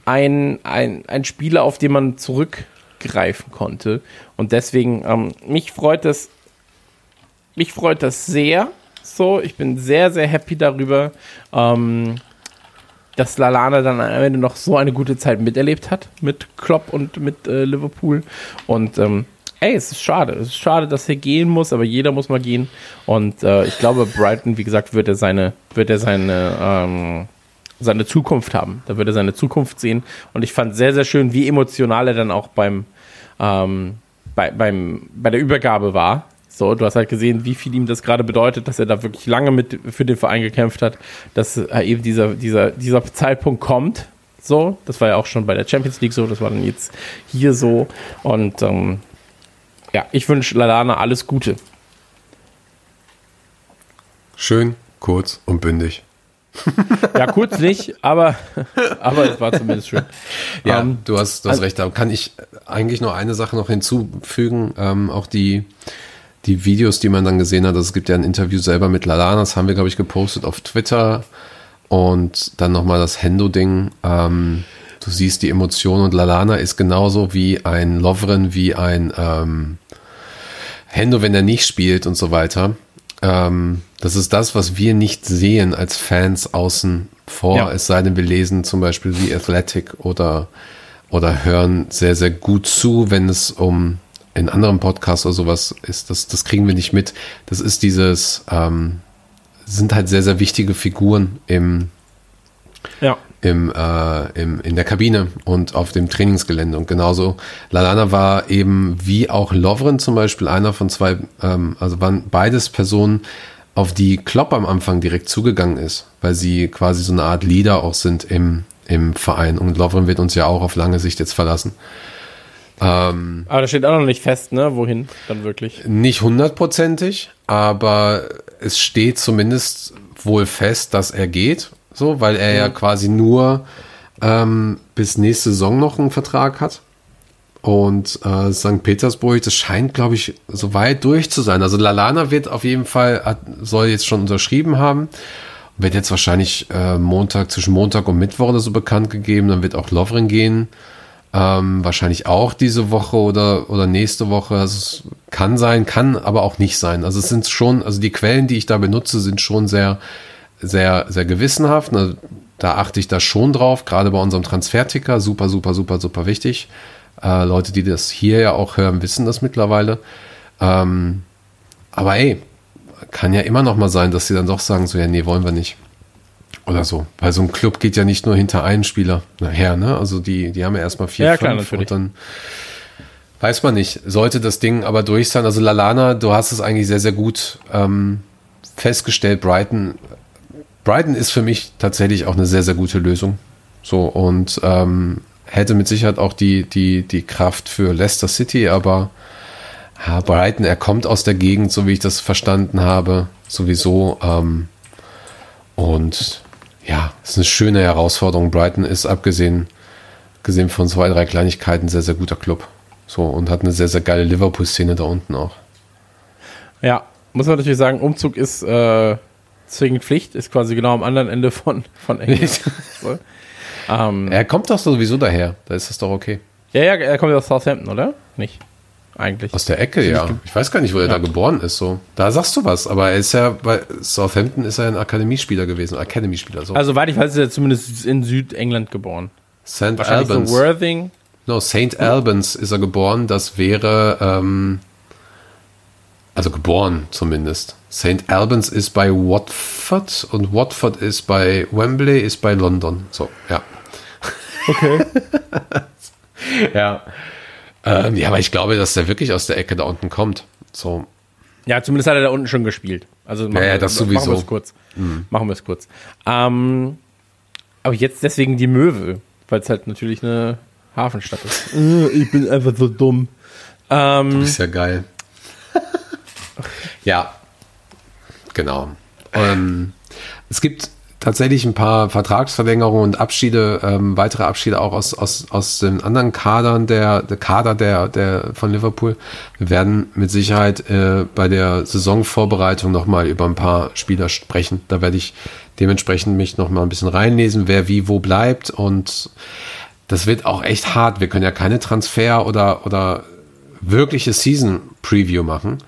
ein, ein, ein Spieler, auf den man zurückgreifen konnte. Und deswegen, ähm, mich freut das, mich freut das sehr. So, ich bin sehr, sehr happy darüber. Ähm, dass Lalana dann am Ende noch so eine gute Zeit miterlebt hat mit Klopp und mit äh, Liverpool. Und ähm, ey, es ist schade. Es ist schade, dass er gehen muss, aber jeder muss mal gehen. Und äh, ich glaube, Brighton, wie gesagt, wird er seine, wird er seine, ähm, seine Zukunft haben. Da wird er seine Zukunft sehen. Und ich fand sehr, sehr schön, wie emotional er dann auch beim, ähm, bei, beim, bei der Übergabe war. So, du hast halt gesehen, wie viel ihm das gerade bedeutet, dass er da wirklich lange mit für den Verein gekämpft hat, dass äh, eben dieser, dieser, dieser Zeitpunkt kommt. So, das war ja auch schon bei der Champions League so, das war dann jetzt hier so. Und ähm, ja, ich wünsche Lalana alles Gute. Schön, kurz und bündig. Ja, kurz nicht, aber, aber es war zumindest schön. Ja, Ähm, du hast, du hast also- recht. Da kann ich eigentlich nur eine Sache noch hinzufügen. Ähm, auch die, die Videos, die man dann gesehen hat. Also es gibt ja ein Interview selber mit Lalana, das haben wir, glaube ich, gepostet auf Twitter. Und dann nochmal das Hendo-Ding. Ähm, du siehst die Emotionen und Lalana ist genauso wie ein Lovren, wie ein ähm, Hendo, wenn er nicht spielt und so weiter. Ähm, das ist das, was wir nicht sehen als Fans außen vor, Ja. es sei denn, wir lesen zum Beispiel The Athletic oder, oder hören sehr, sehr gut zu, wenn es um in anderen Podcasts oder sowas ist. Das, das kriegen wir nicht mit. Das ist dieses, ähm, sind halt sehr, sehr wichtige Figuren im, Ja. im, äh, im, in der Kabine und auf dem Trainingsgelände. Und genauso, Lalana war eben wie auch Lovren zum Beispiel einer von zwei, ähm, also waren beides Personen, auf die Klopp am Anfang direkt zugegangen ist, weil sie quasi so eine Art Leader auch sind im, im Verein. Und Lovren wird uns ja auch auf lange Sicht jetzt verlassen. Aber da steht auch noch nicht fest, ne, wohin dann wirklich. Nicht hundertprozentig, aber es steht zumindest wohl fest, dass er geht, so, weil er ja quasi nur ähm, bis nächste Saison noch einen Vertrag hat. Und äh, St. Petersburg, das scheint, glaube ich, so weit durch zu sein. Also Lalana wird auf jeden Fall, hat, soll jetzt schon unterschrieben haben. Wird jetzt wahrscheinlich äh, Montag, zwischen Montag und Mittwoch oder so bekannt gegeben. Dann wird auch Lovren gehen. Ähm, wahrscheinlich auch diese Woche oder, oder nächste Woche. Also es kann sein, kann aber auch nicht sein. Also es sind schon, also die Quellen, die ich da benutze, sind schon sehr, sehr, sehr gewissenhaft. Also da achte ich da schon drauf, gerade bei unserem Transferticker. Super, super, super, super wichtig. Äh, Leute, die das hier ja auch hören, wissen das mittlerweile. Ähm, aber ey, kann ja immer noch mal sein, dass sie dann doch sagen, so, ja, nee, wollen wir nicht. Oder so. Weil so ein Club geht ja nicht nur hinter einen Spieler her, ne? Also die, die haben ja erstmal vier, Ja, fünf klar, natürlich. und dann weiß man nicht. Sollte das Ding aber durch sein. Also Lalana, du hast es eigentlich sehr, sehr gut ähm, festgestellt. Brighton, Brighton ist für mich tatsächlich auch eine sehr, sehr gute Lösung. So und ähm, hätte mit Sicherheit auch die, die, die Kraft für Leicester City, aber ja, Brighton, er kommt aus der Gegend, so wie ich das verstanden habe, sowieso. Ähm, und ja, ist eine schöne Herausforderung. Brighton ist abgesehen gesehen von zwei, drei Kleinigkeiten sehr, sehr guter Club. So und hat eine sehr, sehr geile Liverpool-Szene da unten auch. Ja, muss man natürlich sagen, Umzug ist äh, zwingend Pflicht, ist quasi genau am anderen Ende von, von England. ähm, Er kommt doch sowieso daher. Da ist das doch okay. ja, ja, er kommt ja aus Southampton, oder? Nicht? Eigentlich. Aus der Ecke, ja. Ich weiß gar nicht, wo er da geboren ist. So, da sagst du was. Aber er ist ja bei Southampton ist er ein Akademiespieler gewesen, Academy-Spieler. So. Also, soweit ich weiß, ist er zumindest in Südengland geboren. St. Albans. so Worthing. No, St. Albans ist er geboren. Das wäre, ähm, also geboren zumindest. St. Albans ist bei Watford und Watford ist bei Wembley, ist bei London. So, ja. Okay. Ja. Ähm, ja, aber ich glaube, dass der wirklich aus der Ecke da unten kommt. So, Ja, zumindest hat er da unten schon gespielt. Also machen, Ja, ja, wir- das machen sowieso. wir es kurz. Machen wir es kurz. Ähm, aber jetzt deswegen die Möwe, weil es halt natürlich eine Hafenstadt ist. ich bin einfach so dumm. Ähm, ist ja geil. ja, genau. Ähm, es gibt tatsächlich ein paar Vertragsverlängerungen und Abschiede, ähm, weitere Abschiede auch aus, aus, aus den anderen Kadern der, der Kader der, der von Liverpool. Wir werden mit Sicherheit äh, bei der Saisonvorbereitung nochmal über ein paar Spieler sprechen. Da werde ich dementsprechend mich nochmal ein bisschen reinlesen, wer wie wo bleibt und das wird auch echt hart. Wir können ja keine Transfer oder, oder wirkliche Season Preview machen,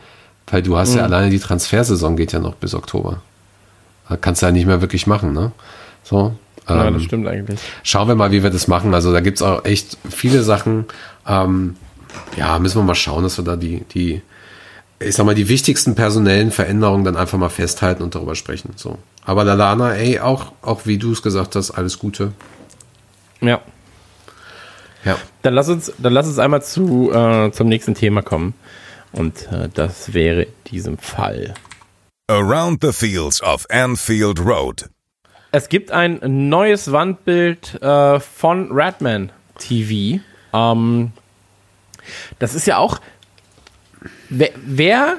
weil du hast ja alleine die Transfersaison geht ja noch bis Oktober. Da kannst du ja nicht mehr wirklich machen, ne? So. ja, ähm, das stimmt eigentlich. Schauen wir mal, wie wir das machen. Also da gibt's auch echt viele Sachen. Ähm, ja, müssen wir mal schauen, dass wir da die, die, ich sag mal, die wichtigsten personellen Veränderungen dann einfach mal festhalten und darüber sprechen. So. Aber Lalana, ey, auch, auch wie du es gesagt hast, alles Gute. Ja. Ja. Dann lass uns, dann lass uns einmal zu, äh, zum nächsten Thema kommen. Und äh, das wäre in diesem Fall. Around the fields of Anfield Road. Es gibt ein neues Wandbild äh, von Radman TV. Ähm, das ist ja auch. Wer, wer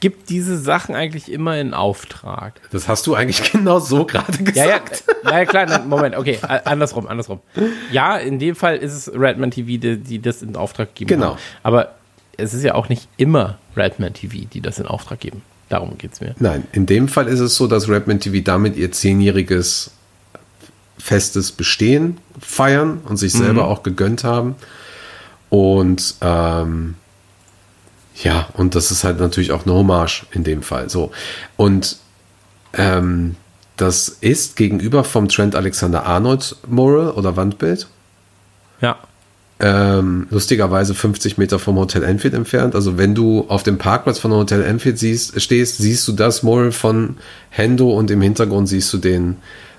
gibt diese Sachen eigentlich immer in Auftrag? Das hast du eigentlich genau so gerade gesagt. Ja, ja, ja, ja klar, nein, Moment, okay, andersrum, andersrum. Ja, in dem Fall ist es Redman TV, die, die das in Auftrag geben. Genau. haben. Aber es ist ja auch nicht immer Redman TV, die das in Auftrag geben. Darum geht's mir. Nein, in dem Fall ist es so, dass Redman TV damit ihr zehnjähriges festes Bestehen feiern und sich selber auch gegönnt haben. Und ähm, ja, und das ist halt natürlich auch eine Hommage in dem Fall. So. Und ähm, das ist gegenüber vom Trent Alexander Arnold Mural oder Wandbild. Ähm, lustigerweise 50 Meter vom Hotel Enfield entfernt. Also wenn du auf dem Parkplatz von Hotel Enfield siehst, stehst, siehst du das Mural von Hendo und im Hintergrund siehst du den,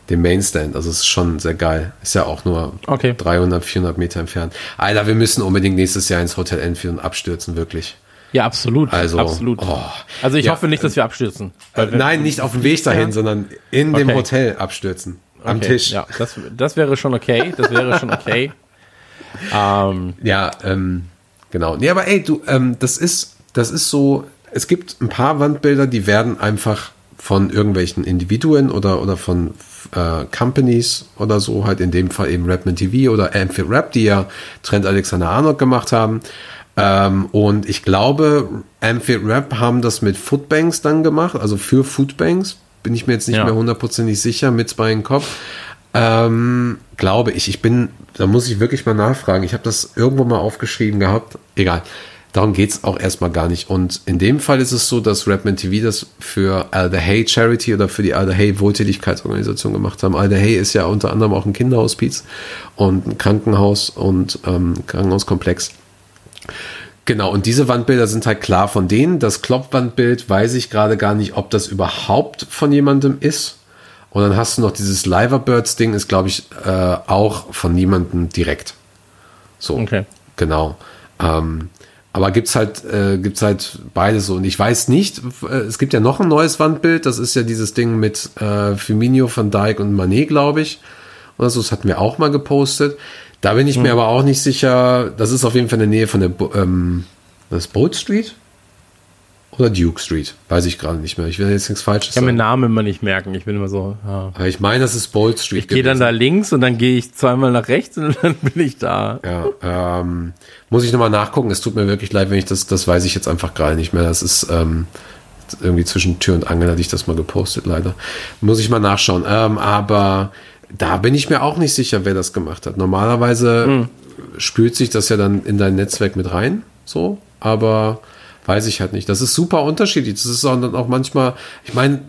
den Mainstand. Also es ist schon sehr geil. Ist ja auch nur Okay. 300, 400 Meter entfernt. Alter, wir müssen unbedingt nächstes Jahr ins Hotel Enfield und abstürzen, wirklich. Ja, absolut. Also, absolut. oh. also ich Ja. hoffe nicht, dass wir abstürzen. Wenn- Nein, nicht auf dem Weg dahin, sondern in dem Okay. Hotel abstürzen. Am Okay, Tisch. Ja, das, das wäre schon okay. Das wäre schon okay. ähm, Ja, ähm, genau. Nee, aber ey, du, ähm, das ist, das ist so, es gibt ein paar Wandbilder, die werden einfach von irgendwelchen Individuen oder, oder von äh, Companies oder so, halt in dem Fall eben Rapman TV oder Amphi Rap, die ja Trent Alexander Arnold gemacht haben. Ähm, und ich glaube, Amphi Rap haben das mit Foodbanks dann gemacht, also für Foodbanks. Bin ich mir jetzt nicht Ja. mehr hundertprozentig sicher mit zwei im Kopf. Ähm, glaube ich. Ich bin, da muss ich wirklich mal nachfragen. Ich habe das irgendwo mal aufgeschrieben gehabt. Egal. Darum geht's auch erstmal gar nicht. Und in dem Fall ist es so, dass Rapman TV das für Alder Hay Charity oder für die Alder Hay Wohltätigkeitsorganisation gemacht haben. Alder Hay ist ja unter anderem auch ein Kinderhospiz und ein Krankenhaus und ähm, Krankenhauskomplex. Genau, und diese Wandbilder sind halt klar von denen. Das Klopp-Wandbild weiß ich gerade gar nicht, ob das überhaupt von jemandem ist. Und dann hast du noch dieses Liverbirds-Ding, ist, glaube ich, äh, auch von niemandem direkt. So, Okay. genau. Ähm, aber gibt's halt, äh, gibt's halt beides so. Und ich weiß nicht, äh, es gibt ja noch ein neues Wandbild, das ist ja dieses Ding mit äh, Firmino, Van Dijk und Manet, glaube ich. Oder so, das hatten wir auch mal gepostet. Da bin ich mir aber auch nicht sicher, das ist auf jeden Fall in der Nähe von der, ähm, das Boat Street? Oder Duke Street? Weiß ich gerade nicht mehr. Ich will jetzt nichts Falsches ich kann mir sagen. Namen immer nicht merken. Ich bin immer so. Ja. Aber ich meine, das ist Bolt Street. Ich gehe dann da links und dann gehe ich zweimal nach rechts und dann bin ich da. Ja, ähm, muss ich nochmal nachgucken. Es tut mir wirklich leid, wenn ich das, das weiß ich jetzt einfach gerade nicht mehr. Das ist, ähm, irgendwie zwischen Tür und Angel hatte ich das mal gepostet, leider. Muss ich mal nachschauen. Ähm, aber da bin ich mir auch nicht sicher, wer das gemacht hat. Normalerweise spült sich das ja dann in dein Netzwerk mit rein, so, aber weiß ich halt nicht. Das ist super unterschiedlich. Das ist auch dann auch manchmal, ich meine,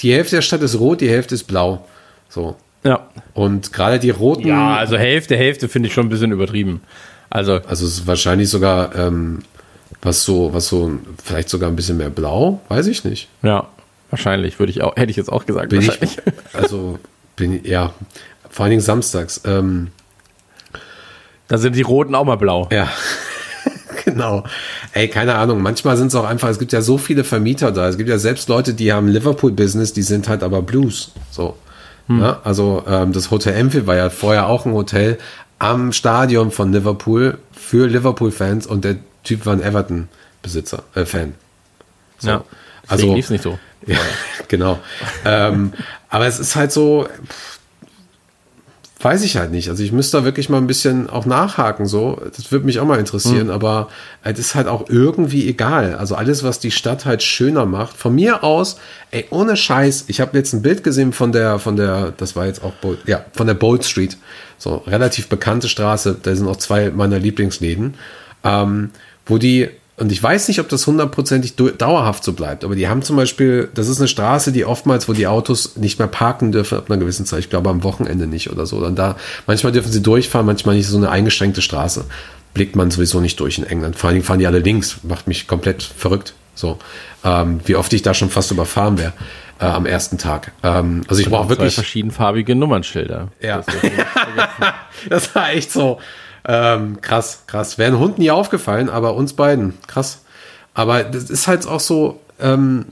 die Hälfte der Stadt ist rot, die Hälfte ist blau. So. Ja. Und gerade die roten, Ja, also Hälfte, Hälfte finde ich schon ein bisschen übertrieben. Also, also es ist wahrscheinlich sogar ähm, was so, was so, vielleicht sogar ein bisschen mehr blau, weiß ich nicht. ja, wahrscheinlich würde ich auch, hätte ich jetzt auch gesagt. Bin ich, wahrscheinlich. also bin ich, ja, vor allen Dingen samstags. Ähm, Da sind die Roten auch mal blau. Ja, genau. Ey, keine Ahnung. Manchmal sind es auch einfach, es gibt ja so viele Vermieter da. Es gibt ja selbst Leute, die haben Liverpool-Business, die sind halt aber Blues. So. Ja, also ähm, das Hotel Enfield war ja vorher auch ein Hotel am Stadion von Liverpool für Liverpool-Fans und der Typ war ein Everton-Besitzer, äh, Fan. So. Ja. Also- lief nicht so. Ja, genau. ähm, aber es ist halt so, pff, weiß ich halt nicht. Also ich müsste da wirklich mal ein bisschen auch nachhaken, so. Das würde mich auch mal interessieren, aber es ist halt auch irgendwie egal. Also alles, was die Stadt halt schöner macht. Von mir aus, ey, ohne Scheiß, ich habe jetzt ein Bild gesehen von der, von der, das war jetzt auch, Bold, ja, von der Bold Street. So, relativ bekannte Straße. Da sind auch zwei meiner Lieblingsläden. Ähm, wo die, und ich weiß nicht, ob das hundertprozentig dauerhaft so bleibt, aber die haben zum Beispiel, das ist eine Straße, die oftmals, wo die Autos nicht mehr parken dürfen ab einer gewissen Zeit. Ich glaube am Wochenende nicht oder so. Dann da, manchmal dürfen sie durchfahren, manchmal nicht so eine eingeschränkte Straße. Blickt man sowieso nicht durch in England. Vor allen Dingen fahren die alle links. Macht mich komplett verrückt. So, ähm, wie oft ich da schon fast überfahren wäre äh, am ersten Tag. Ähm, also ich brauche Zwei wirklich. verschiedenfarbige Nummernschilder. Ja. Das war echt so ähm, krass, krass. Wäre ein Hund nie aufgefallen, aber uns beiden, krass. Aber das ist halt auch so, ähm,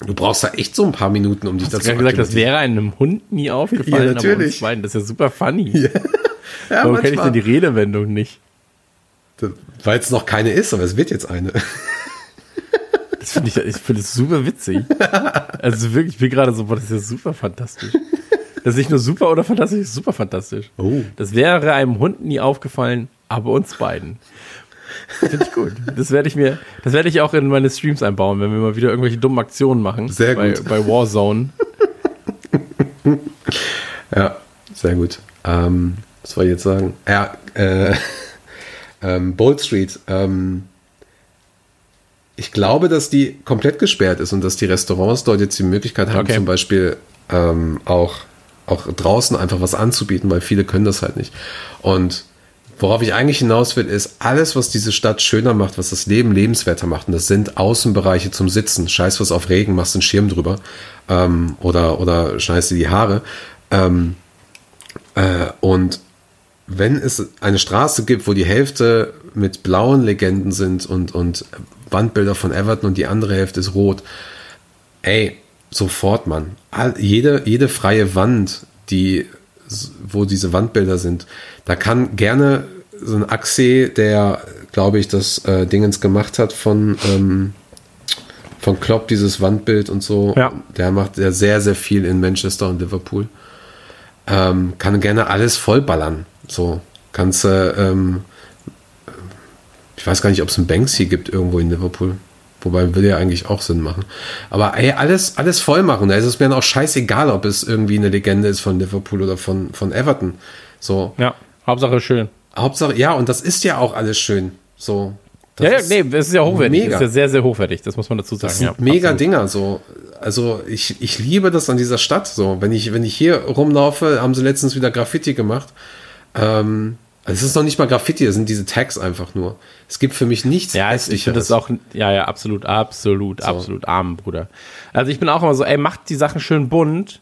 du brauchst da echt so ein paar Minuten, um dich Ich habe dazu gesagt, das wäre einem Hund nie aufgefallen. Ja, aber natürlich. uns beiden, das ist ja super funny. Ja, Warum kenne ich denn die Redewendung nicht? Weil es noch keine ist, aber es wird jetzt eine. Das finde ich, ich finde es super witzig. Also wirklich, ich bin gerade so, boah, das ist ja super fantastisch. Das ist nicht nur super oder fantastisch, das ist super fantastisch. Oh. Das wäre einem Hund nie aufgefallen, aber uns beiden. Finde ich gut. Das werde ich mir, das werde ich auch in meine Streams einbauen, wenn wir mal wieder irgendwelche dummen Aktionen machen. Sehr bei, gut. Bei Warzone. Ja, sehr gut. Ähm, was soll ich jetzt sagen? Ja, äh, ähm, Bold Street. Ähm, ich glaube, dass die komplett gesperrt ist und dass die Restaurants dort jetzt die Möglichkeit haben, Okay. zum Beispiel ähm, auch, auch draußen einfach was anzubieten, weil viele können das halt nicht. Und worauf ich eigentlich hinaus will, ist alles, was diese Stadt schöner macht, was das Leben lebenswerter macht. Und das sind Außenbereiche zum Sitzen. Scheiß was auf Regen, machst einen Schirm drüber ähm, oder, oder schneidest dir die Haare. Ähm, äh, und wenn es eine Straße gibt, wo die Hälfte mit blauen Legenden sind und, und Wandbilder von Everton und die andere Hälfte ist rot, ey, sofort, Mann. Jede, jede freie Wand, die, wo diese Wandbilder sind, da kann gerne so ein Axe, der, glaube ich, das äh, Dingens gemacht hat von, ähm, von Klopp, dieses Wandbild und so, Ja. der macht ja sehr, sehr viel in Manchester und Liverpool ähm, kann gerne alles vollballern. So kannst du, ähm, ich weiß gar nicht, ob es einen Banksy gibt irgendwo in Liverpool. Wobei würde ja eigentlich auch Sinn machen. Aber ey, alles, alles voll machen. Da ist es mir dann auch scheißegal, ob es irgendwie eine Legende ist von Liverpool oder von, von Everton. So. Ja, Hauptsache schön. Hauptsache, ja, und das ist ja auch alles schön. So. Das ja, ja, nee, es ist ja hochwertig. mega. Das ist ja sehr, sehr hochwertig. Das muss man dazu sagen. Das sind ja, mega absolut. Dinger, so. Also ich, ich liebe das an dieser Stadt. So, wenn ich, wenn ich hier rumlaufe, haben sie letztens wieder Graffiti gemacht. Ähm, also es ist noch nicht mal Graffiti, es sind diese Tags einfach nur. Es gibt für mich nichts Ja, ich finde das auch, ja, ja, absolut, absolut, absolut arm, Bruder. Also ich bin auch immer so, ey, macht die Sachen schön bunt,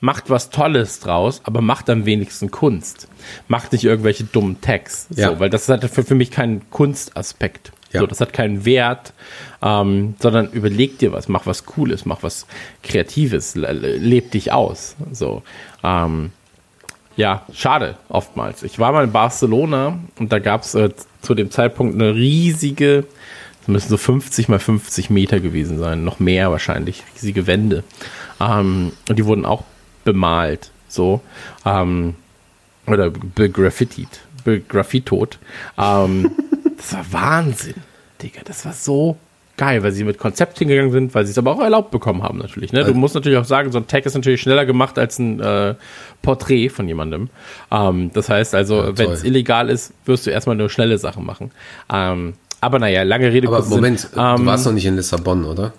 macht was Tolles draus, aber macht am wenigsten Kunst. Macht nicht irgendwelche dummen Tags. So, Ja. weil das hat für, für mich keinen Kunstaspekt. Ja. So, das hat keinen Wert, ähm, sondern überleg dir was, mach was Cooles, mach was Kreatives, le- le- leb dich aus. So, ähm, ja, schade oftmals. Ich war mal in Barcelona und da gab es äh, zu dem Zeitpunkt eine riesige, das müssen so 50 mal 50 Meter gewesen sein, noch mehr wahrscheinlich, riesige Wände. Ähm, und die wurden auch bemalt, so, ähm, oder begraffitied, begraffitot. Ähm, das war Wahnsinn, Digga, das war so geil, weil sie mit Konzept hingegangen sind, weil sie es aber auch erlaubt bekommen haben natürlich. Ne? Du Also- musst natürlich auch sagen, so ein Tag ist natürlich schneller gemacht als ein äh, Porträt von jemandem. Ähm, das heißt also, Ja, wenn es illegal ist, wirst du erstmal nur schnelle Sachen machen. Ähm, aber naja, lange Rede, Aber kurzer Sinn. Moment, du Ähm, warst noch nicht in Lissabon, oder?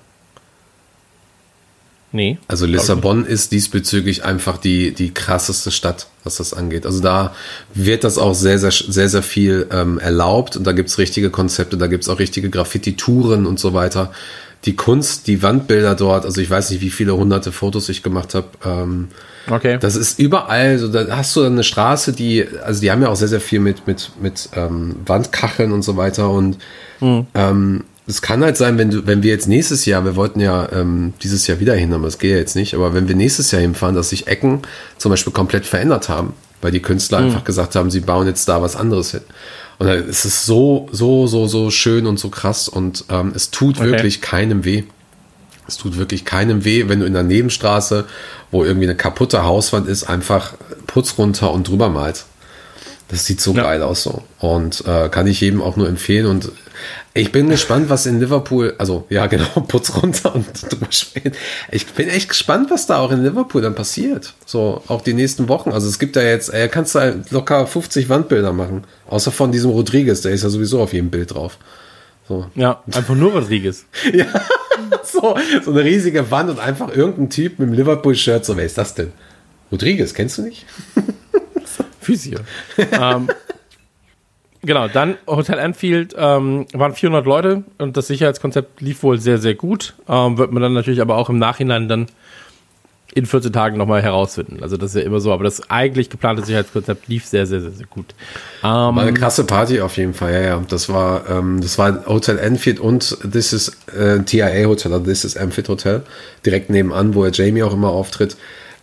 Nee. Also Lissabon ist diesbezüglich einfach die, die krasseste Stadt, was das angeht. Also da wird das auch sehr, sehr, sehr, sehr viel ähm, erlaubt und da gibt's richtige Konzepte, da gibt's auch richtige Graffiti-Touren und so weiter. Die Kunst, die Wandbilder dort, also ich weiß nicht, wie viele hunderte Fotos ich gemacht habe. Ähm, Okay. das ist überall, so, da hast du dann eine Straße, die, also die haben ja auch sehr, sehr viel mit, mit, mit ähm, Wandkacheln und so weiter und ähm, es kann halt sein, wenn du, wenn wir jetzt nächstes Jahr, wir wollten ja ähm, dieses Jahr wieder hin, aber das geht ja jetzt nicht, aber wenn wir nächstes Jahr hinfahren, dass sich Ecken zum Beispiel komplett verändert haben, weil die Künstler einfach gesagt haben, sie bauen jetzt da was anderes hin. Und dann ist es so, so, so, so schön und so krass und ähm, es tut Okay. wirklich keinem weh. Es tut wirklich keinem weh, wenn du in der Nebenstraße, wo irgendwie eine kaputte Hauswand ist, einfach Putz runter und drüber malst. Das sieht so Ja. geil aus so. Und äh, kann ich jedem auch nur empfehlen. Und ich bin gespannt, was in Liverpool, also ja genau, Putz runter und drüber spielen. Ich bin echt gespannt, was da auch in Liverpool dann passiert. So, auch die nächsten Wochen. Also es gibt da jetzt, äh, kannst du halt locker 50 Wandbilder machen. Außer von diesem Rodriguez, der ist ja sowieso auf jedem Bild drauf. So. Ja, einfach nur Rodriguez. So, so eine riesige Wand und einfach irgendein Typ mit dem Liverpool-Shirt. So, wer ist das denn? Rodriguez, kennst du nicht? Physio. ähm, genau, dann Hotel Anfield ähm, waren 400 Leute und das Sicherheitskonzept lief wohl sehr, sehr gut. Ähm, wird man dann natürlich aber auch im Nachhinein dann in 14 Tagen nochmal herausfinden. Also das ist ja immer so, aber das eigentlich geplante Sicherheitskonzept lief sehr, sehr, sehr, sehr gut. War eine krasse Party auf jeden Fall, ja, ja. Das war, ähm, das war Hotel Enfield und This is äh, TIA Hotel, also This is Enfield Hotel, direkt nebenan, wo ja Jamie auch immer auftritt.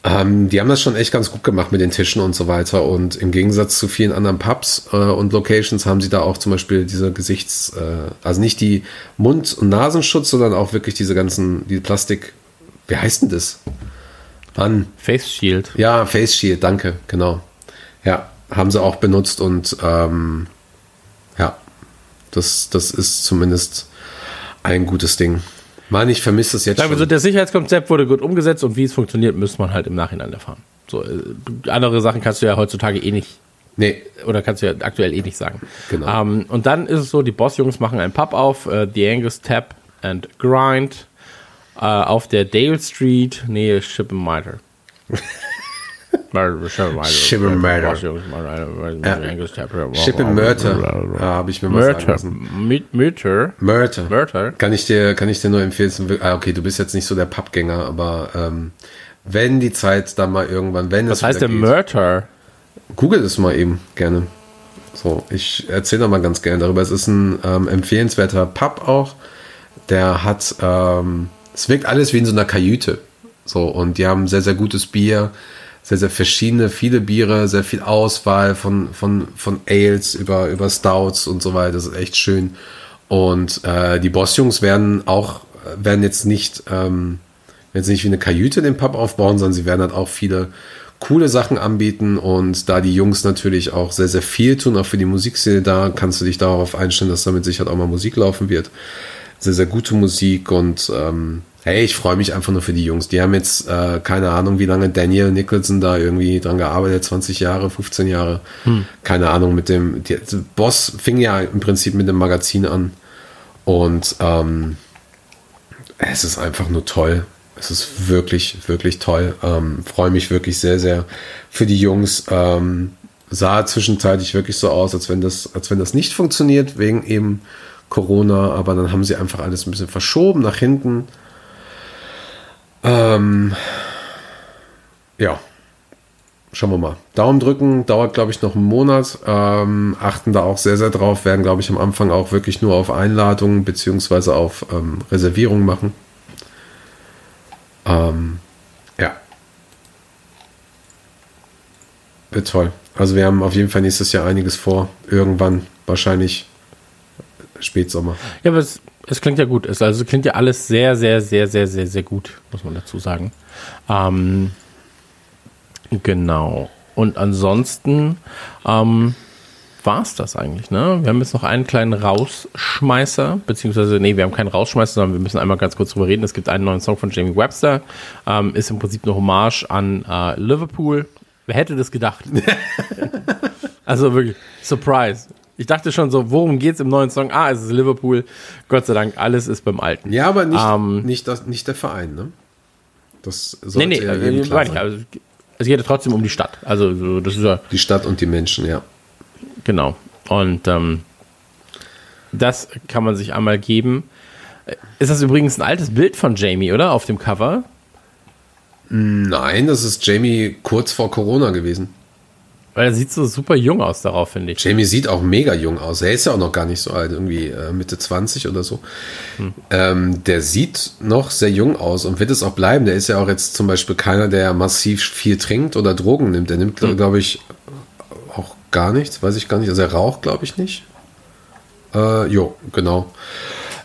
Ähm, die haben das schon echt ganz gut gemacht mit den Tischen und so weiter. Und im Gegensatz zu vielen anderen Pubs äh, und Locations haben sie da auch zum Beispiel diese Gesichts-, äh, also nicht die Mund- und Nasenschutz, sondern auch wirklich diese ganzen, die Plastik, wie heißt denn das? Mann, Face Shield. ja, Face Shield, danke, genau. Ja, haben sie auch benutzt und ähm, ja, das, das ist zumindest ein gutes Ding. Mann, ich vermisse es jetzt Sagen wir so, schon. das Sicherheitskonzept wurde gut umgesetzt und wie es funktioniert, müsste man halt im Nachhinein erfahren. So, äh, andere Sachen kannst du ja heutzutage eh nicht Nee, oder kannst du ja aktuell eh nicht sagen. Genau. Ähm, und dann ist es so, die Boss-Jungs machen einen Pub auf, äh, The Angus Tap and Grind, äh, auf der Dale Street, Nähe Shippenmeiter. Ja. Angus Tap. Chip in Mörter, ja, habe ich mir mal sagen lassen. Mörter. Mörter. Mörter. Kann ich dir, kann ich dir nur empfehlen. Ah, okay, du bist jetzt nicht so der Pubgänger, aber ähm, wenn die Zeit dann mal irgendwann, wenn Was es heißt denn geht- Mörter? Google es mal eben gerne. So, ich erzähle mal ganz gerne darüber. Es ist ein ähm, empfehlenswerter Pub auch. Der hat, ähm, es wirkt alles wie in so einer Kajüte. So, und die haben sehr, sehr gutes Bier, sehr, sehr verschiedene, viele Biere, sehr viel Auswahl von, von, von Ales über, über Stouts und so weiter. Das ist echt schön. Und äh, die Boss-Jungs werden auch, werden jetzt nicht, ähm, jetzt nicht wie eine Kajüte den Pub aufbauen, sondern sie werden halt auch viele coole Sachen anbieten und da die Jungs natürlich auch sehr, sehr viel tun, auch für die Musikszene da, kannst du dich darauf einstellen, dass da mit Sicherheit auch mal Musik laufen wird. Sehr, sehr gute Musik und ähm, hey, ich freue mich einfach nur für die Jungs. Die haben jetzt äh, keine Ahnung, wie lange Daniel Nicholson da irgendwie dran gearbeitet, 20 Jahre, 15 Jahre, keine Ahnung, mit dem, die, Boss fing ja im Prinzip mit dem Magazin an und ähm, es ist einfach nur toll. Es ist wirklich, wirklich toll. Ähm, Freue mich wirklich sehr, sehr für die Jungs. Ähm, sah zwischenzeitlich wirklich so aus, als wenn das, als wenn das nicht funktioniert, wegen eben Corona, aber dann haben sie einfach alles ein bisschen verschoben nach hinten. Ähm, ja. Schauen wir mal. Daumen drücken, dauert, glaube ich, noch einen Monat. Ähm, achten da auch sehr, sehr drauf, werden, glaube ich, am Anfang auch wirklich nur auf Einladungen beziehungsweise auf ähm, Reservierungen machen. Ähm, ja. Wird toll. Also wir haben auf jeden Fall nächstes Jahr einiges vor. Irgendwann, wahrscheinlich Spätsommer. Ja, aber es, es klingt ja gut. Es also klingt ja alles sehr, sehr, sehr, sehr, sehr, sehr gut, muss man dazu sagen. Ähm, genau. Und ansonsten, ähm, war's das eigentlich, ne? Wir haben jetzt noch einen kleinen Rausschmeißer, beziehungsweise, nee, wir haben keinen Rausschmeißer, sondern wir müssen einmal ganz kurz drüber reden. Es gibt einen neuen Song von Jamie Webster, ähm, ist im Prinzip eine Hommage an äh, Liverpool. Wer hätte das gedacht? also wirklich, Surprise. Ich dachte schon so, worum geht's im neuen Song? Ah, es ist Liverpool. Gott sei Dank, alles ist beim Alten. Ja, aber nicht, Ähm, nicht, das, nicht der Verein, ne? Das Nee, sollte nee, ja äh, jedem klar sein. also, es geht ja trotzdem um die Stadt. Also, so, das ist ja, Die Stadt und die Menschen, ja. Genau. Und ähm, das kann man sich einmal geben. Ist das übrigens ein altes Bild von Jamie, oder? Auf dem Cover? Nein, das ist Jamie kurz vor Corona gewesen. Weil er sieht so super jung aus darauf, finde ich. Jamie sieht auch mega jung aus. Er ist ja auch noch gar nicht so alt, irgendwie äh, Mitte 20 oder so. Ähm, der sieht noch sehr jung aus und wird es auch bleiben. Der ist ja auch jetzt zum Beispiel keiner, der massiv viel trinkt oder Drogen nimmt. Der nimmt, glaube ich, auch gar nichts, weiß ich gar nicht. Also er raucht, glaube ich, nicht. Äh, jo, genau.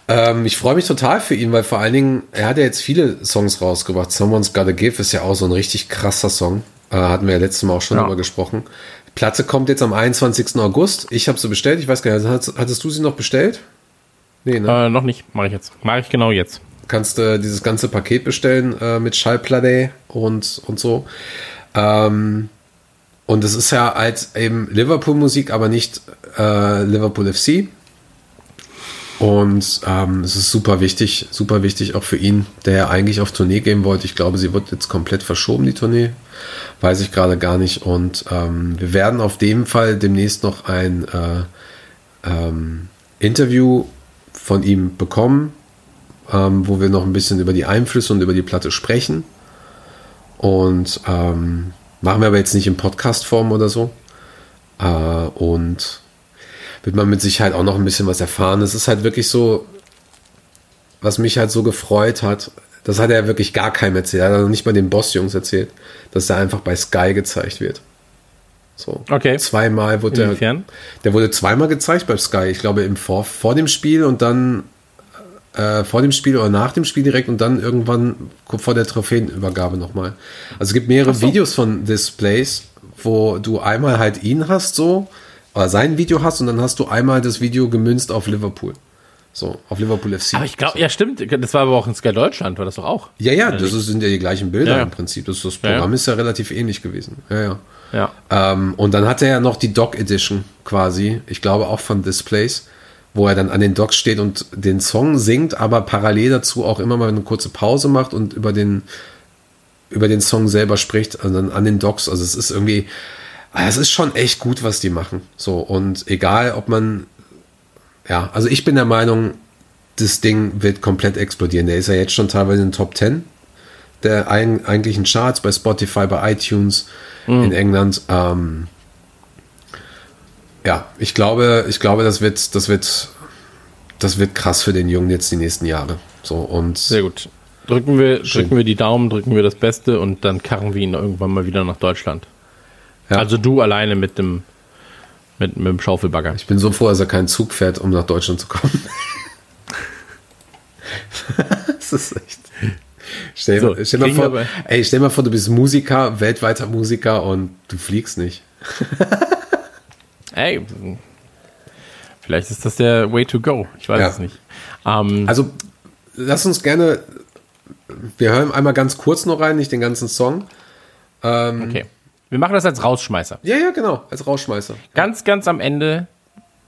Ähm, ich freue mich total für ihn, weil vor allen Dingen, er hat ja jetzt viele Songs rausgebracht. Someone's Gotta Give ist ja auch so ein richtig krasser Song. Äh, hatten wir ja letztes Mal auch schon Ja. drüber gesprochen. Platte kommt jetzt am 21. August. Ich habe sie bestellt. Ich weiß gar nicht, hattest, du sie noch bestellt? Nee, ne? Äh, noch nicht, mache ich jetzt. Mache ich genau jetzt. kannst du dieses ganze Paket bestellen äh, mit Schallplatte und, und so. Ähm, und es ist ja als eben Liverpool-Musik, aber nicht äh, Liverpool FC. Und ähm, es ist super wichtig, super wichtig auch für ihn, der ja eigentlich auf Tournee gehen wollte. Ich glaube, sie wird jetzt komplett verschoben, die Tournee. Weiß ich gerade gar nicht. Und ähm, wir werden auf dem Fall demnächst noch ein äh, ähm, Interview von ihm bekommen, ähm, wo wir noch ein bisschen über die Einflüsse und über die Platte sprechen. Und ähm, machen wir aber jetzt nicht in Podcast-Form oder so. Äh, und wird man mit Sicherheit auch noch ein bisschen was erfahren. Es ist halt wirklich so, was mich halt so gefreut hat, das hat er wirklich gar keinem erzählt. Er hat noch nicht mal den Boss-Jungs erzählt, dass er einfach bei Sky gezeigt wird. So. Okay. Zweimal wurde er, Inwiefern? der wurde zweimal gezeigt bei Sky. Ich glaube, im vor, vor dem Spiel und dann äh, vor dem Spiel oder nach dem Spiel direkt und dann irgendwann vor der Trophäenübergabe nochmal. Also es gibt mehrere Videos von Displays, wo du einmal halt ihn hast so, oder sein Video hast und dann hast du einmal das Video gemünzt auf Liverpool. So, auf Liverpool FC. Aber ich glaube, ja, stimmt. Das war aber auch in Sky Deutschland, war das doch auch. ja, ja, das ist- sind ja die gleichen Bilder Ja, ja. im Prinzip. Das, das Ja, ja. Programm ist ja relativ ähnlich gewesen. Ja, ja. Ja. Ähm, und dann hat er ja noch die Dock Edition quasi, ich glaube auch von Displays, wo er dann an den Docks steht und den Song singt, aber parallel dazu auch immer mal eine kurze Pause macht und über den, über den Song selber spricht, also dann an den Docks. Also es ist irgendwie, ah, es ist schon echt gut, was die machen. So, und egal, ob man, ja, also ich bin der Meinung, das Ding wird komplett explodieren. Der ist ja jetzt schon teilweise in den Top 10 der ein, eigentlichen Charts bei Spotify, bei iTunes in England. Ähm, ja, ich glaube, ich glaube, das wird, das wird, das wird krass für den Jungen jetzt die nächsten Jahre. So und Sehr gut. Drücken wir, drücken wir die Daumen, drücken wir das Beste und dann karren wir ihn irgendwann mal wieder nach Deutschland. Ja. Also du alleine mit dem, mit, mit dem Schaufelbagger. ich bin so froh, dass er keinen Zug fährt, um nach Deutschland zu kommen. das ist echt. Stell, So, stell, mal vor, ey, stell mal vor, du bist Musiker, weltweiter Musiker und du fliegst nicht. Ey, vielleicht ist das der Way to go. Ich weiß Ja. es nicht. Ähm, Also, lass uns gerne. Wir hören einmal ganz kurz noch rein, nicht den ganzen Song. okay. Wir machen das als Rausschmeißer. Ja, ja, genau, als Rausschmeißer. Ganz, ganz am Ende,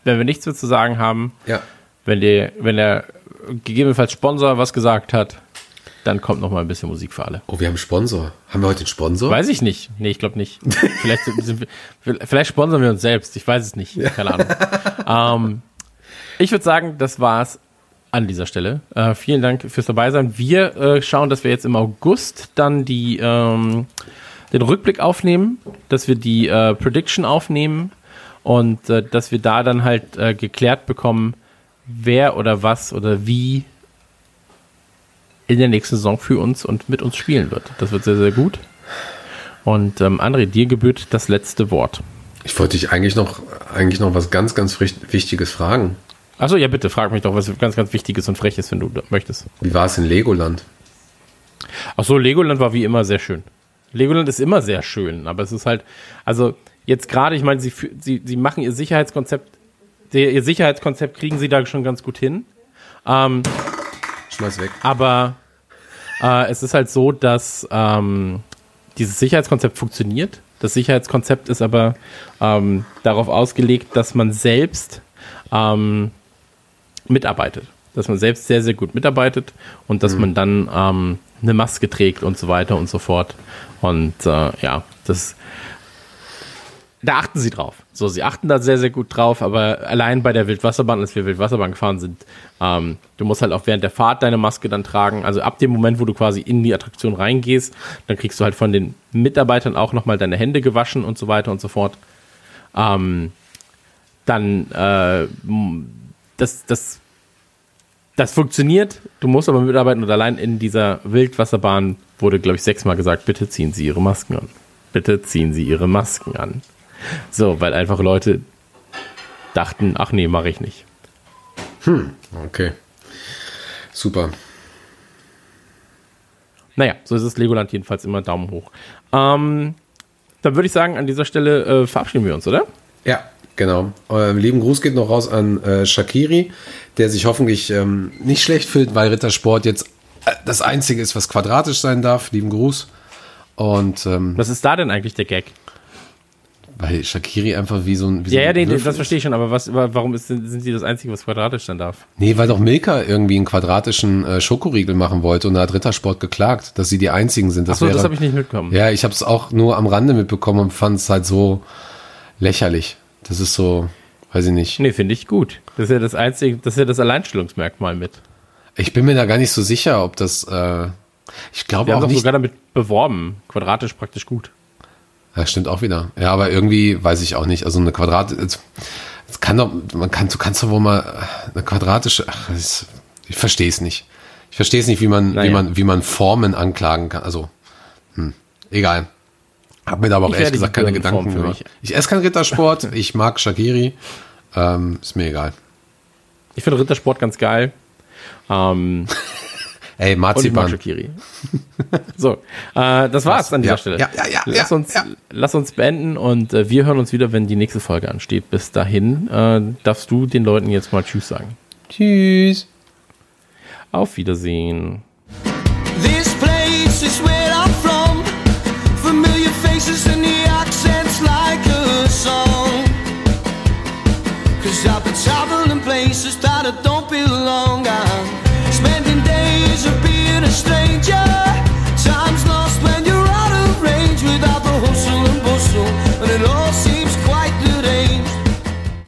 wenn wir nichts mehr zu sagen haben, Ja. wenn der, wenn der gegebenenfalls Sponsor was gesagt hat, dann kommt noch mal ein bisschen Musik für alle. Oh, wir haben einen Sponsor. Haben wir heute einen Sponsor? Weiß ich nicht. Nee, ich glaube nicht. vielleicht, sind wir, vielleicht sponsern wir uns selbst. Ich weiß es nicht. Keine Ahnung. ähm, ich würde sagen, das war's an dieser Stelle. Äh, vielen Dank fürs Dabeisein. Wir äh, schauen, dass wir jetzt im August dann die, ähm, den Rückblick aufnehmen, dass wir die äh, Prediction aufnehmen und äh, dass wir da dann halt äh, geklärt bekommen, wer oder was oder wie in der nächsten Saison für uns und mit uns spielen wird. Das wird sehr, sehr gut. Und ähm, André, dir gebührt das letzte Wort. Ich wollte dich eigentlich noch, eigentlich noch was ganz, ganz Wichtiges fragen. Achso, ja bitte, frag mich doch, was ganz, ganz Wichtiges und Freches, wenn du möchtest. Wie war es in Legoland? Achso, Legoland war wie immer sehr schön. Legoland ist immer sehr schön, aber es ist halt, also jetzt gerade, ich meine, sie, sie, sie machen ihr Sicherheitskonzept, ihr Sicherheitskonzept kriegen sie da schon ganz gut hin. Ähm, Schmeiß weg. aber äh, es ist halt so, dass ähm, dieses Sicherheitskonzept funktioniert. Das Sicherheitskonzept ist aber ähm, darauf ausgelegt, dass man selbst ähm, mitarbeitet. Dass man selbst sehr, sehr gut mitarbeitet und dass man dann ähm, eine Maske trägt und so weiter und so fort. Und äh, ja, das da achten sie drauf. So, sie achten da sehr, sehr gut drauf, aber allein bei der Wildwasserbahn, als wir Wildwasserbahn gefahren sind, ähm, du musst halt auch während der Fahrt deine Maske dann tragen. Also ab dem Moment, wo du quasi in die Attraktion reingehst, dann kriegst du halt von den Mitarbeitern auch nochmal deine Hände gewaschen und so weiter und so fort. Ähm, dann, äh, das, das, das funktioniert. Du musst aber mitarbeiten und allein in dieser Wildwasserbahn wurde, glaube ich, sechsmal gesagt, bitte ziehen Sie Ihre Masken an. Bitte ziehen Sie Ihre Masken an. So, weil einfach Leute dachten, ach nee, mache ich nicht. Okay. Super. Naja, so ist es Legoland jedenfalls immer Daumen hoch. Ähm, dann würde ich sagen, an dieser Stelle äh, verabschieden wir uns, oder? Ja, genau. Ähm, lieben Gruß geht noch raus an äh, Shakiri, der sich hoffentlich ähm, nicht schlecht fühlt, weil Rittersport jetzt äh, das Einzige ist, was quadratisch sein darf. Lieben Gruß. Und ähm, Was ist da denn eigentlich der Gag? weil Shakiri einfach wie so ein. Wie so Ja, ja, den, den, Würfel das verstehe ich schon, aber was, warum ist, sind die das Einzige, was quadratisch sein darf? Nee, weil doch Milka irgendwie einen quadratischen äh, Schokoriegel machen wollte und da hat Rittersport geklagt, dass sie die einzigen sind. Das Achso, wäre, das habe ich nicht mitbekommen. Ja, ich habe es auch nur am Rande mitbekommen und fand es halt so lächerlich. Das ist so, weiß ich nicht. Nee, finde ich gut. Das ist ja das einzige, das ist ja das Alleinstellungsmerkmal mit. Ich bin mir da gar nicht so sicher, ob das. Äh, ich glaube Wir haben auch doch nicht. sogar damit beworben. Quadratisch praktisch gut. Ja, stimmt auch wieder. Ja, aber irgendwie weiß ich auch nicht. Also eine Quadrat. Es kann doch, man kann, du kannst doch wohl mal eine quadratische. Ach, ist, ich verstehe es nicht. Ich verstehe es nicht, wie man, wie Naja. man, wie man Formen anklagen kann. Also, hm, egal. Hab mir da aber auch Ich ehrlich gesagt keine Gedanken für gemacht. mich. Ich esse keinen Rittersport. ich mag Shakiri. Ähm, ist mir egal. Ich finde Rittersport ganz geil. Ähm, Ey, und ich mag Marzipan. Shakiri. so, äh, das war's an dieser Ja, Stelle. ja, ja, ja, lass, uns, ja. lass uns beenden und äh, wir hören uns wieder, wenn die nächste Folge ansteht. Bis dahin äh, darfst du den Leuten jetzt mal Tschüss sagen. Tschüss. Auf Wiedersehen. places that I don't belong. I